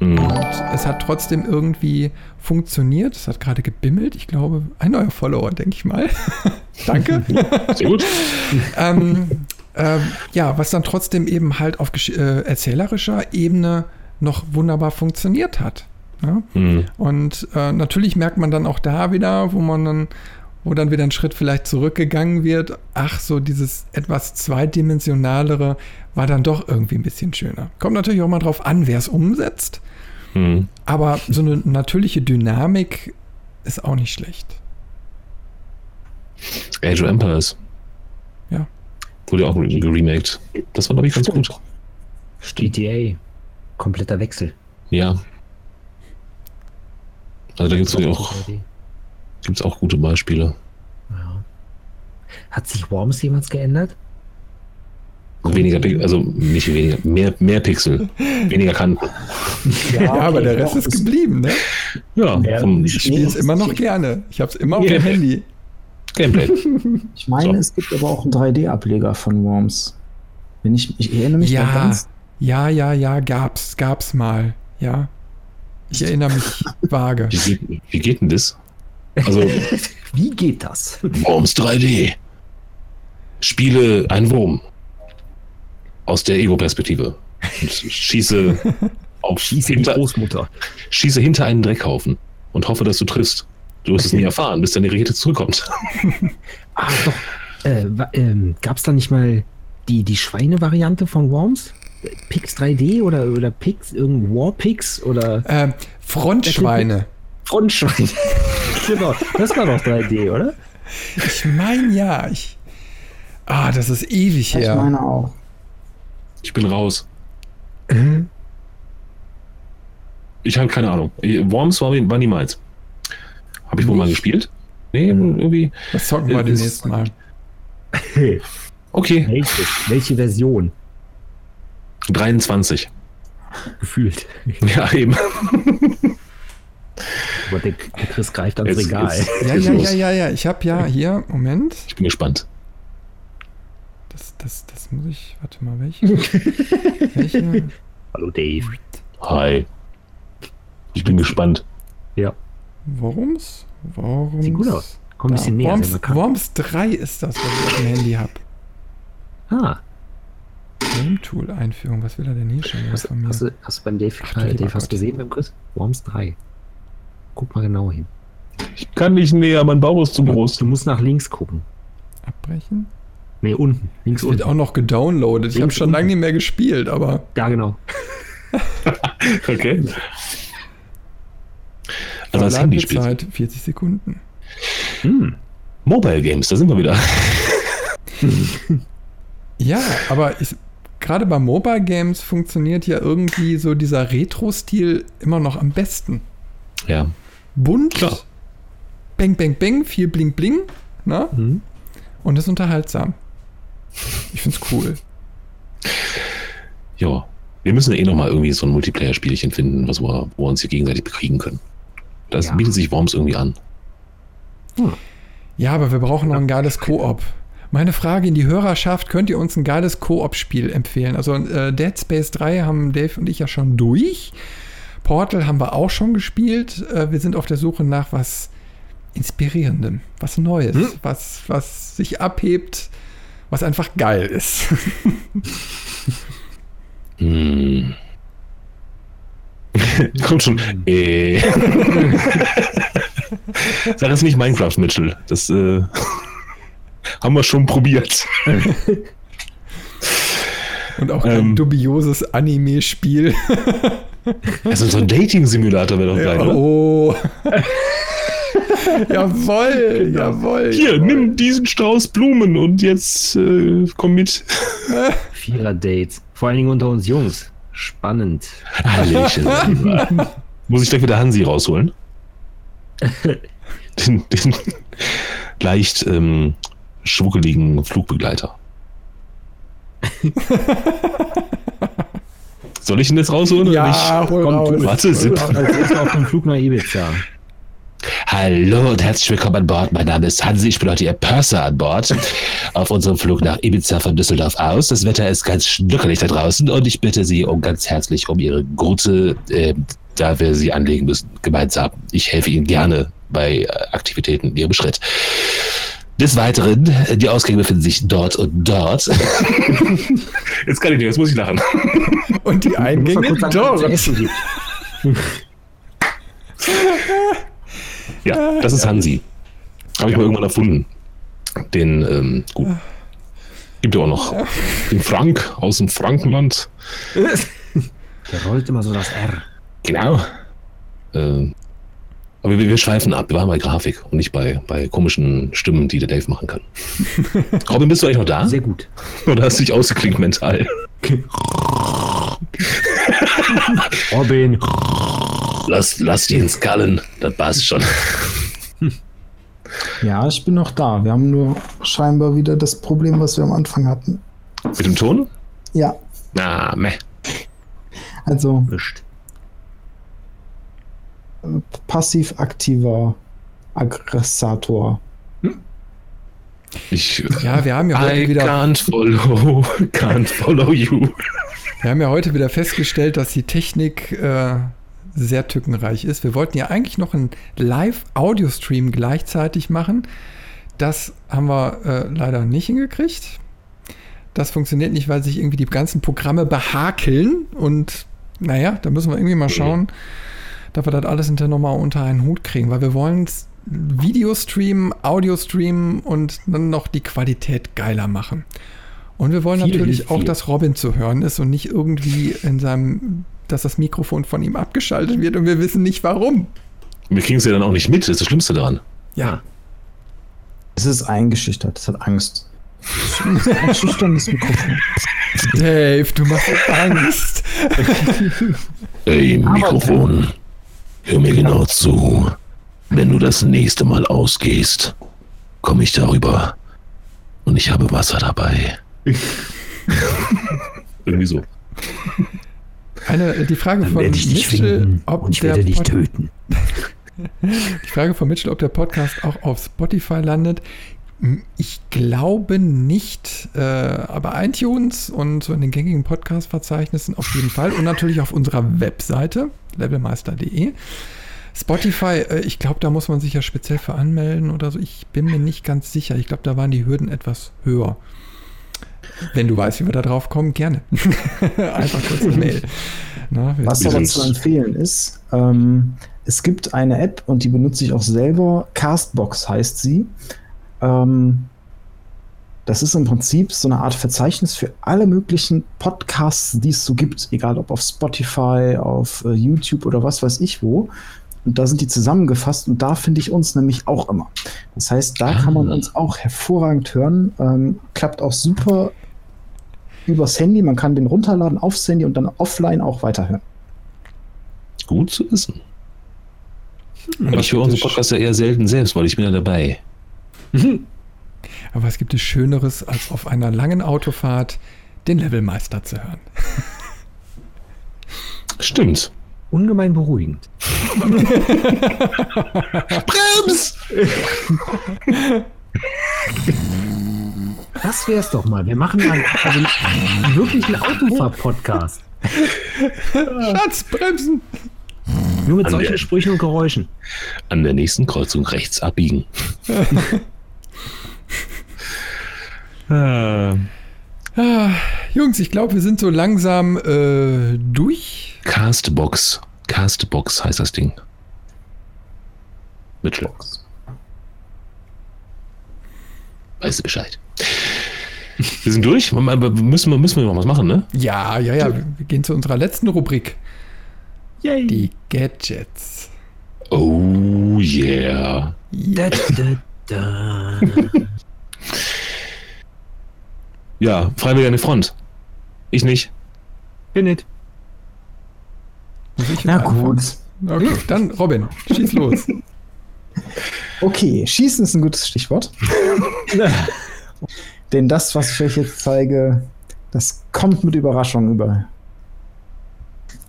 Mhm. Und es hat trotzdem irgendwie funktioniert. Es hat gerade gebimmelt. Ich glaube, ein neuer Follower, denke ich mal. Danke. Sehr gut. ähm, ähm, ja, was dann trotzdem eben halt auf äh, erzählerischer Ebene noch wunderbar funktioniert hat. Ja? Mhm. Und äh, natürlich merkt man dann auch da wieder, wo man dann, wo dann wieder ein Schritt vielleicht zurückgegangen wird, ach, so dieses etwas zweidimensionalere war dann doch irgendwie ein bisschen schöner. Kommt natürlich auch mal drauf an, wer es umsetzt, Mhm. aber so eine natürliche Dynamik ist auch nicht schlecht. Age of Empires. Ja. Wurde ja auch re- geremaked. Das war, glaube ich, ganz gut. GTA. Kompletter Wechsel. Ja. Also da gibt es auch, gibt's auch gute Beispiele. Ja. Hat sich Worms jemals geändert? Weniger Pixel, also nicht weniger, mehr, mehr Pixel, weniger Kanten. Ja, aber der Rest ja, ist geblieben, ne? Ja, Ja, vom Ich spiele es immer noch gerne. Ich habe es immer auf Ja. dem Handy. Gameplay. Ich meine, So. es gibt aber auch einen 3D-Ableger von Worms. Wenn ich, ich erinnere mich Ja. da ganz. Ja, ja, ja, gab's, gab's mal. Ja. Ich erinnere mich vage. Wie geht, wie geht denn das? Also, Wie geht das? Worms 3D. Spiele ein Wurm. Aus der Ego-Perspektive. Schieße auf Schieße die hinter, Großmutter. schieße hinter einen Dreckhaufen und hoffe, dass du triffst. Du wirst es nie erfahren, bis deine Rakete zurückkommt. Ah, doch. Äh, ähm, Gab es da nicht mal die, die Schweine-Variante von Worms? Pix 3D oder, oder Pix, irgendein Warpix oder Ähm, Frontschweine. Frontschweine? genau, das war doch 3D, oder? Ich meine ja. Ich, ah, das ist ewig Ich her. meine auch. Ich bin raus. Ich habe keine Ahnung. Worms war, war niemals. Habe ich wohl mal gespielt? Nee, irgendwie. Das zocken wir Äh, demnächst mal. Okay, Welche, welche Version? 23. Gefühlt. Ja, eben. Aber der, der Chris greift ans Jetzt- Regal. jetzt- Ja, ja, los. ja, ja, ja. Ich habe ja hier, Moment. Ich bin gespannt. Das, das, das muss ich, warte mal, welche? welche? Hallo Dave. Hi. Ich bin gespannt. Ja, Worms? Worms? sieht gut aus. Komm ein bisschen näher. Worms. Worms 3 ist das, was ich auf dem Handy habe. Ah, Game Tool Einführung. Was will er denn hier schon hast, von mir? hast, du, hast du beim Dave, Ach lieber Dave hast du gesehen beim Chris? Worms 3. Guck mal genau hin. Ich kann nicht näher, mein Bauch ist zu groß. Du musst nach links gucken. Abbrechen? Nee, unten. Links Es wird unten. auch noch gedownloadet. Ich habe schon lange nicht mehr gespielt, aber Ja, genau. Okay. Also als Handyspiel. Ladezeit 40 Sekunden. Hm. Mobile Games, da sind wir wieder. Ja, aber ich, gerade bei Mobile Games funktioniert ja irgendwie so dieser Retro-Stil immer noch am besten. Ja. Bunt, Klar. bang, bang, bang, viel bling, bling, ne? Hm. Und ist unterhaltsam. Ich find's cool. Ja. Wir müssen ja eh nochmal irgendwie so ein Multiplayer-Spielchen finden, was wir, wo wir uns hier gegenseitig bekriegen können. Das Ja. bietet sich Worms irgendwie an. Ja, aber wir brauchen noch ein geiles Koop. Meine Frage in die Hörerschaft, könnt ihr uns ein geiles Koop-Spiel empfehlen? Also äh, Dead Space 3 haben Dave und ich ja schon durch. Portal haben wir auch schon gespielt. Äh, wir sind auf der Suche nach was Inspirierendem, was Neues, Hm? was, was sich abhebt, was einfach geil ist. Hm. Kommt schon. Äh. Sag es nicht Minecraft, Mitchell. Das äh, haben wir schon probiert. Und auch ein Ähm. dubioses Anime-Spiel. Also so ein Dating-Simulator wäre doch geil, oder? oh. jawoll, jawoll. Hier, jawoll. nimm diesen Strauß Blumen und jetzt äh, komm mit. Vierer-Dates. Vor allen Dingen unter uns Jungs. Spannend. Hallöchen. Muss ich gleich wieder Hansi rausholen? Den, den leicht ähm, schwuckeligen Flugbegleiter. Soll ich ihn jetzt rausholen oder Ja, hol Komm, raus. Warte, Sipp. Als auf dem Flug nach Ibiza. Hallo und herzlich willkommen an Bord. Mein Name ist Hansi, ich bin heute Ihr Purser an Bord. Auf unserem Flug nach Ibiza von Düsseldorf aus. Das Wetter ist ganz schnuckelig da draußen und ich bitte Sie um ganz herzlich um Ihre Gute, äh, da wir sie anlegen müssen, gemeinsam. Ich helfe Ihnen gerne bei äh, Aktivitäten in Ihrem Schritt. Des Weiteren, äh, die Ausgänge befinden sich dort und dort. Jetzt kann ich nicht, jetzt muss ich lachen. Und die Eingänge dort. Ja, das ist Hansi. Habe ich mal irgendwann erfunden. Den, ähm, gut. Gibt ja auch noch den Frank aus dem Frankenland. Der rollt immer so das R. Genau. Ähm, aber wir, wir schweifen ab. Wir waren bei Grafik und nicht bei, bei komischen Stimmen, die der Dave machen kann. Robin, bist du eigentlich noch da? Sehr gut. Oder hast du dich ausgeklinkt mental? Robin. Lass, lass die ins Kallen, das passt schon. Ja, ich bin noch da. Wir haben nur scheinbar wieder das Problem, was wir am Anfang hatten. Mit dem Ton? Ja, Na, meh. also Wischt. passiv-aktiver Aggressator. Ich, Ja, wir haben ja heute I wieder, can't follow, can't follow you. wir haben ja heute wieder festgestellt, dass die Technik äh, sehr tückenreich ist. Wir wollten ja eigentlich noch einen Live-Audio-Stream gleichzeitig machen. Das haben wir äh, leider nicht hingekriegt. Das funktioniert nicht, weil sich irgendwie die ganzen Programme behakeln. Und naja, da müssen wir irgendwie mal schauen, dass wir das alles hinterher nochmal unter einen Hut kriegen, weil wir wollen Video streamen, Audio streamen und dann noch die Qualität geiler machen. Und wir wollen Viel natürlich auch, dass Robin zu hören ist und nicht irgendwie in seinem, dass das Mikrofon von ihm abgeschaltet wird und wir wissen nicht warum. Wir kriegen es ja dann auch nicht mit, das ist das Schlimmste daran. Ja, Es ist eingeschüchtert, es hat Angst. Ein schüchternes Mikrofon. Dave, du machst Angst. Ey, Mikrofon, hör mir genau zu. Wenn du das nächste Mal ausgehst, komme ich darüber und ich habe Wasser dabei. Irgendwie so. Eine, die Frage Dann von Mitchell, ob ich der werde dich Pod- töten. Die Frage von Mitchell, ob der Podcast auch auf Spotify landet. Ich glaube nicht, äh, aber iTunes und so in den gängigen Podcast-Verzeichnissen auf jeden Fall und natürlich auf unserer Webseite levelmeister.de. Spotify, äh, ich glaube, da muss man sich ja speziell für anmelden oder so. Ich bin mir nicht ganz sicher. Ich glaube, da waren die Hürden etwas höher. Wenn du weißt, wie wir da drauf kommen, gerne. Einfach kurz eine Mail. Na, Was aber sind's. zu empfehlen ist, ähm, es gibt eine App und die benutze ich auch selber. Castbox heißt sie. Ähm, das ist im Prinzip so eine Art Verzeichnis für alle möglichen Podcasts, die es so gibt, egal ob auf Spotify, auf äh, YouTube oder was weiß ich wo. Und da sind die zusammengefasst und da finde ich uns nämlich auch immer. Das heißt, da kann man Ah. uns auch hervorragend hören. Ähm, klappt auch super übers Handy. Man kann den runterladen aufs Handy und dann offline auch weiterhören. Gut zu wissen. Aber Ich höre unseren es Podcast ja eher selten selbst, weil ich bin ja dabei. Aber was gibt es Schöneres, als auf einer langen Autofahrt den Levelmeister zu hören? Stimmt. Ungemein beruhigend. Brems! Das wär's doch mal. Wir machen mal also wirklich einen Autofahr-Podcast. Schatz, bremsen! Nur mit An solchen der- Sprüchen und Geräuschen. An der nächsten Kreuzung rechts abbiegen. äh, Ah, Jungs, ich glaube, wir sind so langsam äh, durch. Castbox. Castbox heißt das Ding. Mitchell. Weißt du Bescheid. Wir sind durch. Aber Müssen wir, müssen wir noch was machen, ne? Ja, ja, ja. Wir gehen zu unserer letzten Rubrik. Yay. Die Gadgets. Oh yeah. Da, da, da. Ja, Freiwillige an die Front. Ich nicht. Bin nicht. Muss ich jetzt Na gut. Okay, dann Robin, schieß los. Okay, Schießen ist ein gutes Stichwort. Denn das, was ich euch jetzt zeige, das kommt mit Überraschung über.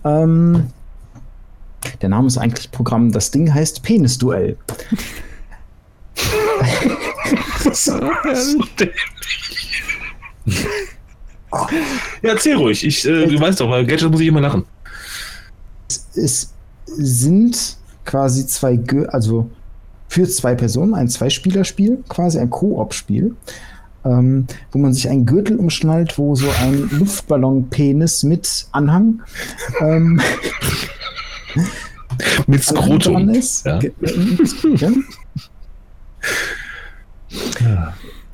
Ähm, der Name ist eigentlich Programm. Das Ding heißt Penisduell. Ja, erzähl ruhig. Ich, äh, du weißt doch, bei Gadget muss ich immer lachen. Es sind quasi zwei, also für zwei Personen ein Zwei-Spieler-Spiel, quasi ein Koop-Spiel, ähm, wo man sich einen Gürtel umschnallt, wo so ein Luftballon-Penis mit Anhang ähm, Mit dran Skrotum. ist. Ja.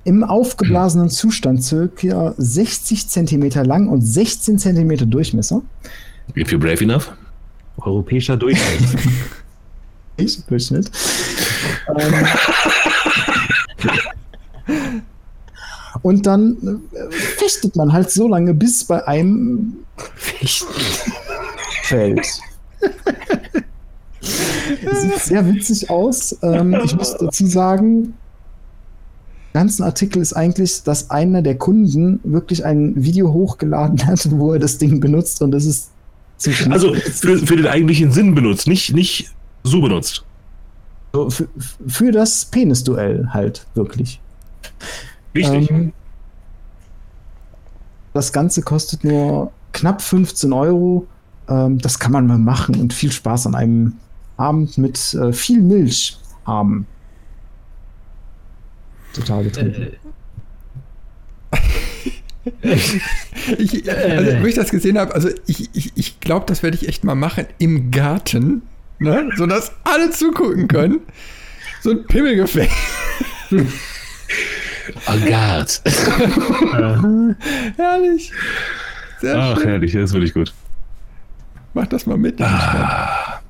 Im aufgeblasenen Zustand circa 60 Zentimeter lang und 16 Zentimeter Durchmesser. If you're brave enough. Europäischer Durchschnitt. Ich, Durchschnitt. ähm, und dann äh, fechtet man halt so lange, bis bei einem? Feld. Sieht sehr witzig aus. Ähm, ich muss dazu sagen, ganzen Artikel ist eigentlich, dass einer der Kunden wirklich ein Video hochgeladen hat, wo er das Ding benutzt und das ist ziemlich Also für, für den eigentlichen Sinn benutzt, nicht, nicht so benutzt. so für, für das Penisduell halt wirklich. Richtig. Ähm, das Ganze kostet nur knapp 15 Euro. Ähm, das kann man mal machen und viel Spaß an einem Abend mit äh, viel Milch haben. Total getrunken. Ich, also, wo ich das gesehen habe, also ich, ich, ich glaube, das werde ich echt mal machen im Garten, ne? sodass alle zugucken können. So ein Pimmelgefecht. Oh Gott. Herrlich. Sehr Ach, schön. herrlich, das ist wirklich gut. Mach das mal mit. Ah.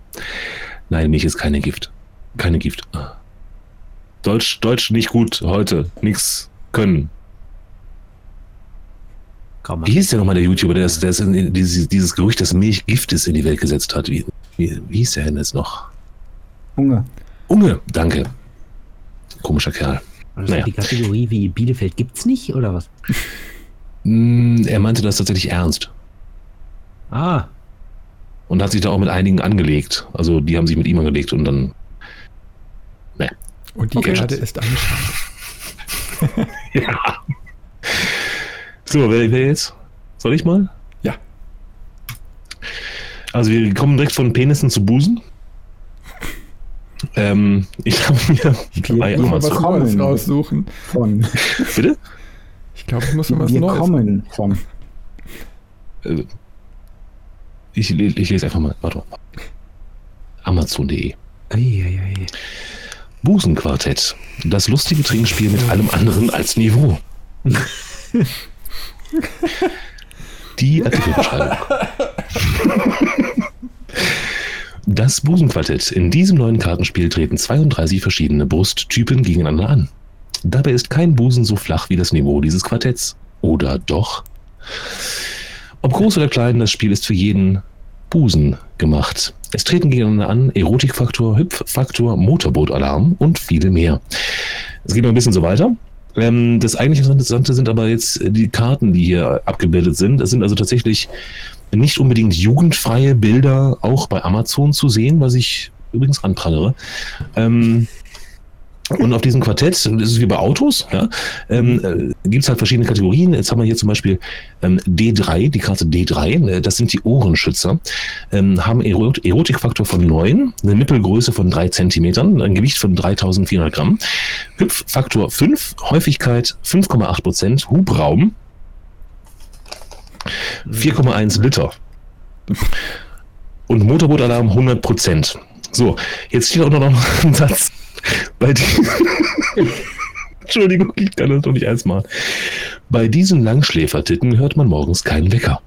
Nein, Milch ist keine Gift. Keine Gift. Ah. Deutsch, Deutsch nicht gut heute. Nix können. Kaum Wie hieß der nochmal der YouTuber, der, das, der das in, dieses, dieses Gerücht, dass Milch Gift ist, in die Welt gesetzt hat? Wie, wie, wie hieß der denn jetzt noch? Hunger. Unge, danke. Komischer Kerl. Das Naja. die Kategorie wie Bielefeld gibt's nicht oder was? Hm, er meinte das tatsächlich ernst. Ah, Und hat sich da auch mit einigen angelegt. Also die haben sich mit ihm angelegt und dann. Ne. Und die Okay, Erde Schatz. ist anscheinend. Ja. So, wer, wer jetzt? Soll ich mal? Ja. Also wir kommen direkt von Penissen zu Busen. Ähm, ich habe mir bei wir was Amazon. Neues raussuchen. Von. Bitte? Ich glaube, ich muss noch was Wir Neues. kommen von. Äh, Ich, ich lese einfach mal. Warte mal. Amazon.de. Busenquartett. Das lustige Trinkspiel mit allem anderen als Niveau. Die Artikelbeschreibung. Das Busenquartett. In diesem neuen Kartenspiel treten 32 verschiedene Brusttypen gegeneinander an. Dabei ist kein Busen so flach wie das Niveau dieses Quartetts. Oder doch? Ob groß oder klein, das Spiel ist für jeden Busen gemacht. Es treten gegeneinander an Erotikfaktor, Hüpffaktor, Motorbootalarm und viele mehr. Es geht noch ein bisschen so weiter. Ähm, das eigentlich Interessante sind aber jetzt die Karten, die hier abgebildet sind. Es sind also tatsächlich nicht unbedingt jugendfreie Bilder auch bei Amazon zu sehen, was ich übrigens anprangere. Ähm, und auf diesem Quartett, das ist wie bei Autos, ja, ähm, äh, gibt es halt verschiedene Kategorien. Jetzt haben wir hier zum Beispiel ähm, D3, die Karte D3, äh, das sind die Ohrenschützer, ähm, haben Erot Erotikfaktor von 9, eine Nippelgröße von 3 Zentimetern, ein Gewicht von 3400 Gramm, Hüpffaktor 5, Häufigkeit 5,8 Prozent, Hubraum 4,1 Liter und Motorbootalarm 100 Prozent. So, jetzt steht auch noch ein Satz bei. Entschuldigung, ich kann das doch nicht eins machen. Bei diesen Langschläfertitten hört man morgens keinen Wecker.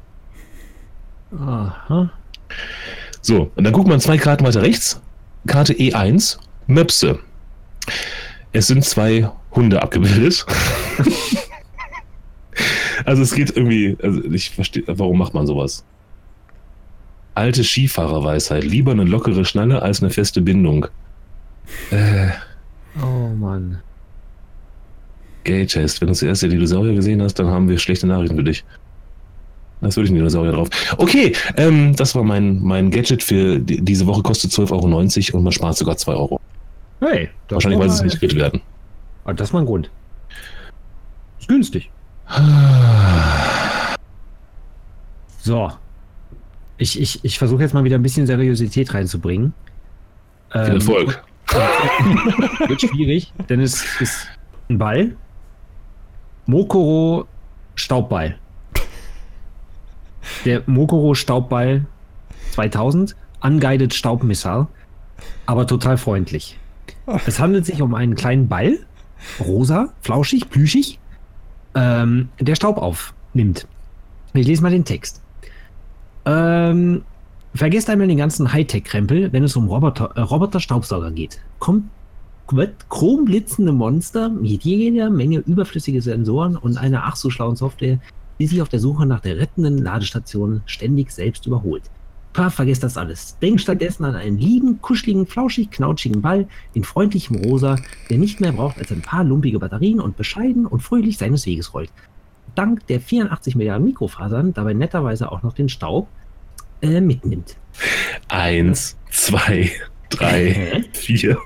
Aha. So, und dann guckt man zwei Karten weiter rechts. Karte E1, Möpse. Es sind zwei Hunde abgebildet. also es geht irgendwie, also ich verstehe, warum macht man sowas? Alte Skifahrerweisheit, lieber eine lockere Schnalle als eine feste Bindung. Äh, Oh Mann. Gay-Test. Wenn du zuerst den Dinosaurier gesehen hast, dann haben wir schlechte Nachrichten für dich. Da ist wirklich ein Dinosaurier drauf. Okay, ähm, das war mein, mein Gadget für die, diese Woche. Kostet 12,90 Euro und man spart sogar 2 Euro. Hey, das Wahrscheinlich, weil sie es nicht fit werden. Ah, Das ist mal ein Grund. Ist günstig. So. Ich, ich, ich versuche jetzt mal wieder ein bisschen Seriosität reinzubringen. Viel Ähm, Erfolg. Wird schwierig, denn es ist ein Ball. Mokoro Staubball. Der Mokoro Staubball 2000, unguided Staubmissile, aber total freundlich. Es handelt sich um einen kleinen Ball, rosa, flauschig, plüschig, ähm, der Staub aufnimmt. Ich lese mal den Text. Ähm, vergesst einmal den ganzen Hightech-Krempel, wenn es um Roboter, äh, Roboter-Staubsauger geht. Kommt chromblitzende Monster mit jeder Menge überflüssige Sensoren und einer ach so schlauen Software, die sich auf der Suche nach der rettenden Ladestation ständig selbst überholt. Pah, vergesst das alles. Denkt stattdessen an einen lieben, kuscheligen, flauschig, knautschigen Ball in freundlichem Rosa, der nicht mehr braucht als ein paar lumpige Batterien und bescheiden und fröhlich seines Weges rollt. Dank der 84 Milliarden Mikrofasern dabei netterweise auch noch den Staub äh, mitnimmt. Eins, zwei, drei, vier.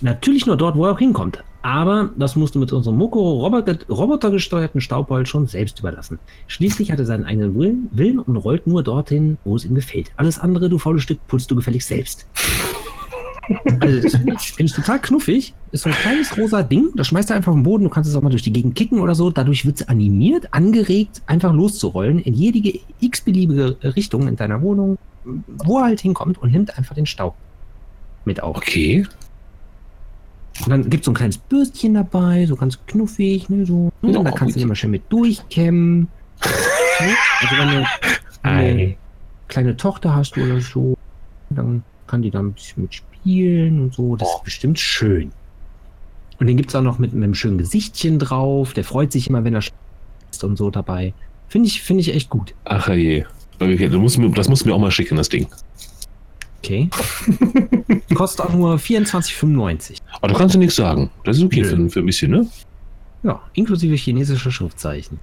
Natürlich nur dort, wo er auch hinkommt. Aber das musst du mit unserem Moko Roboter, robotergesteuerten Staubball schon selbst überlassen. Schließlich hat er seinen eigenen Willen, Willen und rollt nur dorthin, wo es ihm gefällt. Alles andere, du faules Stück, putzt du gefälligst selbst. Also das finde ich, total knuffig. Ist so ein kleines rosa Ding, das schmeißt er einfach auf den Boden. Du kannst es auch mal durch die Gegend kicken oder so. Dadurch wird es animiert, angeregt, einfach loszurollen in jede x-beliebige Richtung in deiner Wohnung, wo er halt hinkommt und nimmt einfach den Staub mit auf. Okay. Und dann gibt es so ein kleines Bürstchen dabei, so ganz knuffig, ne, so. Ne, Ja, und da kannst du immer schön mit durchkämmen. ne? Also wenn du eine Ei. kleine Tochter hast oder so, dann kann die da ein bisschen mitspielen und so. Das Oh. ist bestimmt schön. Und den gibt es auch noch mit, mit einem schönen Gesichtchen drauf. Der freut sich immer, wenn er ist und so dabei. Finde ich, finde ich echt gut. Ach je. Okay, du musst mir, das musst du mir auch mal schicken, das Ding. Okay. Kostet auch nur 24,95. Aber da kannst du nichts sagen. Das ist okay für, für ein bisschen, ne? Ja, inklusive chinesischer Schriftzeichen.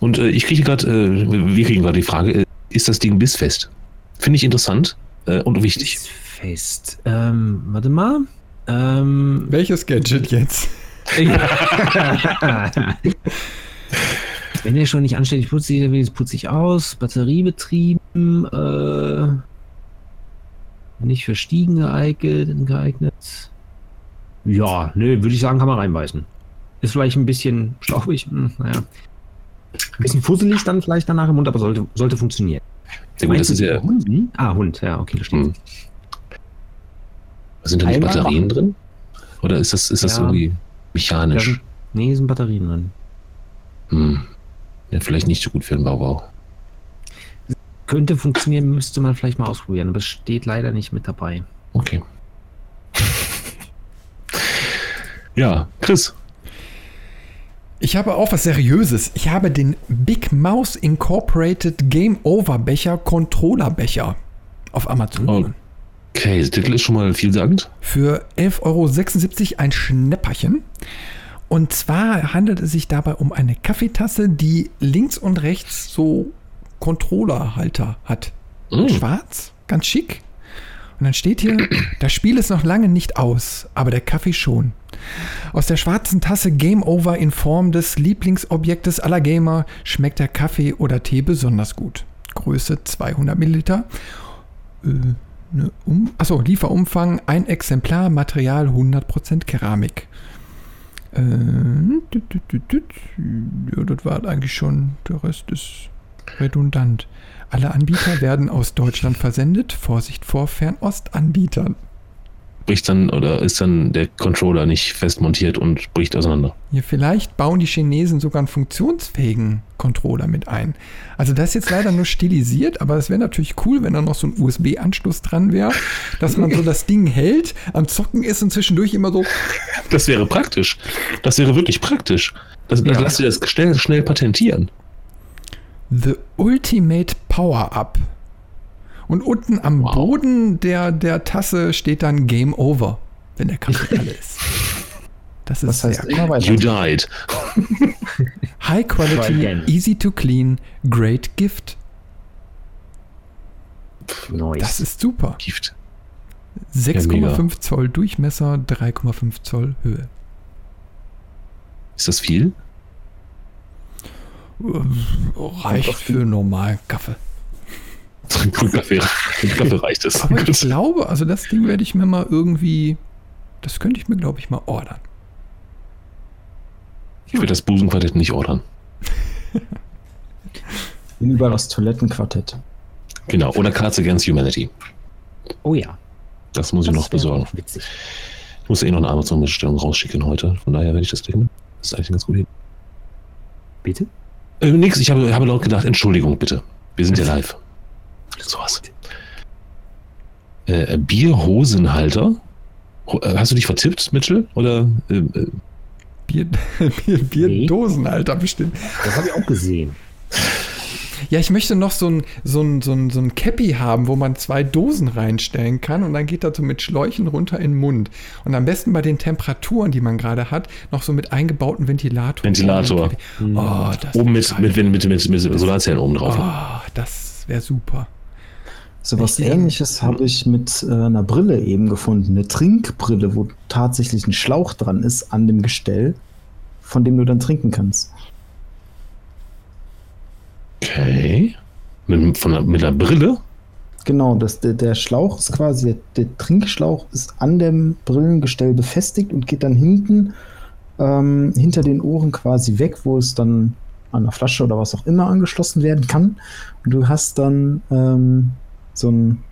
Und äh, ich kriege gerade, äh, wir kriegen gerade die Frage, äh, ist das Ding bissfest? Finde ich interessant äh, und wichtig. Ist fest. Ähm, warte mal. Ähm, Welches Gadget jetzt? Wenn der schon nicht anständig putzt, dann wenigstens putze ich aus. Batteriebetrieben, äh, nicht für Stiegen geeignet, geeignet. Ja, nö, würde ich sagen, kann man reinbeißen. Ist vielleicht ein bisschen staubig, hm, naja. Ein bisschen fusselig dann vielleicht danach im Mund, aber sollte, sollte funktionieren. Gut, das ist ja, Hunden? Ah, Hund, ja, okay, das stimmt. Hm. sind da nicht Einmal Batterien drin? Oder ist das, ist das Ja. irgendwie mechanisch? sind, nee, sind Batterien drin. Hm. Ja, vielleicht nicht so gut für den Baubau. Könnte funktionieren, müsste man vielleicht mal ausprobieren, aber es steht leider nicht mit dabei. Okay. Ja, Chris. Ich habe auch was Seriöses. Ich habe den Big Mouse Incorporated Game Over Becher Controller Becher auf Amazon. Oh. Okay, der Titel ist schon mal vielsagend. Für 11,76 Euro ein Schnäpperchen. Und zwar handelt es sich dabei um eine Kaffeetasse, die links und rechts so Controllerhalter hat. Mm. Schwarz, ganz schick. Und dann steht hier, das Spiel ist noch lange nicht aus, aber der Kaffee schon. Aus der schwarzen Tasse Game Over in Form des Lieblingsobjektes aller Gamer schmeckt der Kaffee oder Tee besonders gut. Größe 200 Milliliter. Äh, ne, um, achso, Lieferumfang ein Exemplar, Material 100% Keramik. Äh, ja, das war eigentlich schon, der Rest ist redundant. Alle Anbieter werden aus Deutschland versendet. Vorsicht vor Fernostanbietern. Bricht dann oder ist dann der Controller nicht fest montiert und bricht auseinander? Hier vielleicht bauen die Chinesen sogar einen funktionsfähigen Controller mit ein. Also das ist jetzt leider nur stilisiert, aber es wäre natürlich cool, wenn da noch so ein USB-Anschluss dran wäre, dass man so das Ding hält, am Zocken ist und zwischendurch immer so Das wäre praktisch. Das wäre wirklich praktisch. Das, Ja. Lass dir das schnell, schnell patentieren. The Ultimate Power Up. Und unten am Wow. Boden der, der Tasse steht dann Game Over, wenn der Kaffee alle ist. Das ist Das heißt sehr. You died. High Quality, easy to clean, great gift. Nice. Das ist super. Gift. 6,5 Zoll Durchmesser, 3,5 Zoll Höhe. Ist das viel? Reicht für normalen Kaffee. Für Kaffee, für Kaffee reicht es. Aber ich glaube, also das Ding werde ich mir mal irgendwie, das könnte ich mir, glaube ich, mal ordern. Ich würde das Busenquartett nicht ordern. Bin überall das Toilettenquartett. Genau. Oder Cards Against Humanity. oh ja. Das muss ich Das noch wäre besorgen. Witzig. Ich muss eh noch eine Amazon-Bestellung rausschicken heute. Von daher werde ich das nehmen. Das ist eigentlich ganz gut. Bitte? Äh, nix, ich habe, habe laut gedacht, Entschuldigung, bitte. Wir sind ja live. Sowas. Äh, Bierhosenhalter. Ho- äh, Hast du dich vertippt, Mitchell? Oder äh, äh, Bier, Bier, Nee. Bierdosen, Alter, bestimmt. Das habe ich auch gesehen. Ja, ich möchte noch so ein, so ein, so ein, so ein Cappy haben, wo man zwei Dosen reinstellen kann und dann geht das so mit Schläuchen runter in den Mund. Und am besten bei den Temperaturen, die man gerade hat, noch so mit eingebauten Ventilator. Ventilator. Oh, das Oben mit, mit, mit, mit, mit Solarzellen oben drauf. Oh, das wäre super. So was ähnliches habe ich mit äh, einer Brille eben gefunden. Eine Trinkbrille, wo tatsächlich ein Schlauch dran ist an dem Gestell, von dem du dann trinken kannst. Okay. Mit, von, mit einer Brille? Genau, das, der, der Schlauch ist quasi, der, der Trinkschlauch ist an dem Brillengestell befestigt und geht dann hinten ähm, hinter den Ohren quasi weg, wo es dann an der Flasche oder was auch immer angeschlossen werden kann. Und du hast dann ähm, so ein,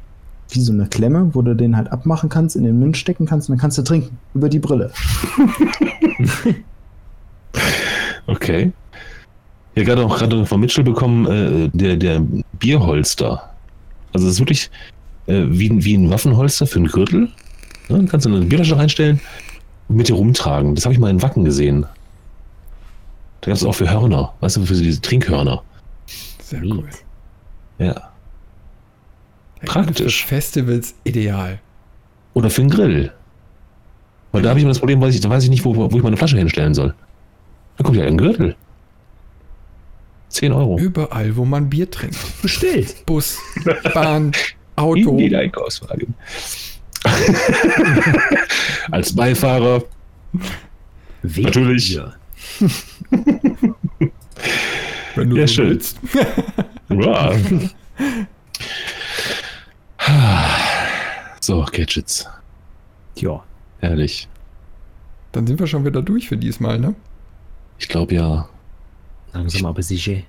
wie so eine Klemme, wo du den halt abmachen kannst, in den Mund stecken kannst und dann kannst du trinken über die Brille. Okay. Ja, gerade auch gerade von Mitchell bekommen, äh, der, der Bierholster. Also es ist wirklich äh, wie, ein- wie ein Waffenholster für einen Gürtel. Ne? Dann kannst du eine Bierflasche reinstellen und mit dir rumtragen. Das habe ich mal in Wacken gesehen. Da gab es auch für Hörner, weißt du, für diese Trinkhörner. Sehr Neat. cool. Ja. Ja, Praktisch. Für Festivals ideal. Oder für einen Grill. Weil da habe ich immer das Problem, weiß ich, da weiß ich nicht, wo, wo ich meine Flasche hinstellen soll. Da kommt ja ein Gürtel. 10 Euro. Überall, wo man Bier trinkt. Bestellt. Bus, Bahn, Auto. In Einkaufswagen. Als Beifahrer. Wegen Natürlich. Bier. Wenn du Ja, so schön. willst. Ja. so, Gadgets. Ja. Herrlich. Dann sind wir schon wieder durch für diesmal, ne? Ich glaube ja. Langsam aber sicher.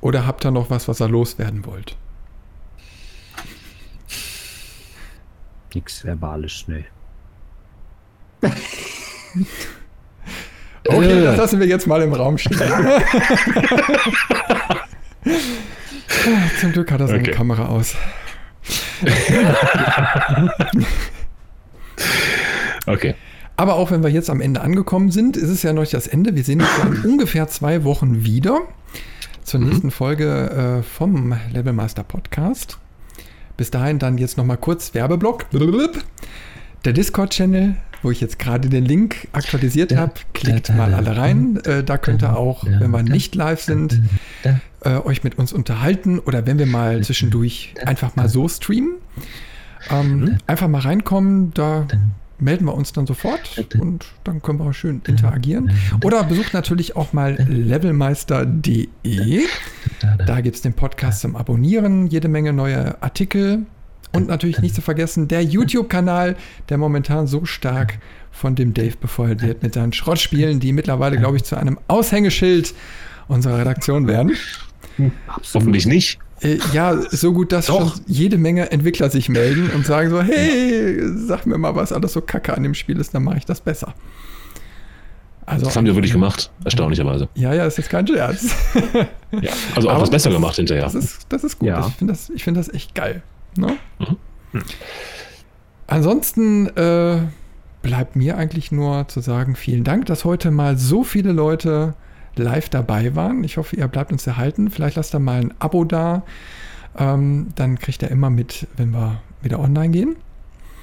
Oder habt ihr noch was, was ihr loswerden wollt? Nix Verbales, ne. Okay, Äh. das lassen wir jetzt mal im Raum stehen. Zum Glück hat er seine Okay. Kamera aus. Okay. Aber auch wenn wir jetzt am Ende angekommen sind, ist es ja noch nicht das Ende. Wir sehen uns in ungefähr zwei Wochen wieder zur nächsten Folge äh, vom Levelmaster Podcast. Bis dahin dann jetzt nochmal kurz Werbeblock. Der Discord-Channel, wo ich jetzt gerade den Link aktualisiert habe, klickt mal alle rein. Äh, da könnt ihr auch, wenn wir nicht live sind, äh, euch mit uns unterhalten oder wenn wir mal zwischendurch einfach mal so streamen. Ähm, einfach mal reinkommen, da melden wir uns dann sofort und dann können wir schön interagieren. Oder besucht natürlich auch mal levelmeister.de. Da gibt es den Podcast zum Abonnieren, jede Menge neue Artikel und natürlich nicht zu vergessen der YouTube-Kanal, der momentan so stark von dem Dave befeuert wird mit seinen Schrottspielen, die mittlerweile, glaube ich, zu einem Aushängeschild unserer Redaktion werden. Hoffentlich nicht. Äh, ja, so gut, dass Doch. schon jede Menge Entwickler sich melden und sagen so, hey, sag mir mal, was alles so kacke an dem Spiel ist, dann mache ich das besser. Also, Das haben die wirklich gemacht, erstaunlicherweise. ja, ja, ist jetzt kein Scherz. Ja. Also auch Aber was besser gemacht hinterher. Das ist, das ist gut. Ja. Ich finde das, ich find das echt geil. Ne? Mhm. Ansonsten äh, bleibt mir eigentlich nur zu sagen, vielen Dank, dass heute mal so viele Leute live dabei waren. Ich hoffe, ihr bleibt uns erhalten. Vielleicht lasst ihr mal ein Abo da. Ähm, dann kriegt ihr immer mit, wenn wir wieder online gehen.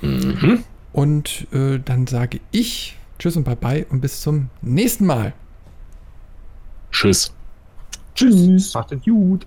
Mhm. Und äh, dann sage ich Tschüss und Bye-bye und bis zum nächsten Mal. Tschüss. Tschüss. Macht es gut.